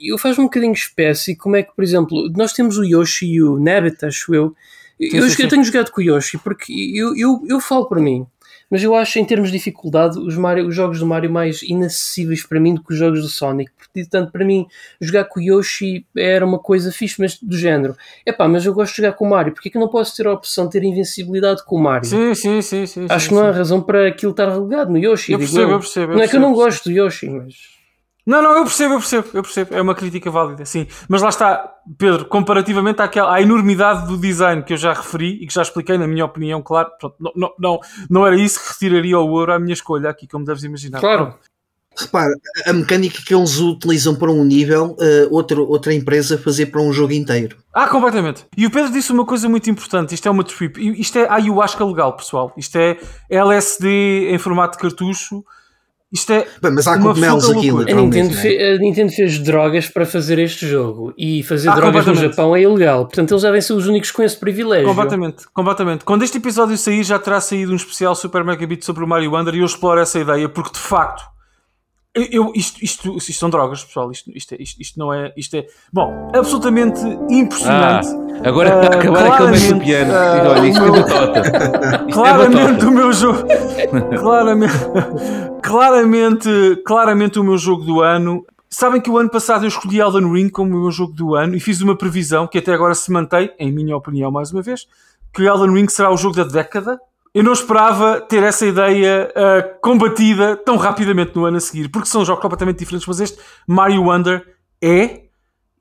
eu faz-me um bocadinho espécie como é que, por exemplo, nós temos o Yoshi e o Nabbit, acho eu. Eu, sim, eu sim. tenho jogado com o Yoshi porque eu, eu, eu falo para mim. Mas eu acho, em termos de dificuldade, os, Mario, os jogos do Mario mais inacessíveis para mim do que os jogos do Sonic. Portanto, para mim, jogar com o Yoshi era uma coisa fixe, mas do género. Epá, mas eu gosto de jogar com o Mario. Porque é que eu não posso ter a opção de ter invencibilidade com o Mario? Sim, sim, sim. sim Acho sim, que não há sim. razão para aquilo estar relegado no Yoshi. Eu percebo, eu percebo. não é que eu não percebo, gosto do Yoshi, mas. Não, não, eu percebo, eu percebo, eu percebo. É uma crítica válida, sim. Mas lá está, Pedro, comparativamente àquela, à enormidade do design que eu já referi e que já expliquei, na minha opinião, claro, pronto, não, não, não, não era isso que retiraria o ouro à minha escolha aqui, como deves imaginar. Claro. Repara, a mecânica que eles utilizam para um nível, eh, outra, outra empresa fazer para um jogo inteiro. Ah, completamente. E o Pedro disse uma coisa muito importante: isto é uma trip. Isto é ayahuasca legal, pessoal. Isto é LSD em formato de cartucho. Isto é. Bem, mas há Uma cogumelos aqui. A Nintendo, né? a Nintendo fez drogas para fazer este jogo e fazer Ah, drogas no. Japão é ilegal. Portanto, eles devem ser os únicos com esse privilégio. Completamente, completamente. Quando este episódio sair, já terá saído um especial Super Mega Beat sobre o Mario Wonder e eu exploro essa ideia, porque de facto, eu, eu- isto, isto, isto são drogas, pessoal. Isto, isto, é- isto, isto não é. Isto é. Bom, absolutamente impressionante. Ah, agora a acabar aquele mete o claramente, piano. ah, Olha, isto é o meu- batota. Isto é claramente batota. o meu jogo claramente, claramente claramente o meu jogo do ano sabem que o ano passado eu escolhi Elden Ring como o meu jogo do ano e fiz uma previsão que até agora se mantém em minha opinião mais uma vez que Elden Ring será o jogo da década eu não esperava ter essa ideia ah, combatida tão rapidamente no ano a seguir porque são jogos completamente diferentes mas este Mario Wonder é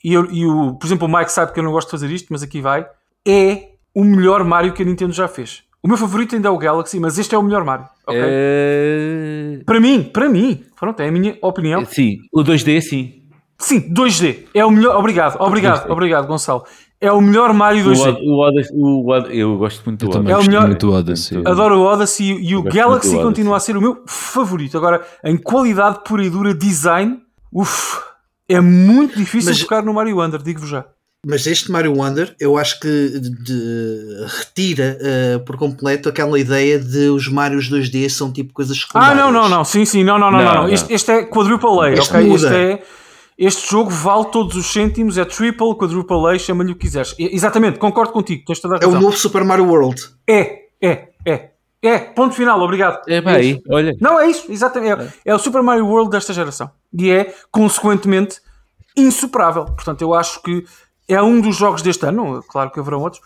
e, eu- e o, por exemplo o Mike sabe que eu não gosto de fazer isto mas aqui vai é o melhor Mario que a Nintendo já fez. O meu favorito ainda é o Galaxy, mas este é o melhor Mario. ok? Eh, Para mim, para mim, pronto, é a minha opinião. Sim, o 2D sim. Sim, 2D. É o melhor. Obrigado, obrigado, 2D. obrigado, Gonçalo. É o melhor Mario O, 2D. Od- o, Odyssey- o eu gosto muito do também É o Odyssey. melhor- muito do Odyssey. Adoro o Odyssey e o gosto Galaxy continua a ser o meu favorito. Agora, em qualidade pura e dura, design, uff, é muito difícil Mas- tocar no Mario Wonder, digo-vos já. Mas este Mario Wonder, eu acho que de- de- retira eh, por completo aquela ideia de os Marios 2D são tipo coisas Ah, secundárias. não, não, não. Sim, sim. Não, não, não. Não, não, não. Este, este é quadruple A, Este ok? Este muda. é. Este jogo vale todos os cêntimos, é triple, quadruple A, chama-lhe o que quiseres. E- Exatamente, concordo contigo, tens toda a É o razão. novo Super Mario World. É, é, é. É, ponto final, obrigado. É pá, aí, isso. olha. Não, é isso, exatamente. É, é o Super Mario World desta geração. E é, consequentemente, insuperável. Portanto, eu acho que é um dos jogos deste ano, claro que haverão outros,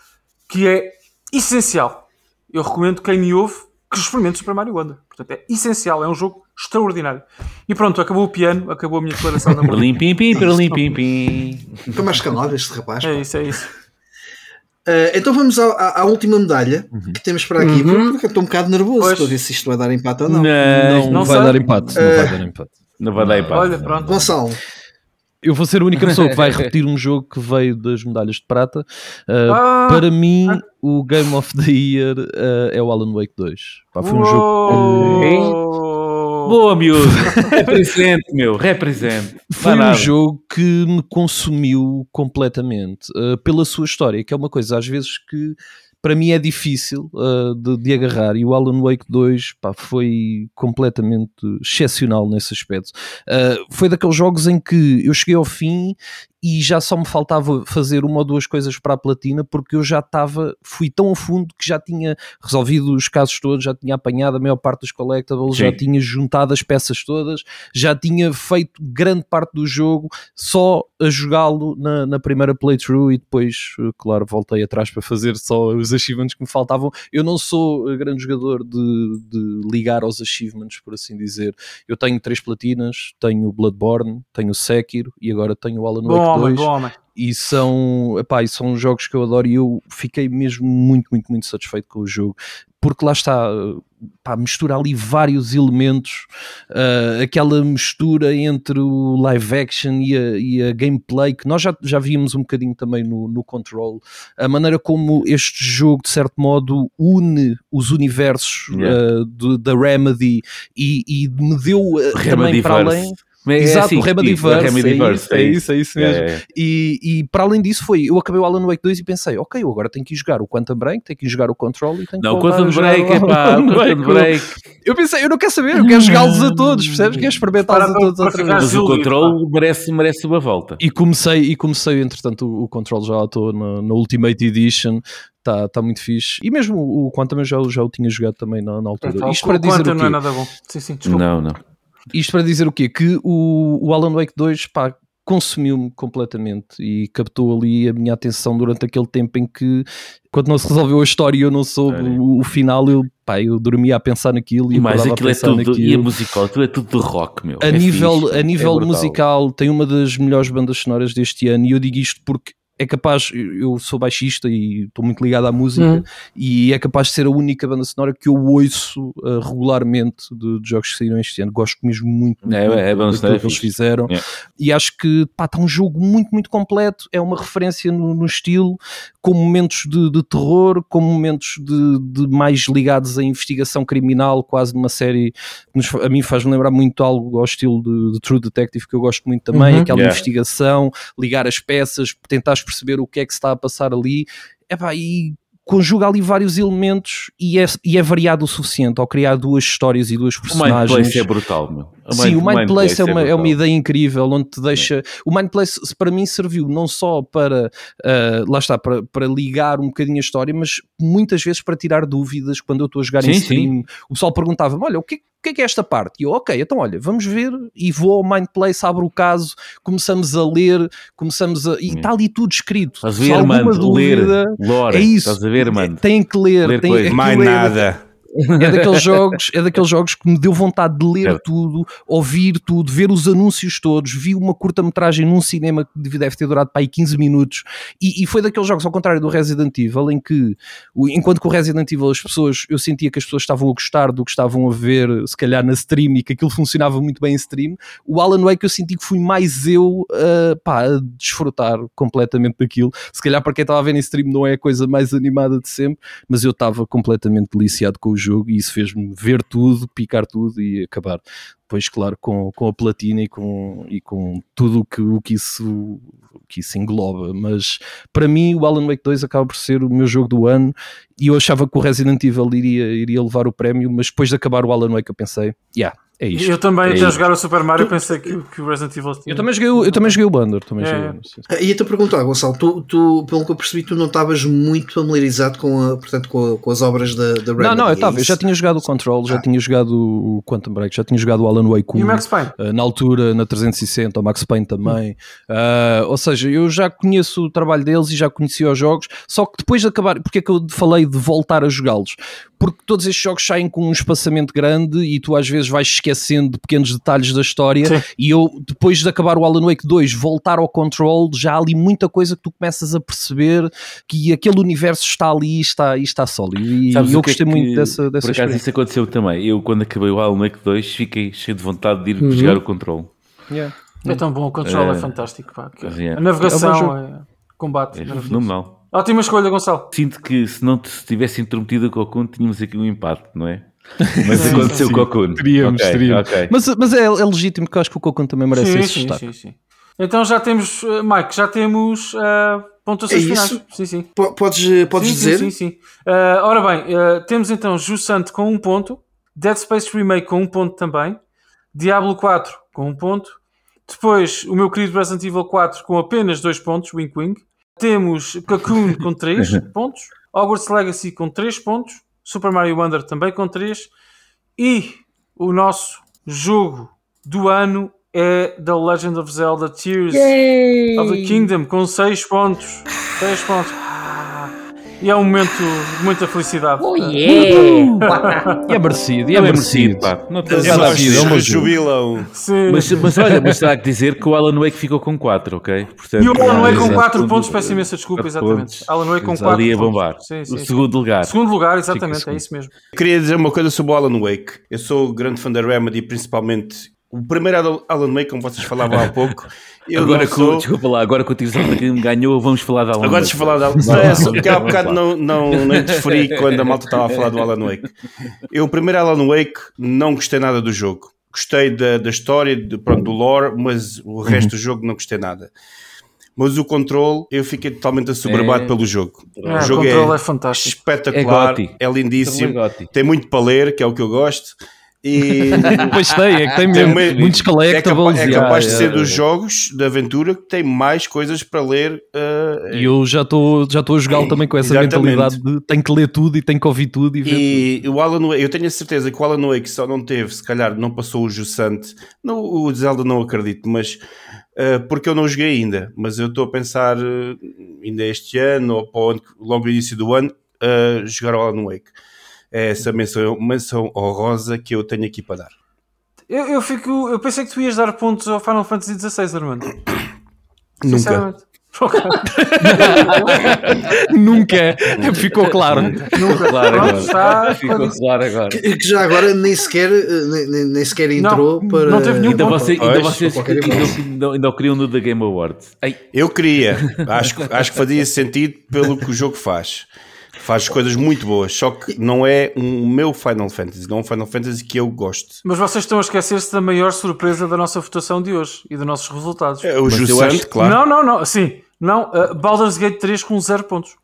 que é essencial. Eu recomendo quem me ouve que experimente Super Mario Wonder. Portanto, é essencial, é um jogo extraordinário. E pronto, acabou o piano, acabou a minha declaração de amor. Perlim, pim, pim, perlim, pim, pim. Foi mais calado este rapaz. É isso, é isso. Eh, então vamos à, à- à última medalha que temos para aqui. Uhum. Porque eu estou um bocado nervoso Pois. para ver se isto vai dar empate ou não. Não, não vai sei. dar empate. Não Eh, vai dar empate. Não vai dar empate. Olha, pronto. Gonçalo, Eu vou ser a única pessoa que vai [laughs] repetir um jogo que veio das medalhas de prata. Uh, Ah, para mim, o Game of the Year uh, é o Alan Wake 2. Pá, foi um jogo Uou. Boa, miúdo. Represente, meu. Represente. Foi um jogo que me consumiu completamente uh, pela sua história, que é uma coisa às vezes que para mim é difícil uh, de, de agarrar. E o Alan Wake 2 pá, foi completamente excepcional nesse aspecto. Uh, foi daqueles jogos em que eu cheguei ao fim e já só me faltava fazer uma ou duas coisas para a platina porque eu já estava, fui tão a fundo que já tinha resolvido os casos todos, já tinha apanhado a maior parte dos collectibles, já Sim. tinha juntado as peças todas, já tinha feito grande parte do jogo só a jogá-lo na, na primeira playthrough e depois, eh, claro, voltei atrás para fazer só os achievements que me faltavam. Eu não sou eh, grande jogador de, de ligar aos achievements, por assim dizer. Eu tenho três platinas, tenho o Bloodborne, tenho o Sekiro e agora tenho o Alan Wake homem, 2 bom homem. e são, epá, e são jogos que eu adoro e eu fiquei mesmo muito, muito, muito satisfeito com o jogo, porque lá está, pá, mistura ali vários elementos, ah, aquela mistura entre o live action e a, e a gameplay, que nós já, já víamos um bocadinho também no, no Control, a maneira como este jogo, de certo modo, une os universos Yeah. ah, do- da Remedy e, e me deu ah, também para além... É Exato, assim o que diz, Remediverse, é Remediverse, isso, é isso, é isso mesmo. É, é. E, e para além disso foi, eu acabei o Alan Wake 2 e pensei, ok, eu agora tenho que ir jogar o Quantum Break, tenho que ir jogar o Control e tenho que Não, voltar Quantum Break, o é pá, Quantum. Break. Eu pensei, eu não quero saber, eu quero jogá-los a todos, percebes? Quero experimentá-los a todos para outra vez. Mas o Control merece, merece uma volta. E comecei, e comecei, entretanto, o, o Control já estou na, na Ultimate Edition, está tá muito fixe. E mesmo o, o Quantum eu já, já o tinha jogado também na, na altura. Então, Isto para o dizer Quantum o não é quê? nada bom. Sim, sim, desculpa. Não, não. Isto para dizer o quê? Que o, o Alan Wake 2, pá, consumiu-me completamente e captou ali a minha atenção durante aquele tempo em que, quando não se resolveu a história e eu não soube Olha. o, o final, eu, pá, eu dormia a pensar naquilo e E mais aquilo a é tudo. naquilo. E a musical, aquilo é tudo de rock, meu. A É nível, fixe, a é nível brutal. musical, tem uma das melhores bandas sonoras deste ano, e eu digo isto porque é capaz, eu sou baixista e estou muito ligado à música, Hum. e é capaz de ser a única banda sonora que eu ouço uh, regularmente de, de jogos que saíram este ano. Gosto mesmo muito, É, muito é, é que eles fizeram, É. e acho que pá, está um jogo muito, muito completo. É uma referência no, no estilo, com momentos de, de terror, com momentos de, de mais ligados à investigação criminal, quase numa série que nos a mim faz-me lembrar muito algo ao estilo de, de True Detective, que eu gosto muito também, Uhum. aquela Yeah. investigação, ligar as peças, tentares perceber o que é que se está a passar ali. Epá, e conjuga ali vários elementos e é, e é variado o suficiente ao criar duas histórias e duas O personagens. Place é brutal, meu. Sim, o Mind Place é uma, é uma brutal. ideia incrível onde te deixa. O Mind Place para mim serviu não só para ah, lá está, para, para ligar um bocadinho a história, mas muitas vezes para tirar dúvidas quando eu estou a jogar em Sim, stream. O pessoal perguntava-me: olha, o que, o que é que é esta parte? E eu, ok, então olha, vamos ver e vou ao Mind Place, abro o caso, começamos a ler, começamos a. E está ali tudo escrito. Estás a ver, alguma mano? dúvida, Ler. Lore. é isso. Estás a ver, mano? Tem que ler, Ler tem, Mais nada. É daqueles [laughs] jogos, é daqueles jogos que me deu vontade de ler Certo. tudo, ouvir tudo, ver os anúncios todos. Vi uma curta-metragem num cinema que deve ter durado para aí 15 minutos. E, e foi daqueles jogos, ao contrário do Resident Evil, em que, enquanto que o Resident Evil, as pessoas, eu sentia que as pessoas estavam a gostar do que estavam a ver, se calhar na stream, e que aquilo funcionava muito bem em stream. O Alan Wake eu senti que fui mais eu uh, pá, a desfrutar completamente daquilo. Se calhar para quem estava a ver em stream não é a coisa mais animada de sempre, mas eu estava completamente deliciado com o jogo e isso fez-me ver tudo, picar tudo e acabar. Depois, claro, com, com a platina e com, e com tudo o que, o que, isso, que isso engloba. Mas para mim, o Alan Wake 2 acaba por ser o meu jogo do ano e eu achava que o Resident Evil iria, iria levar o prémio, mas depois de acabar o Alan Wake, eu pensei, yeah, é isto. Eu também, é até jogar o Super Mario, pensei que, que o Resident Evil tinha. Eu também joguei, o- eu também joguei o Bundle. Também É. joguei. Ah, Ia-te a perguntar, Gonçalo, tu, tu, pelo que eu percebi, tu não estavas muito familiarizado com, a, portanto, com, a- com as obras da, da Remedy. Não, não, eu, é estava, eu isso? já tinha jogado o Control, já Ah. tinha jogado o Quantum Break, já tinha jogado o Alan Wake 1. E o Max Payne? Uh, na altura na 360, o Max Payne também. Uh, ou seja, eu já conheço o trabalho deles e já conhecia os jogos, só que depois de acabar, porque é que eu falei de voltar a jogá-los? Porque todos estes jogos saem com um espaçamento grande e tu às vezes vais esquecendo de pequenos detalhes da história. Sim. E eu, depois de acabar o Alan Wake 2, voltar ao Control, já há ali muita coisa que tu começas a perceber que aquele universo está ali e está, e está sólido. E Sabes eu é gostei que- muito dessa, dessa Por acaso experiência. isso aconteceu também. Eu, quando acabei o Alan Wake 2, fiquei cheio de vontade de ir Uhum. jogar o controle. Yeah. É tão bom, o control é, É. fantástico. Pá. que- É. A navegação, É é, combate. É fenomenal. Ótima escolha, Gonçalo. Sinto que se não tivesse interrompido o Cocoon, tínhamos aqui um empate, não é? [laughs] Mas Sim, aconteceu o sim. Cocoon. Teríamos, Ok, teríamos. ok. Mas, mas é, é legítimo que eu acho que o Cocon também merece Sim, esse sim, destaque. sim, sim. Então já temos, eh, Mike, já temos uh, pontuações É finais. Sim, sim. Po- Podes, podes sim, dizer? Sim, sim, sim. Uh, ora bem, uh, temos então Jussante com um ponto, Dead Space Remake com um ponto também, Diablo 4 com um ponto, depois o meu querido Resident Evil 4 com apenas dois pontos, wink wink. Temos Cocoon [laughs] com 3 pontos, Hogwarts Legacy com 3 pontos, Super Mario Wonder também com 3 e o nosso jogo do ano é The Legend of Zelda Tears of the Kingdom com 6 pontos. 6 pontos. E é um momento de muita felicidade. Oh yeah! [laughs] E é merecido, e é é merecido. merecido, pá. Não te- As É é uma rejubilam. Sim. Mas, mas olha, mas terá que dizer que o Alan Wake ficou com 4, ok? Portanto, E o Alan Wake com exato, 4 tudo- pontos, peço imensa desculpa, exatamente. Alan Wake com Mas 4 Ali a pontos. bombar. Sim, sim, o sim. segundo lugar. Segundo lugar, exatamente, é isso mesmo. Queria dizer uma coisa sobre o Alan Wake. Eu sou grande fã da Remedy, principalmente o primeiro Alan- Wake, como vocês falavam há pouco. Eu agora que, sou... o- desculpa lá, agora que o the Kingdom ganhou, vamos falar da Alan Agora Wake. deixa falar da Alan lá, é, só porque há bocado não, não, não interferi quando a malta estava a falar do Alan Wake. Eu, o primeiro Alan Wake, não gostei nada do jogo. Gostei da, da história, de, pronto, do lore, mas o resto do jogo não gostei nada. Mas o control, eu fiquei totalmente assoberbado É. pelo jogo. É, o jogo o controle é é, fantástico. espetacular, É é lindíssimo, Goti. tem muito para ler, que é o que eu gosto. E [laughs] Pois tem, é que tem Tem mesmo meio- muitos é collectibles. capaz, é capaz de ah, ser é, dos é. jogos de aventura que tem mais coisas para ler. uh, E eu já estou já estou a jogá-lo também com essa Exatamente. mentalidade de tenho que ler tudo e tenho que ouvir tudo e E o Alan Wake, eu tenho a certeza que o Alan Wake só não teve, se calhar não passou o Jussante, não, o Zelda não acredito, mas uh, porque eu não joguei ainda, mas eu estou a pensar uh, ainda este ano ou para o ano, logo no início do ano, uh, jogar o Alan Wake. É essa menção, menção honrosa que eu tenho aqui para dar. Eu, eu, fico, eu pensei que tu ias dar pontos ao Final Fantasy XVI, Armando. Nunca. [laughs] Nunca ficou claro. Nunca. Claro, agora. está. Ficou claro agora. Que que já agora nem sequer, eh, nem, nem- sequer entrou Não, para. não teve nenhum Ainda, ponto. você, ainda vocês ainda, ainda, queriam no The Game Awards. Ei, Eu queria, acho, acho que fazia sentido pelo que o jogo faz. Faz coisas muito boas, só que não é um meu Final Fantasy, não é um Final Fantasy que eu gosto. Mas vocês estão a esquecer-se da maior surpresa da nossa votação de hoje e dos nossos resultados. É o eu Jussante, acho- claro. Não, não, não. Sim. Não. uh, Baldur's Gate 3 com 0 pontos.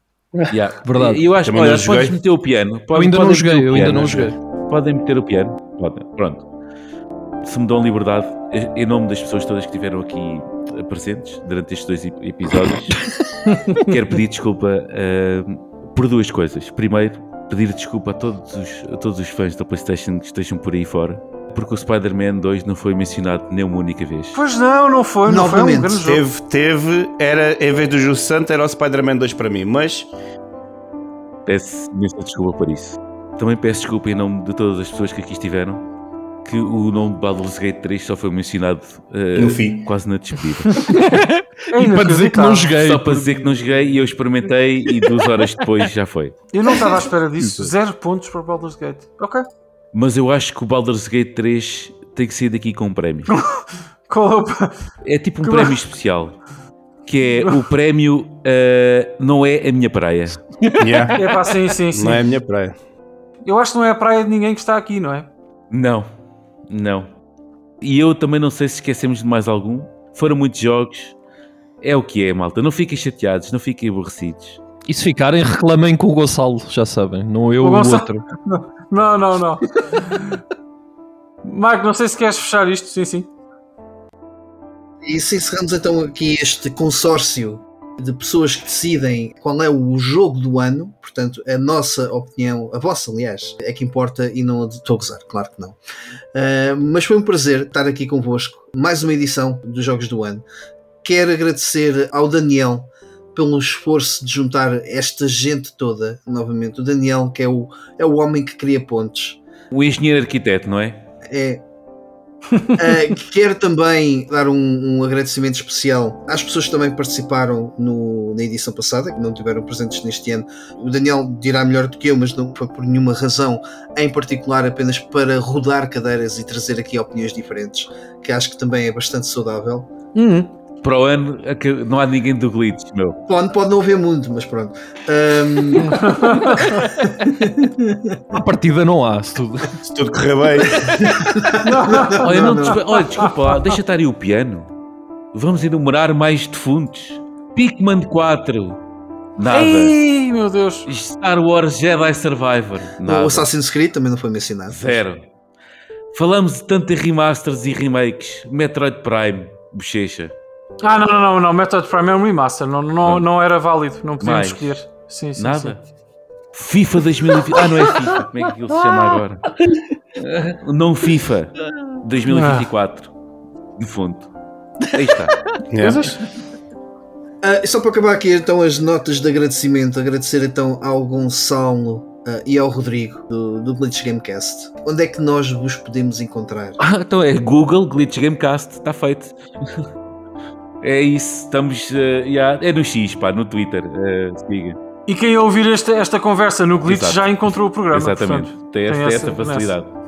yeah. Verdade. E eu acho, joguei. podes meter o piano. Eu Podem- ainda não joguei, eu ainda não joguei. Podem meter o piano. Podem. Pronto. Se me dão liberdade, em nome das pessoas todas que estiveram aqui eh, presentes durante estes dois ep- episódios, [laughs] quero pedir desculpa eh, por duas coisas. Primeiro, pedir desculpa a todos, os, a todos os fãs da PlayStation que estejam por aí fora, porque o Spider-Man 2 não foi mencionado nem uma única vez. Pois não, não foi. Não foi um grande jogo. Teve, teve, era, em vez do Jussante, era o Spider-Man 2 para mim, mas Peço imensa desculpa por isso. Também peço desculpa em nome de todas as pessoas que aqui estiveram, que o nome de Baldur's Gate 3 só foi mencionado eh, No fim. quase na despedida. É [laughs] E para dizer que não joguei. Só para dizer que não joguei e eu experimentei e duas horas depois já foi. Eu não estava à espera disso. 0 pontos para Baldur's Gate. Ok. Mas eu acho que o Baldur's Gate 3 tem que sair daqui com um prémio. [laughs] Qual é. É tipo um Que- prémio especial. Que é o [laughs] prémio eh, não é a minha praia. yeah, É pá, sim, sim, sim. não é a minha praia. Eu acho que não é a praia de ninguém que está aqui, não é? Não, não. E eu também não sei se esquecemos de mais algum. Foram muitos jogos. É o que é, malta. Não fiquem chateados, não fiquem aborrecidos. E se ficarem, reclamem com o Gonçalo, já sabem. Não eu O ou o Gonçalo- outro. [laughs] Não, não, não. [laughs] Marco, não sei se queres fechar isto. Sim, sim. E se encerramos então aqui este consórcio de pessoas que decidem qual é o jogo do ano, portanto, a nossa opinião, a vossa, aliás, é que importa e não a de estou a gozar, claro que não. Ah, mas foi um prazer estar aqui convosco, mais uma edição dos Jogos do Ano. Quero agradecer ao Daniel pelo esforço de juntar esta gente toda, novamente. O Daniel, que é o, é o homem que cria pontes. O engenheiro arquiteto, não é? É. Uh, quero também dar um, um agradecimento especial às pessoas que também participaram no- na edição passada, que não tiveram presentes neste ano. O Daniel dirá melhor do que eu, mas não foi por nenhuma razão em particular, apenas para rodar cadeiras e trazer aqui opiniões diferentes, que acho que também é bastante saudável. Para o ano não há ninguém do Glitch, meu. Pode, pode não haver muito, mas pronto. Um, A [laughs] partida não há, se tudo. [laughs] Se tudo correr bem. [laughs] Olha, não, não, despe- olha, desculpa, lá, deixa estar aí o piano. Vamos enumerar mais defuntos. Pikmin 4. Nada. Ei, meu Deus. Star Wars Jedi Survivor. o Nada. Assassin's Creed também não foi mencionado. Zero. Falamos de tanto em remasters e remakes. Metroid Prime. Bochecha. Ah, não, não, não, não. Metroid Prime é um remaster. Não, não, não era válido. Não podíamos Mais. escolher. Sim, sim. Nada. sim. FIFA 2020. Ah, não é FIFA. Como é que aquilo se chama agora? [laughs] Não FIFA 2024. No fundo. Aí está. [laughs] Coisas? Ah, só para acabar aqui então as notas de agradecimento, agradecer então ao Gonçalo ah, e ao Rodrigo do, do Glitch Gamecast. Onde é que nós vos podemos encontrar? Ah, então é Google Glitch Gamecast. Está feito. [laughs] É isso. Estamos. eh, yeah, é no X, pá, no Twitter. siga. E quem ouvir esta, esta conversa no Glitch Exato. já encontrou o programa. Exatamente. portanto, tem, essa, tem essa- essa facilidade. [laughs]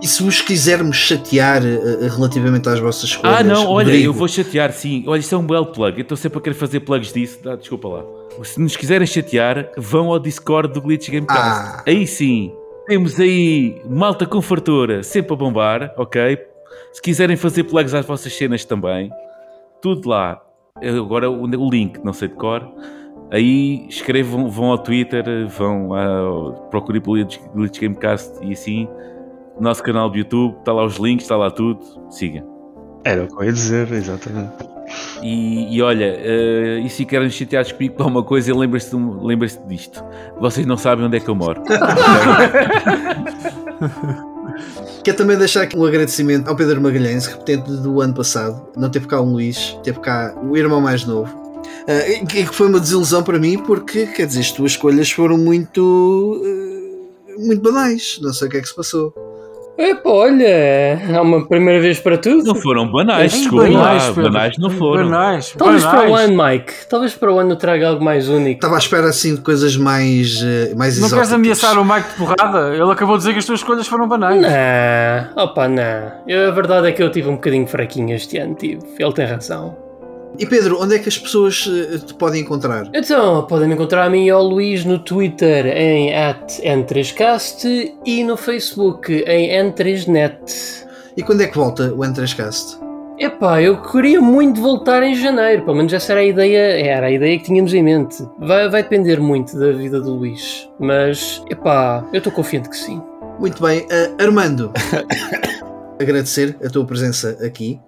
E se vos quisermos chatear ah, relativamente às vossas escolhas? Ah, não, olha, Rodrigo, eu vou chatear, sim. Olha, isto é um belo plug. Eu estou sempre a querer fazer plugs disso. Ah, desculpa lá. Se nos quiserem chatear, vão ao Discord do Glitch Gamecast. Ah. Aí sim, temos aí malta com fartura, sempre a bombar, ok? Se quiserem fazer plugs às vossas cenas também, tudo lá. Eu Agora o, o link, não sei de cor. Aí escrevam, vão ao Twitter, vão ao, procurem pelo Glitch Gamecast e assim. Nosso canal do YouTube, está lá os links, está lá tudo. Siga. Era o que eu ia dizer, exatamente. E, e olha, eh, e se ficarem chateados comigo por alguma coisa, lembrem-se de lembrem-se disto. Vocês não sabem onde é que eu moro. [laughs] Quero também deixar aqui um agradecimento ao Pedro Magalhães, repetente do ano passado. Não teve cá o Luís, teve cá o irmão mais novo. Ah, que foi uma desilusão para mim, porque, quer dizer, as tuas escolhas foram muito. ah, muito banais. Não sei o que é que se passou. Epá, olha, há uma primeira vez para tudo. Não foram banais, Ei, desculpa banais. Banais não foram. Banais. Talvez para o ano, Mike. Talvez para o ano eu traga algo mais único. Estava à espera assim de coisas mais, ah, mais Não queres exóticas. ameaçar o Mike de porrada? Ele acabou de dizer que as tuas escolhas foram banais. Não, opa, não. Eu, a verdade é que eu tive um bocadinho fraquinho este ano, tive. Ele tem razão. E Pedro, onde é que as pessoas ah, te podem encontrar? Então, podem me encontrar a mim e ao Luís no Twitter em N3Cast e no Facebook em N3Net. E quando é que volta o N3Cast? Epá, eu queria muito voltar em janeiro, pelo menos essa era a ideia, era a ideia que tínhamos em mente. Vai, vai depender muito da vida do Luís, mas epá, eu estou confiante que sim. Muito bem, Ah, Armando, [coughs] agradecer a tua presença aqui.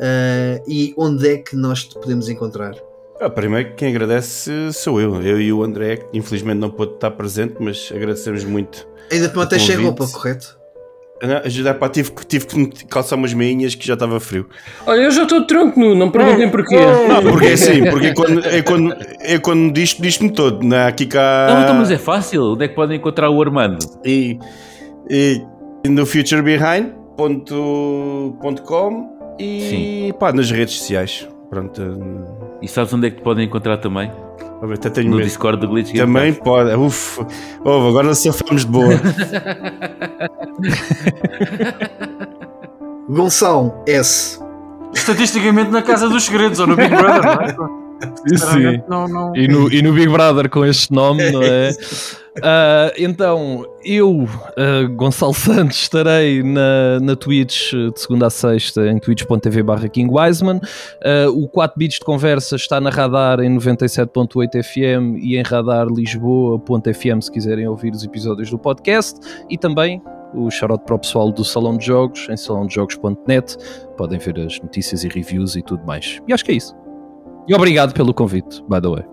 Ah, e onde é que nós te podemos encontrar? Ah, primeiro, quem agradece sou eu. Eu e o André, que infelizmente não pôde estar presente, mas agradecemos muito. Ainda te sem Convite. roupa, correto? Ah, não, Ajudar, pá, tive, que- tive que calçar umas meinhas que já estava frio. Olha, eu já estou de tronco nu, não me perguntem porquê. Não, porque é assim, porque quando, é quando, é quando diz-me diz todo. Não, aqui cá. Não, então, mas é fácil. Onde é que podem encontrar o Armando? E, e no futurebehind.com e pá, nas redes sociais. Pronto. hum, E sabes onde é que te podem encontrar também? ver, até tenho No medo. Discord do Glitch Também Gamecast. pode. Uf, ouve, agora safamos de boa. [laughs] Gonçalo S. Estatisticamente na Casa dos Segredos ou no Big Brother, não é? [laughs] Sim. Não, não... E no, e no Big Brother com este nome, não é? [laughs] Ah, então, eu, ah, Gonçalo [laughs] Santos, estarei na, na Twitch eh, de segunda a sexta em twitch.tv barra King Wiseman. Ah, o 4 bits de conversa está na Radar em 97.8 FM e em radarlisboa.fm se quiserem ouvir os episódios do podcast. E também o shoutout para o pessoal do Salão de Jogos, em salãodejogos.net. Podem ver as notícias e reviews e tudo mais. E acho que é isso. E obrigado pelo convite, by the way.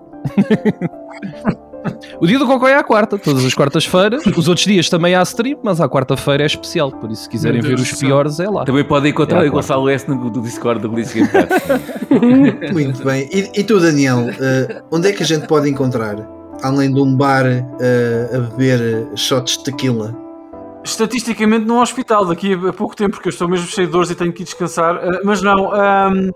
[laughs] O dia do Cocó é à quarta, todas as quartas-feiras. Os outros dias também há stream, mas à quarta-feira é especial. Por isso, se quiserem ver os piores, é lá. Também podem encontrar É, o Gonçalo S no do Discord do Glitch Gamecast. Muito bem. E, e tu, Daniel, eh, onde é que a gente pode encontrar? Além de um bar eh, a beber shots de tequila. Estatisticamente num hospital daqui a pouco tempo, porque eu estou mesmo cheio de dores e tenho que ir descansar. Uh, mas não, um,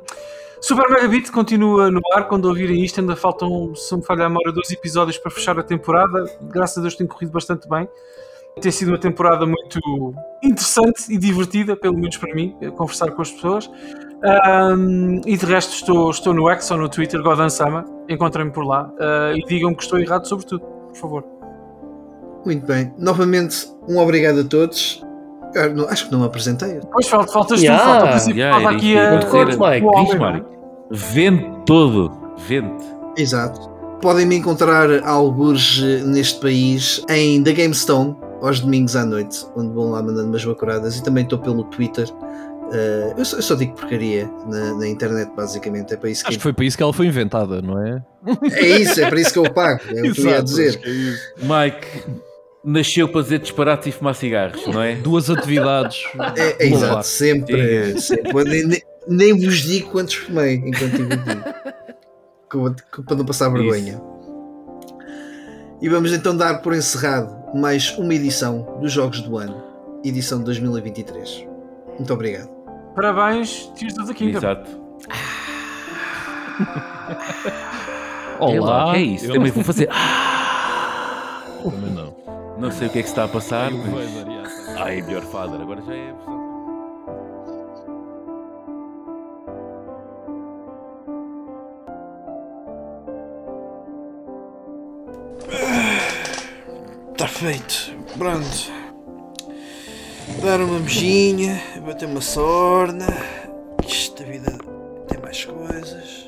Super Megabit continua no ar. Quando ouvirem isto, ainda faltam, se me falhar a memória, dois episódios para fechar a temporada. Graças a Deus tem corrido bastante bem. Tem sido uma temporada muito interessante e divertida, pelo menos para mim, conversar com as pessoas. Um, e de resto, estou, estou no X ou no Twitter, Godan Sama. Encontrem-me por lá uh, e digam-me que estou errado sobre tudo, por favor. Muito bem. Novamente, um obrigado a todos. Não- Acho que não me apresentei. Pois falta, faltas Yeah. tu, falta o principal. Yeah, falta era aqui a, Corte, Mike. Diz, homem. Mário. Vende todo. Vende. Exato. Podem me encontrar alguns eh, neste país em The Game Stone, aos domingos à noite, onde vão lá mandando umas bacuradas e também estou pelo Twitter. Eh, eu, só, eu só digo porcaria na, na internet, basicamente. É para isso que, Acho que foi para isso que ela foi inventada, não é? é isso, é para isso que eu pago. É o que eu ia dizer. é. Mike nasceu para dizer disparates e fumar cigarros, não é? Duas atividades. É, é exato, sempre. sempre. Nem, nem- nem vos digo quantos fumei enquanto estive aqui. Para não passar vergonha. E vamos então dar por encerrado mais uma edição dos Jogos do Ano, edição de 2023. Muito obrigado. Parabéns, Tears of the Kingdom. Exato. [laughs] Olá. É isso. Eu Também vou fazer. [laughs] Não. Sei o que é que está a passar. mas-. Ai, melhor father. Agora já é. Está feito. Pronto. Dar uma beijinha, bater uma sorna. Esta vida tem mais coisas.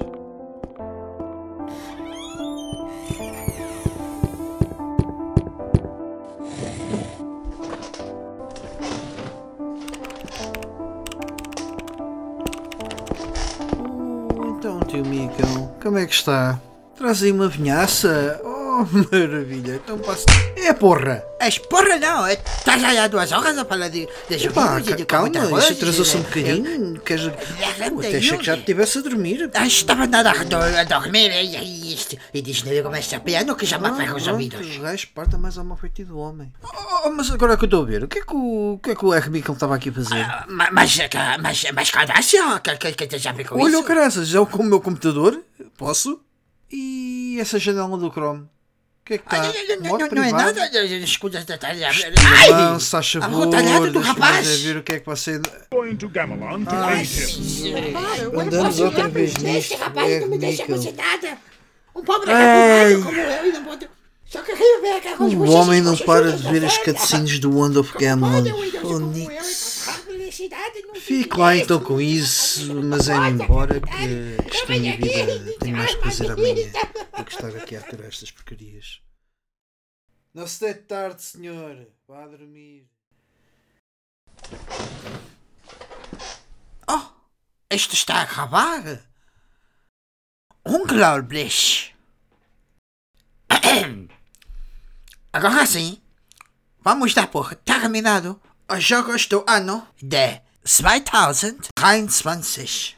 Como é que está? Traz aí uma vinhaça? Oh, maravilha. Então passa. É porra! As porra não, é- estás aí há duas horas a falar de, de Pá, joguinhos e de calma, isso atrasou-se um bocadinho. Queres... Eu até achei que já estivesse a dormir. Ah, estava nada a, do- a dormir e, e, isto, e diz não começa a piano que já me ferra os ouvidos. O gajo parta mais ao mau feitiço do homem. Oh, mas agora que eu estou a ver, o que é que o, o, que é que o R. Michael estava aqui a fazer? Ah, ma- Mas, mas, mas cadastro, que, que, que a ver com Olha, isso? caraças, já com o meu computador? Posso? E essa janela do Chrome? O que é que Ah, está? não, não, não, é nada, escuta, detalhes. Não, se faz a favor, rotalhada do deixa-me rapaz. é ver o que é que você... Ai, Andamos outra vez nisto, Este rapaz não me deixa fazer nada. Um pobre Ai. acabado como eu e não pode... Só que com os O homem não para de ver as cutscenes do Wand of Gamelon. Pode, e felicidade não Fique lá então com isso, mas é embora que isto na minha vida tenho mais que fazer amanhã do que estar aqui a aturar estas porcarias. Não se deite tarde, senhor. Vá dormir. Oh, isto está a gravar? Unglaublich. [coughs] Agora sim, vamos dar por terminado os jogos do ano de 2023.